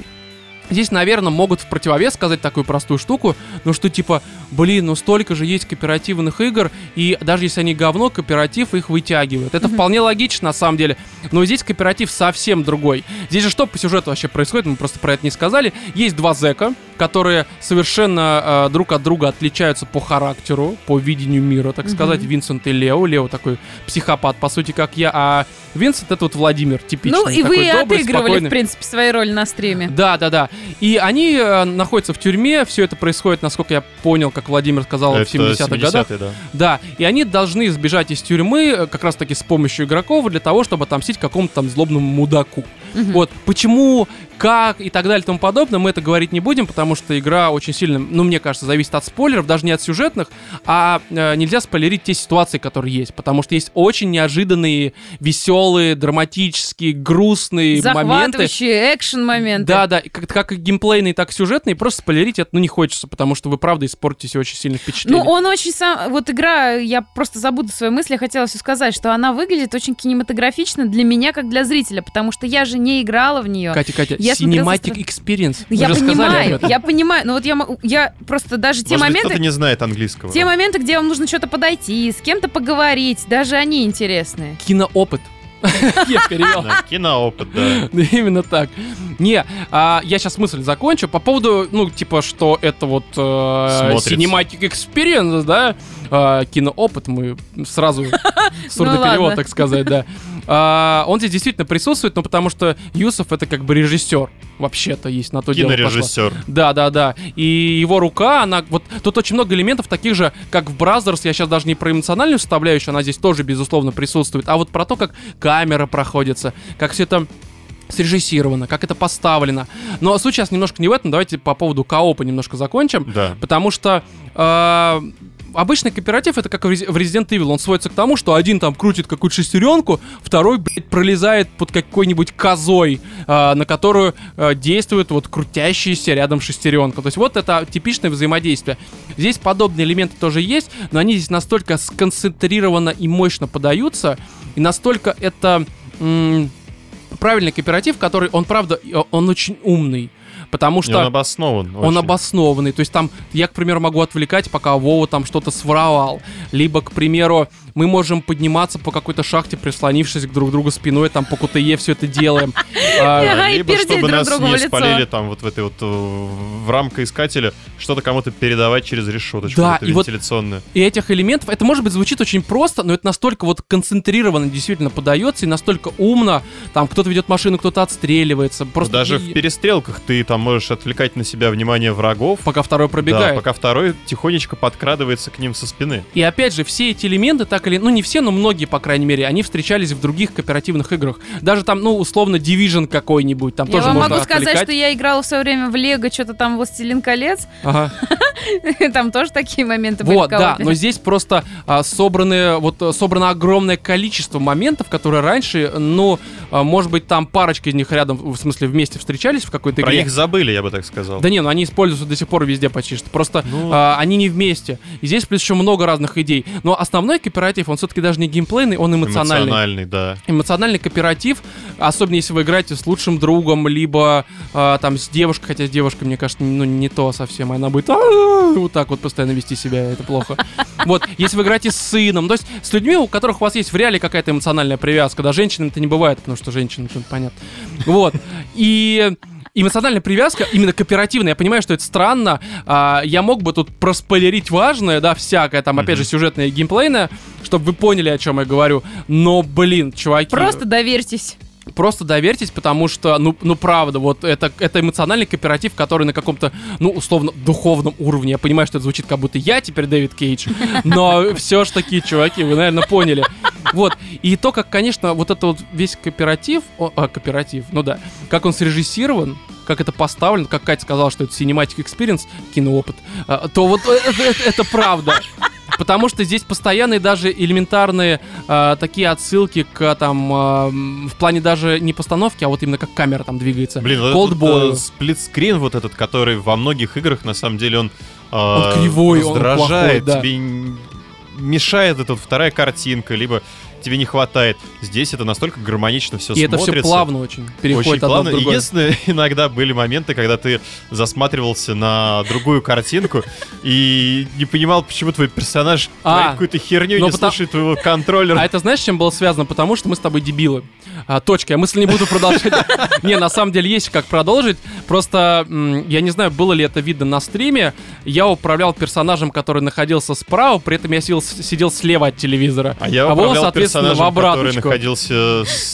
Здесь, наверное, могут в противовес сказать такую простую штуку, ну что типа, блин, ну столько же есть кооперативных игр, и даже если они говно, кооператив их вытягивает. Это вполне логично на самом деле. Но здесь кооператив совсем другой. Здесь же что по сюжету вообще происходит, мы просто про это не сказали. Есть два зэка, которые совершенно э, друг от друга отличаются по характеру, по видению мира, так Мгм. сказать. Винсент и Лео. Лео такой психопат, по сути, как я, а Винсент это вот Владимир, типичный. Ну, и вы такой добрый, отыгрывали, спокойный. в принципе, свои роли на стриме. Да, да, да. И они э, находятся в тюрьме. Все это происходит, насколько я понял, как Владимир сказал, Это в 70-х годах. 70-е, да. Да, и они должны сбежать из тюрьмы э, как раз таки с помощью игроков для того, чтобы отомстить какому-то там злобному мудаку. Мгм. Вот, почему, как и так далее и тому подобное, мы это говорить не будем, потому что игра очень сильно, ну, мне кажется, зависит от спойлеров, даже не от сюжетных, а э, нельзя спойлерить те ситуации, которые есть, потому что есть очень неожиданные, веселые, драматические, грустные моменты. Экшен-моменты. Да, да, и как, как и геймплейные, так и сюжетные, просто спойлерить это ну не хочется, потому что вы правда испортите очень сильно впечатление. Ну, он очень сам... Вот игра, я просто забуду свои мысли, хотела все сказать, что она выглядит очень кинематографично для меня, как для зрителя, потому что я же не играла в нее. Катя, Катя, Я со Cinematic. Experience. Мы Я понимаю, я понимаю, но вот я, я просто даже те Может моменты, кто-то не знает английского. те моменты, где вам нужно что-то подойти, с кем-то поговорить, даже они интересные. Киноопыт. Я перевел. Киноопыт, да. Именно так. Не, а, я сейчас мысль закончу. По поводу, ну, типа, что это вот э, cinematic experience, да, а, киноопыт, мы сразу сурдый Ну так сказать, да. А, он здесь действительно присутствует, но потому что Юсов это как бы режиссер, вообще-то есть на то дело. Кинорежиссер. Да, да, да. И его рука, она вот тут очень много элементов таких же, как в Brothers. Я сейчас даже не про эмоциональную составляющую, она здесь тоже безусловно присутствует, а вот про то, как камера проходится, как все это срежиссировано, как это поставлено. Но суть сейчас немножко не в этом. Давайте по поводу коопа немножко закончим. Да. Потому что э, обычный кооператив это как в Resident Evil. Он сводится к тому, что один там крутит какую-то шестеренку, второй, блядь, пролезает под какой-нибудь козой, э, на которую э, действует вот крутящаяся рядом шестеренка. То есть вот это типичное взаимодействие. Здесь подобные элементы тоже есть, но они здесь настолько сконцентрированно и мощно подаются, и настолько это правильный кооператив, который, он правда, он очень умный. Потому И что он обоснован. он очень. обоснованный. То есть там я, к примеру, могу отвлекать, пока Вова там что-то своровал. Либо, к примеру, мы можем подниматься по какой-то шахте, прислонившись к друг другу спиной, там по КТЕ все это делаем. Либо чтобы нас не спалили там вот в этой вот э, в рамкоискателе, что-то кому-то передавать через решеточку. Да, это и вот- вентиляционное. И этих элементов, это может быть звучит очень просто, но это настолько вот концентрированно действительно подается и настолько умно. Там кто-то ведет машину, кто-то отстреливается. Просто Даже в перестрелках ты там можешь отвлекать на себя внимание врагов. Пока второй Да, пробегает. пока второй тихонечко подкрадывается к ним со спины. И опять же, все эти элементы, так или... Ну, не все, но многие, по крайней мере, они встречались в других кооперативных играх. Даже там, ну, условно, Division какой-нибудь, там Я тоже вам можно могу сказать, отвлекать. что я играла в свое время в Лего, что-то там «Властелин колец». Ага. Там тоже такие моменты были Вот, да, но здесь просто а, собраны, вот э, собрано огромное количество моментов, которые раньше, ну, а, может быть, там парочка из них рядом, в смысле, вместе встречались в какой-то Про игре. них забыли, я бы так сказал. Да не, ну они используются до сих пор везде почти что. Просто Ну. а, они не вместе. И здесь плюс еще много разных идей. Но основной кооператив, он все-таки даже не геймплейный, он эмоциональный. Эмоциональный, да. Эмоциональный кооператив, особенно если вы играете с лучшим другом, либо а, там с девушкой, хотя с девушкой, мне кажется, ну не то совсем, она будет «А-а-а», вот так вот постоянно вести себя, это плохо. Вот, если вы играете с сыном, то есть с людьми, у которых у вас есть в реале какая-то эмоциональная привязка, да, женщинам это не бывает, потому что женщины, тут понятно. Вот, и эмоциональная привязка, именно кооперативная, я понимаю, что это странно, а, я мог бы тут проспойлерить важное, да, всякое, там, опять же, сюжетное и геймплейное, чтобы вы поняли, о чем я говорю, но, блин, чуваки... Просто доверьтесь. Просто доверьтесь, потому что, ну, ну правда, вот это, это эмоциональный кооператив, который на каком-то, ну, условно, духовном уровне. Я понимаю, что это звучит, как будто я теперь Дэвид Кейдж, но все ж таки, чуваки, вы, наверное, поняли. Вот. И то, как, конечно, вот это вот весь кооператив, о, а, кооператив, ну да, как он срежиссирован, как это поставлено, как Катя сказала, что это cinematic experience, киноопыт, а, то вот это, это- это правда. Потому что здесь постоянные даже элементарные а, такие отсылки к там м, в плане даже не постановки, а вот именно как камера там двигается. Блин, этот э, сплитскрин вот этот, который во многих играх, на самом деле, он... э, Он кривой, он раздражает, плохой, да. тебе мешает эта вот вторая картинка, либо тебе не хватает. Здесь это настолько гармонично все И это смотрится. все плавно очень переходит Очень плавно. в другое. Единственное, иногда были моменты, когда ты засматривался на другую картинку и не понимал, почему твой персонаж А, какую-то херню и не потому- слушает твоего контроллера. А это знаешь, чем было связано? Потому что мы с тобой дебилы. А, точка. Я мысль не буду продолжать. Не, на самом деле есть как продолжить. Просто я не знаю, было ли это видно на стриме. Я управлял персонажем, который находился справа, при этом я сидел, сидел слева от телевизора. А я а управлял в персонажем, который находился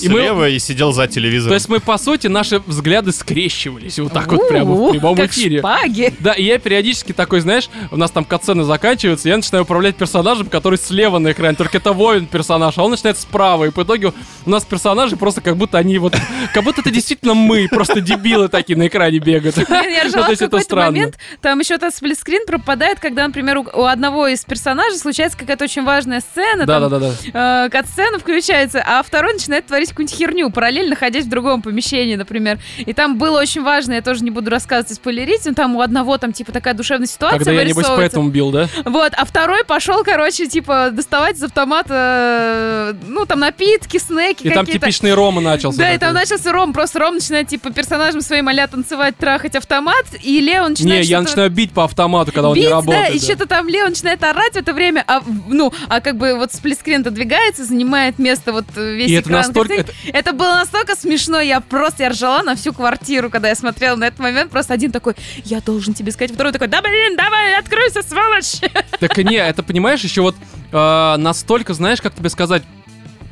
И мы- слева и сидел за телевизором. То есть мы, по сути, наши взгляды скрещивались. Вот так вот прямо в прямом эфире. шпаги. Да, и я периодически такой, знаешь, у нас там катсцены заканчиваются, я начинаю управлять персонажем, который слева на экране, только это воин персонаж, а он начинает справа, и по итогу у нас персонажи просто как будто они вот, как будто это действительно мы, просто дебилы такие на экране бегают. Я ржала то в есть это какой-то странно. момент, там еще этот сплитскрин пропадает, когда, например, у, одного из персонажей случается какая-то очень важная сцена, там, Да-да-да. э, кат-сцена включается, а второй начинает творить какую-нибудь херню, параллельно находясь в другом помещении, например. И там было очень важно, я тоже не буду рассказывать и спойлерить, но там у одного там типа такая душевная ситуация Когда я, небось, поэтому бил, да? Вот, а второй пошел, короче, типа, доставать из автомата, э, ну, там, напитки, снеки И там типичный Рома начался. Да, и там начался Ром, просто Ром начинает, типа, персонажем своим а танцевать, трахать автомат, и Лео начинает Не, я начинаю бить по автомату, когда он бить, не да, работает. и да. что-то там Лео начинает орать в это время, а, ну, а как бы вот сплитскрин-то двигается, занимает место вот весь И это экран. настолько... картинки. это- Это было настолько смешно, я просто, я ржала на всю квартиру, когда я смотрела на этот момент, просто один такой, я должен тебе сказать, второй такой, да блин, давай, откройся, сволочь! Так не, это понимаешь, еще вот э, настолько, знаешь, как тебе сказать,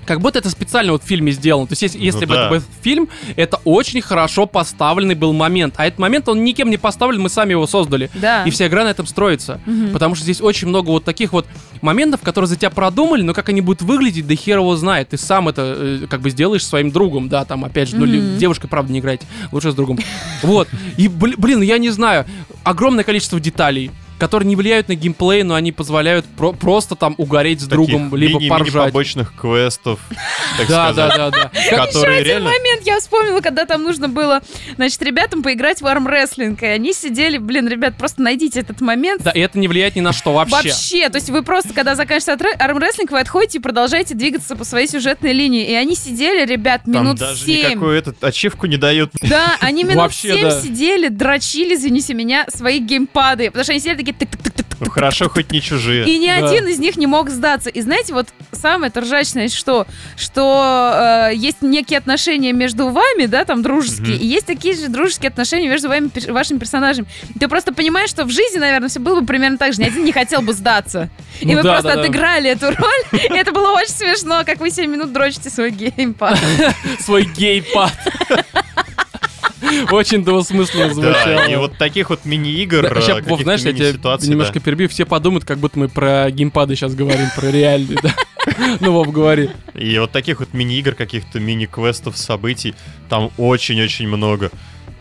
как будто это специально вот в фильме сделано. То есть, если, если бы да. это был фильм, это очень хорошо поставленный был момент. А этот момент, он никем не поставлен, мы сами его создали. Да. И вся игра на этом строится. Мгм. Потому что здесь очень много вот таких вот моментов, которые за тебя продумали, но как они будут выглядеть, да хер его знает. Ты сам это э, как бы сделаешь своим другом, да, там, опять же, ну, ли- Мгм. девушкой, правда, не играйте, лучше с другом. Вот. И, бли- блин, я не знаю, огромное количество деталей которые не влияют на геймплей, но они позволяют про- просто там угореть с другом, Таких либо мини- поржать. мини-побочных квестов, так Да, да, сказать. да, да. Которые Один реально... момент я вспомнила, когда там нужно было, значит, ребятам поиграть в армрестлинг, и они сидели, блин, ребят, просто найдите этот момент. Да, и это не влияет ни на что вообще. Вообще, то есть вы просто, когда заканчивается армре- армрестлинг, вы отходите и продолжаете двигаться по своей сюжетной линии. И они сидели, ребят, Там минут даже семь. никакую этот ачивку не дают. Да, они минут Вообще, семь да. сидели, дрочили, извините меня, свои геймпады. Потому что они сидели такие тык-тык-тык-тык. Ну, хорошо, хоть не чужие. И ни Да. один из них не мог сдаться. И знаете, вот самое торжачное что? Что э, есть некие отношения между вами, да, там дружеские, и есть такие же дружеские отношения между вами, вашими персонажами. Ты просто понимаешь, что в жизни, наверное, все было бы примерно так же. Ни один не хотел бы сдаться. И Ну вы да, просто да, да. отыграли эту роль. И это было очень смешно, как вы 7 минут дрочите свой геймпад. Свой гейпад. Очень двусмысленно звучало. Да, и вот таких вот мини-игр, Да, э, Вов, знаешь, я тебя немножко перебью, все подумают, как будто мы про геймпады сейчас говорим, про реальные, да. Ну, Вов, говори. И вот таких вот мини-игр, каких-то мини-квестов, событий, там очень-очень много.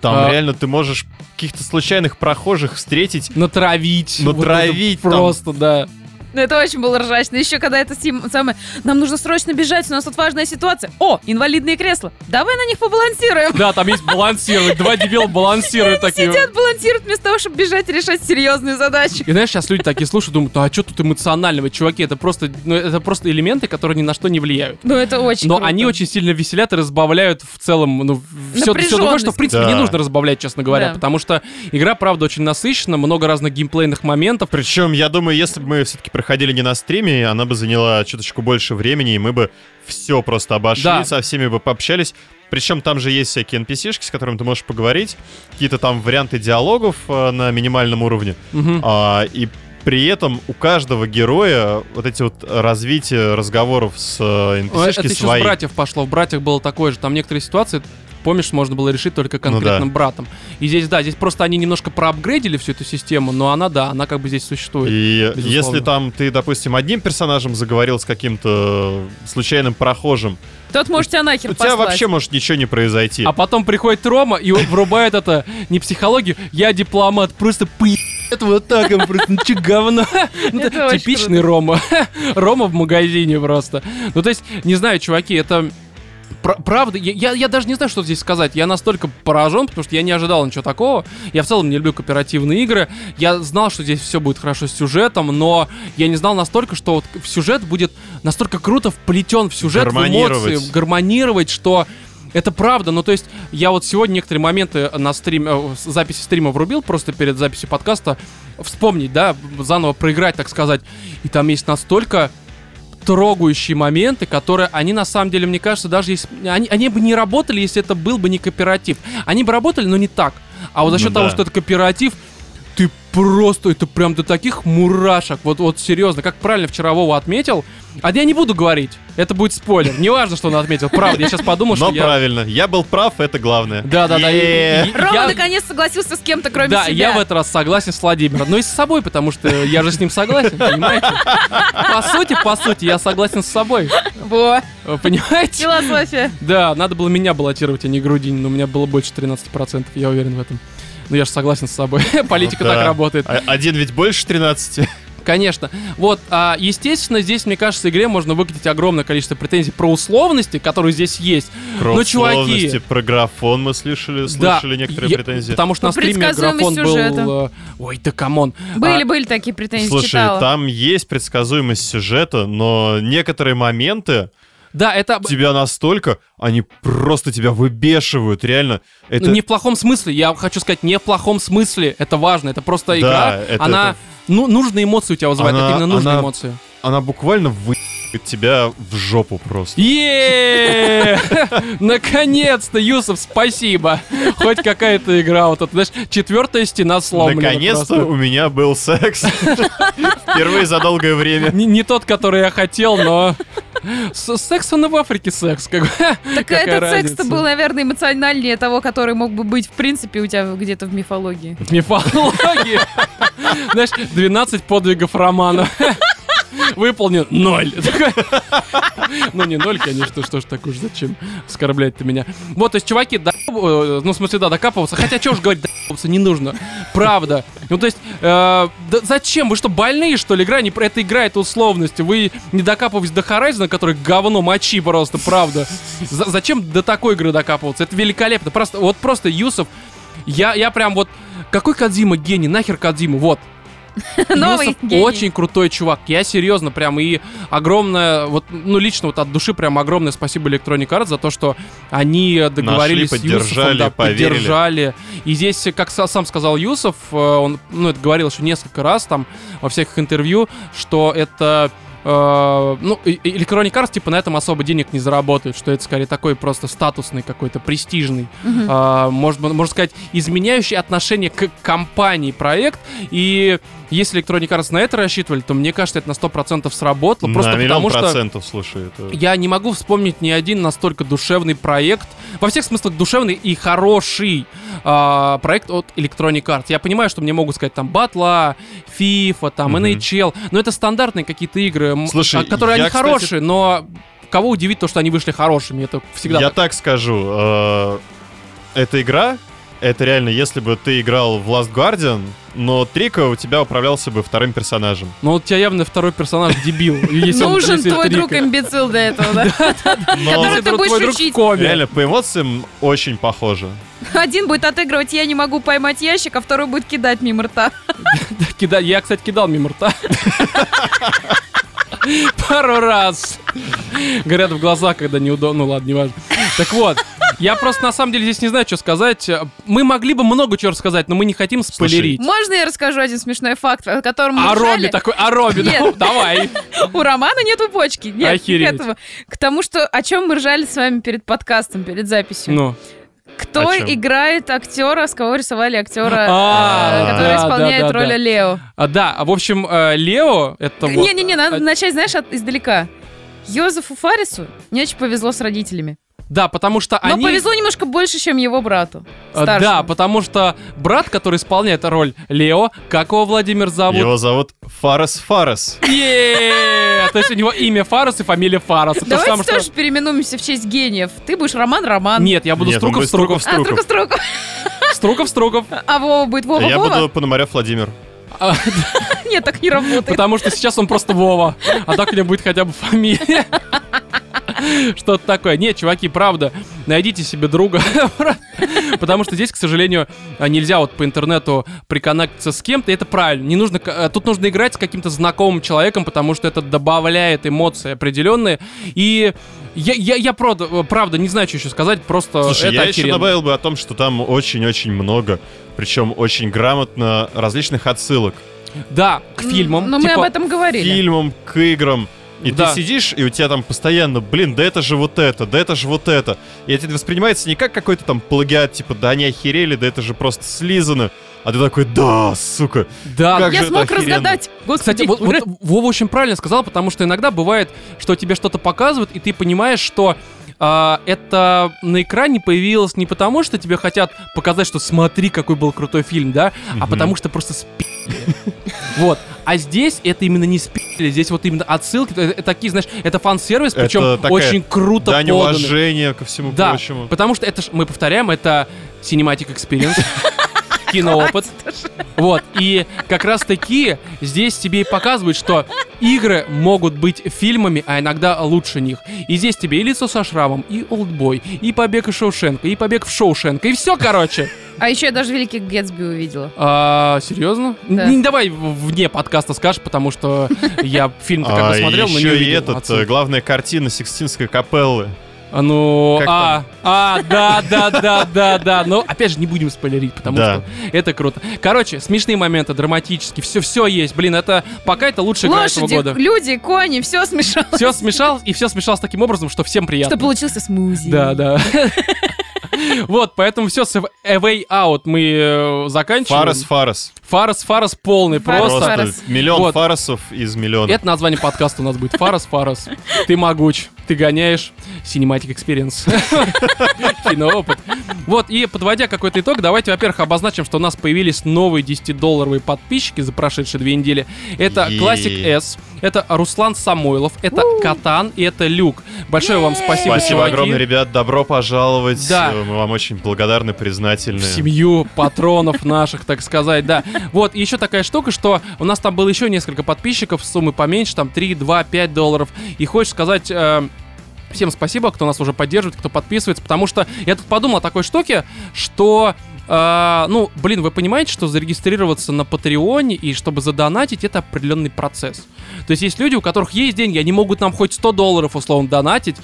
Там А. реально ты можешь каких-то случайных прохожих встретить. Натравить. Вот Натравить там. Просто, да. Ну, это очень было ржачно. Еще когда это сим- самое... Нам нужно срочно бежать, у нас тут важная ситуация. О, инвалидные кресла. Давай на них побалансируем. Да, там есть балансировать. Два дебила балансируют такие. Сидят, балансируют вместо того, чтобы бежать и решать серьезные задачи. И знаешь, сейчас люди такие слушают, думают, а что тут эмоционального, чуваки, это просто, ну, это просто элементы, которые ни на что не влияют. Ну, это очень Но круто. они очень сильно веселят и разбавляют в целом, ну, все, все другое, что, в принципе, Да. не нужно разбавлять, честно говоря, Да. потому что игра, правда, очень насыщена, много разных геймплейных моментов. Причем, я думаю, если бы мы все-таки проходили не на стриме, она бы заняла чуточку больше времени, и мы бы все просто обошли, Да. со всеми бы пообщались. Причем там же есть всякие NPC-шки, с которыми ты можешь поговорить, какие-то там варианты диалогов э, на минимальном уровне. Мгм. А, и при этом у каждого героя вот эти вот развития разговоров с э, NPC-шки Это еще свои. с братьев пошло. В братьях было такое же. Там некоторые ситуации, помнишь, можно было решить только конкретным да. братом. И здесь, да, здесь просто они немножко проапгрейдили всю эту систему, но она, да, она как бы здесь существует. И безусловно. если там ты, допустим, одним персонажем заговорил с каким-то случайным прохожим, Тот может тебя нахер у тебя послать. вообще может ничего не произойти. А потом приходит Рома и врубает это не психологию, я дипломат, просто пи***. Это вот так, он просто, ну че говно. Ну, Это это очень Типичный Рома. Рома в магазине просто. Ну, то есть, не знаю, чуваки, это... пр- Правда, я, я, я даже не знаю, что здесь сказать. Я настолько поражен, потому что я не ожидал ничего такого. Я в целом не люблю кооперативные игры. Я знал, что здесь все будет хорошо с сюжетом, но я не знал настолько, что вот сюжет будет настолько круто вплетен в сюжет, в эмоции, гармонировать, что это правда, ну то есть я вот сегодня некоторые моменты на стриме, э, записи стрима врубил просто перед записью подкаста, вспомнить, да, заново проиграть, так сказать, и там есть настолько трогающие моменты, которые они на самом деле, мне кажется, даже если они, они бы не работали, если это был бы не кооператив. Они бы работали, но не так. А вот за счет Ну того, да. что это кооператив, ты просто, это прям до таких мурашек. Вот, вот серьезно, как правильно вчера Вова отметил. А я не буду говорить. Это будет спойлер. Неважно, что он отметил. Правда, я сейчас подумал, Но что я... правильно, я был прав, это главное. Е-е-е. и- и- Рома я- наконец согласился с кем-то, кроме Да, себя. я в этот раз согласен с Владимиром. Но и с собой, потому что я же с ним согласен, понимаете? По сути, по сути, я согласен с собой. Во, Понимаете? философия. Да, надо было меня баллотировать, а не Грудинин, но у меня было больше 13%, я уверен в этом. Но я же согласен с собой. Политика Ну да. так работает. А- Один ведь больше 13. Конечно. Вот, а, естественно, здесь, мне кажется, игре можно выкатить огромное количество претензий про условности, которые здесь есть. Про Ну, чуваки. условности, про графон мы слышали, Да, слышали некоторые я- претензии. Потому что По на стриме графон сюжета. был... э, Ой, да come on. Были, А, были такие претензии, Слушай, читала. там есть предсказуемость сюжета, но некоторые моменты Да, это... тебя настолько, они просто тебя выбешивают, реально. Это не в плохом смысле, я хочу сказать, не в плохом смысле. Это важно, это просто Да, игра. это- она это- Ну, нужные эмоции у тебя вызывает, Она- это именно нужные она- эмоции. она буквально выебет тебя в жопу просто. Наконец-то, Юсов, спасибо. Хоть какая-то игра, вот это, знаешь, четвертая стена сломлена. Наконец-то у меня был секс. Впервые за долгое время. Не, тот, который я хотел, но... Секс, он и в Африке секс, как бы. Так Какая этот секс-то был, наверное, эмоциональнее того, который мог бы быть, в принципе, у тебя где-то в мифологии. В мифологии. Знаешь, 12 подвигов романа. Выполнен ноль. Ну, не ноль, конечно, что ж так уж, зачем оскорблять-то меня. Вот, то есть, чуваки, да, э, ну, в смысле, да, докапываться. Хотя, что уж говорить, докапываться не нужно. Правда. Ну, то есть, э, зачем? Вы что, больные, что ли? Игра не это игра, это условности. Вы не докапываетесь до Horizon, который говно мочи просто, правда. За- зачем до такой игры докапываться? Это великолепно. Просто, вот просто, Юсов, я, я прям вот... Какой Кадзима гений? Нахер Кадзиму? Вот. Новый Юсов гений. очень крутой чувак. Я серьезно прям и огромное, вот, ну лично вот от души прям огромное спасибо Electronic Arts за то, что они договорились Нашли, с Юсофом, поддержали, да, поверили. поддержали. И здесь, как са- сам сказал Юсов, э, он, ну это говорил еще несколько раз там во всяких интервью, что это э, ну, Electronic Arts, типа, на этом особо денег не заработают, что это скорее такой просто статусный какой-то, престижный, Мгм. а, может, быть, можно сказать, изменяющий отношение к компании проект. И если Electronic Arts на это рассчитывали, то мне кажется, это на 100% сработало. На Просто миллион потому что процентов, слушай, это... я не могу вспомнить ни один настолько душевный проект, во всех смыслах душевный и хороший а, проект от Electronic Arts. Я понимаю, что мне могут сказать там Батла, FIFA, там Мгм. NHL, но это стандартные какие-то игры, Слушай, а, которые я, они кстати- хорошие, но кого удивит то, что они вышли хорошими, это всегда Я так. так скажу, э, эта игра, это реально, если бы ты играл в Last Guardian, но Трика у тебя управлялся бы вторым персонажем. Но у тебя явно второй персонаж дебил. Нужен твой друг имбецил для этого, да? Который ты будешь учить. реально, по эмоциям очень похоже. Один будет отыгрывать «я не могу поймать ящик», а второй будет кидать мимо рта. Я, кстати, кидал мимо рта. Пару раз. Горят в глаза, когда неудобно. Ну ладно, не важно. Так вот, я просто на самом деле здесь не знаю, что сказать. Мы могли бы много чего рассказать, но мы не хотим спойлерить. Можно я расскажу один смешной факт, о котором мы А Робби ржали? такой, а Робби, Нет. давай. У Романа нету почки. Нет, не Охереть. к тому, что о чем мы ржали с вами перед подкастом, перед записью. Ну, Кто О играет актера, с кого рисовали актера, А, э, который да, исполняет да, да, роль. Лео? а, да, а в общем, э, Лео, это вот... Не-не-не, надо а- начать, знаешь, от- издалека. Йозефу Фарису не очень повезло с родителями. Да, потому что Но они... повезло немножко больше, чем его брату. А, старшему. Да, потому что брат, который исполняет роль Лео, как его Владимир зовут? Его зовут Фарес. Е-е-е! То есть у него имя Фарас и фамилия Фарас. Давайте тоже переименуемся в честь гениев. Ты будешь Роман Роман. Нет, я буду Нет, он Струков будет Струков. Струков. А, Струков Струков. Струков Струков. А Вова будет Вова Я буду Пономарев Владимир. А, Нет, так не работает. Потому что сейчас он просто Вова. А так у него будет хотя бы фамилия. Что-то такое. Нет, чуваки, правда, найдите себе друга. Потому что здесь, к сожалению, нельзя вот по интернету приконнектиться с кем-то. Это правильно. Не нужно, к- э, тут нужно играть с каким-то знакомым человеком, потому что это добавляет эмоции определенные. И я, я, я правда, правда не знаю, что еще сказать. Просто Слушай, это я еще охеренно. добавил бы о том, что там очень-очень много, причем очень грамотно различных отсылок. Да, к фильмам. Но мы Типа, об этом говорили. фильмам, к играм. И Да. ты сидишь, и у тебя там постоянно, блин, да это же вот это, да это же вот это. И это воспринимается не как какой-то там плагиат, типа, да они охерели, да это же просто слизано. А ты такой, да, сука. Да, Как Я смог разгадать. Господи, Кстати, вот, вот Вова очень правильно сказал, потому что иногда бывает, что тебе что-то показывают, и ты понимаешь, что а, это на экране появилось не потому, что тебе хотят показать, что смотри, какой был крутой фильм, да, а Мгм. потому что просто спи***ли. Вот. А здесь это именно не спи***ли, здесь вот именно отсылки, это, это такие, знаешь, это фан-сервис, причем очень круто Дань поданный. уважения ко всему Да, прочему. потому что это, мы повторяем, это cinematic experience, киноопыт. Вот, и как раз таки здесь тебе и показывают, что игры могут быть фильмами, а иногда лучше них. И здесь тебе и лицо со шрамом, и олдбой, и побег из Шоушенка, и побег в Шоушенка, и все, короче. А еще я даже Великий Гэтсби увидела. А, серьезно? Да. Не давай вне подкаста скажешь, потому что я фильм-то как бы А смотрел, но не еще и увидел этот, э, главная картина Сикстинской капеллы. А, Ну, Как а, а, да, да, да, да, да. Но опять же не будем спойлерить, потому Да. что это круто. Короче, смешные моменты, драматические, все, все есть. Блин, это пока это лучшая игра этого Лошади, года. люди, кони, все смешалось. Все смешалось, и все смешалось таким образом, что всем приятно. Что получился смузи. Да, да. Вот, поэтому все, с A Way Out мы э, заканчиваем. Фарес Фарес. Фарас, Фарас полный, Фарас, просто. Фарес. миллион Вот. фаресов из миллиона. Это название подкаста у нас будет. Фарас, Фарас. Ты могуч, ты гоняешь. Cinematic Experience. Киноопыт. Вот, и подводя какой-то итог, давайте, во-первых, обозначим, что у нас появились новые 10-долларовые подписчики за прошедшие две недели. Это. Classic S, это Руслан Самойлов, это Катан и это Люк. Большое вам спасибо, Спасибо чуваки. огромное, ребят. Добро пожаловать. Да. Мы вам очень благодарны, признательны. в семью патронов наших, так сказать, да. Вот, и еще такая штука, что у нас там было еще несколько подписчиков, суммы поменьше, там 3, 2, 5 долларов. И хочешь сказать... э, Всем спасибо, кто нас уже поддерживает, кто подписывается, потому что я тут подумал о такой штуке, что э, ну, блин, вы понимаете, что зарегистрироваться на Патреоне и чтобы задонатить, это определенный процесс. То есть есть люди, у которых есть деньги, они могут нам хоть 100 долларов условно донатить,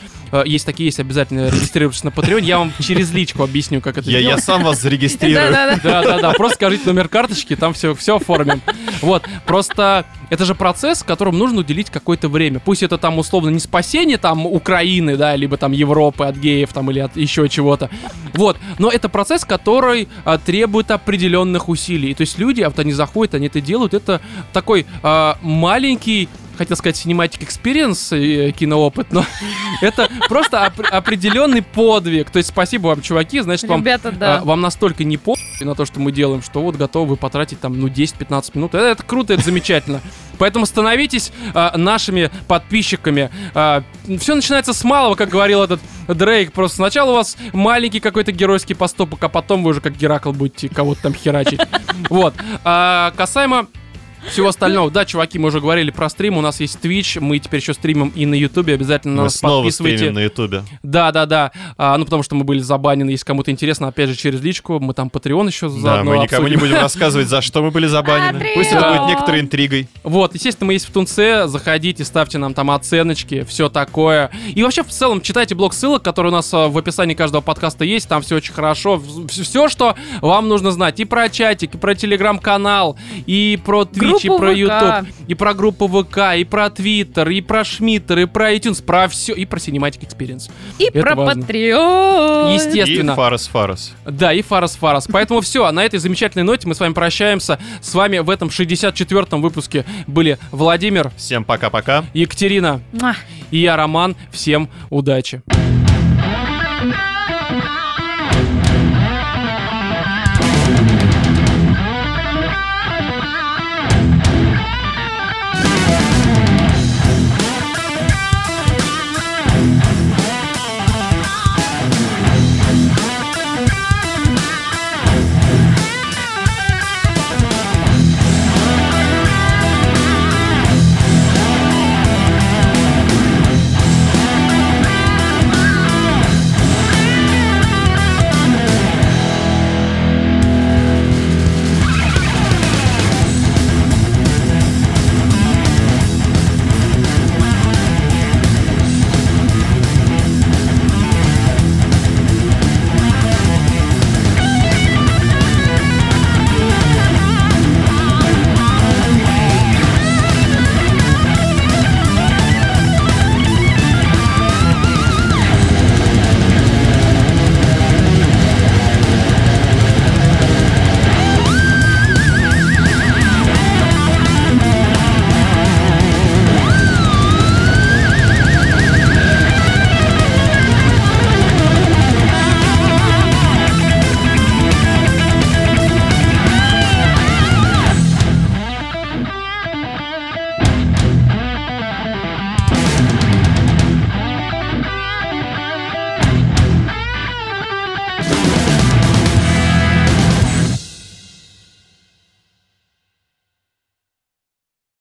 есть такие, есть обязательно регистрироваться на Patreon. Я вам через личку объясню, как это Я, я сделать. сам вас зарегистрирую. Да-да-да. Да, да, да. Просто скажите номер карточки, там все, все оформим. Вот. Просто это же процесс, которому нужно уделить какое-то время. Пусть это там условно не спасение там Украины, да, либо там Европы от геев там или от еще чего-то. Вот. Но это процесс, который а, требует определенных усилий. То есть люди, вот они заходят, они это делают. Это такой а, маленький хотел сказать cinematic experience, э, киноопыт, но это просто оп- определенный подвиг. То есть спасибо вам, чуваки, значит, вам Ребята, а, да. вам настолько не по на то, что мы делаем, что вот готовы потратить там, ну, 10-15 минут. Это, это круто, это замечательно. Поэтому становитесь а, нашими подписчиками. все начинается с малого, как говорил этот Дрейк. Просто сначала у вас маленький какой-то геройский поступок, а потом вы уже как Геракл будете кого-то там херачить. Вот. А, касаемо всего остального. Да, чуваки, мы уже говорили про стрим. У нас есть Twitch. Мы теперь еще стримим и на Ютубе. Обязательно Мы нас снова подписывайте. стримим на Ютубе. Да, да, да. А, ну, потому что мы были забанены. Если кому-то интересно, опять же, через личку. Мы там Patreon еще Да, заодно мы никому не обсудим. будем рассказывать, за что мы были забанены. Пусть это Patreon. будет некоторой интригой. Вот, естественно, мы есть в Тунце. Заходите, ставьте нам там оценочки, все такое. И вообще, в целом, читайте блок ссылок, который у нас а, в описании каждого подкаста есть. Там все очень хорошо. Все, что вам нужно знать. И про чатик, и про телеграм-канал, и про Twitch, и про. YouTube, и про группу ВК, и про Твиттер, и про Шмиттер, и про iTunes, про все, и про Cinematic Experience. И это про важно. Patreon. Естественно. И Фарас Фарас. Да, и Фарас Фарас. Поэтому все, а на этой замечательной ноте мы с вами прощаемся. С вами в этом 64-м выпуске были Владимир, Всем пока-пока. Екатерина Муа. и я, Роман. Всем удачи.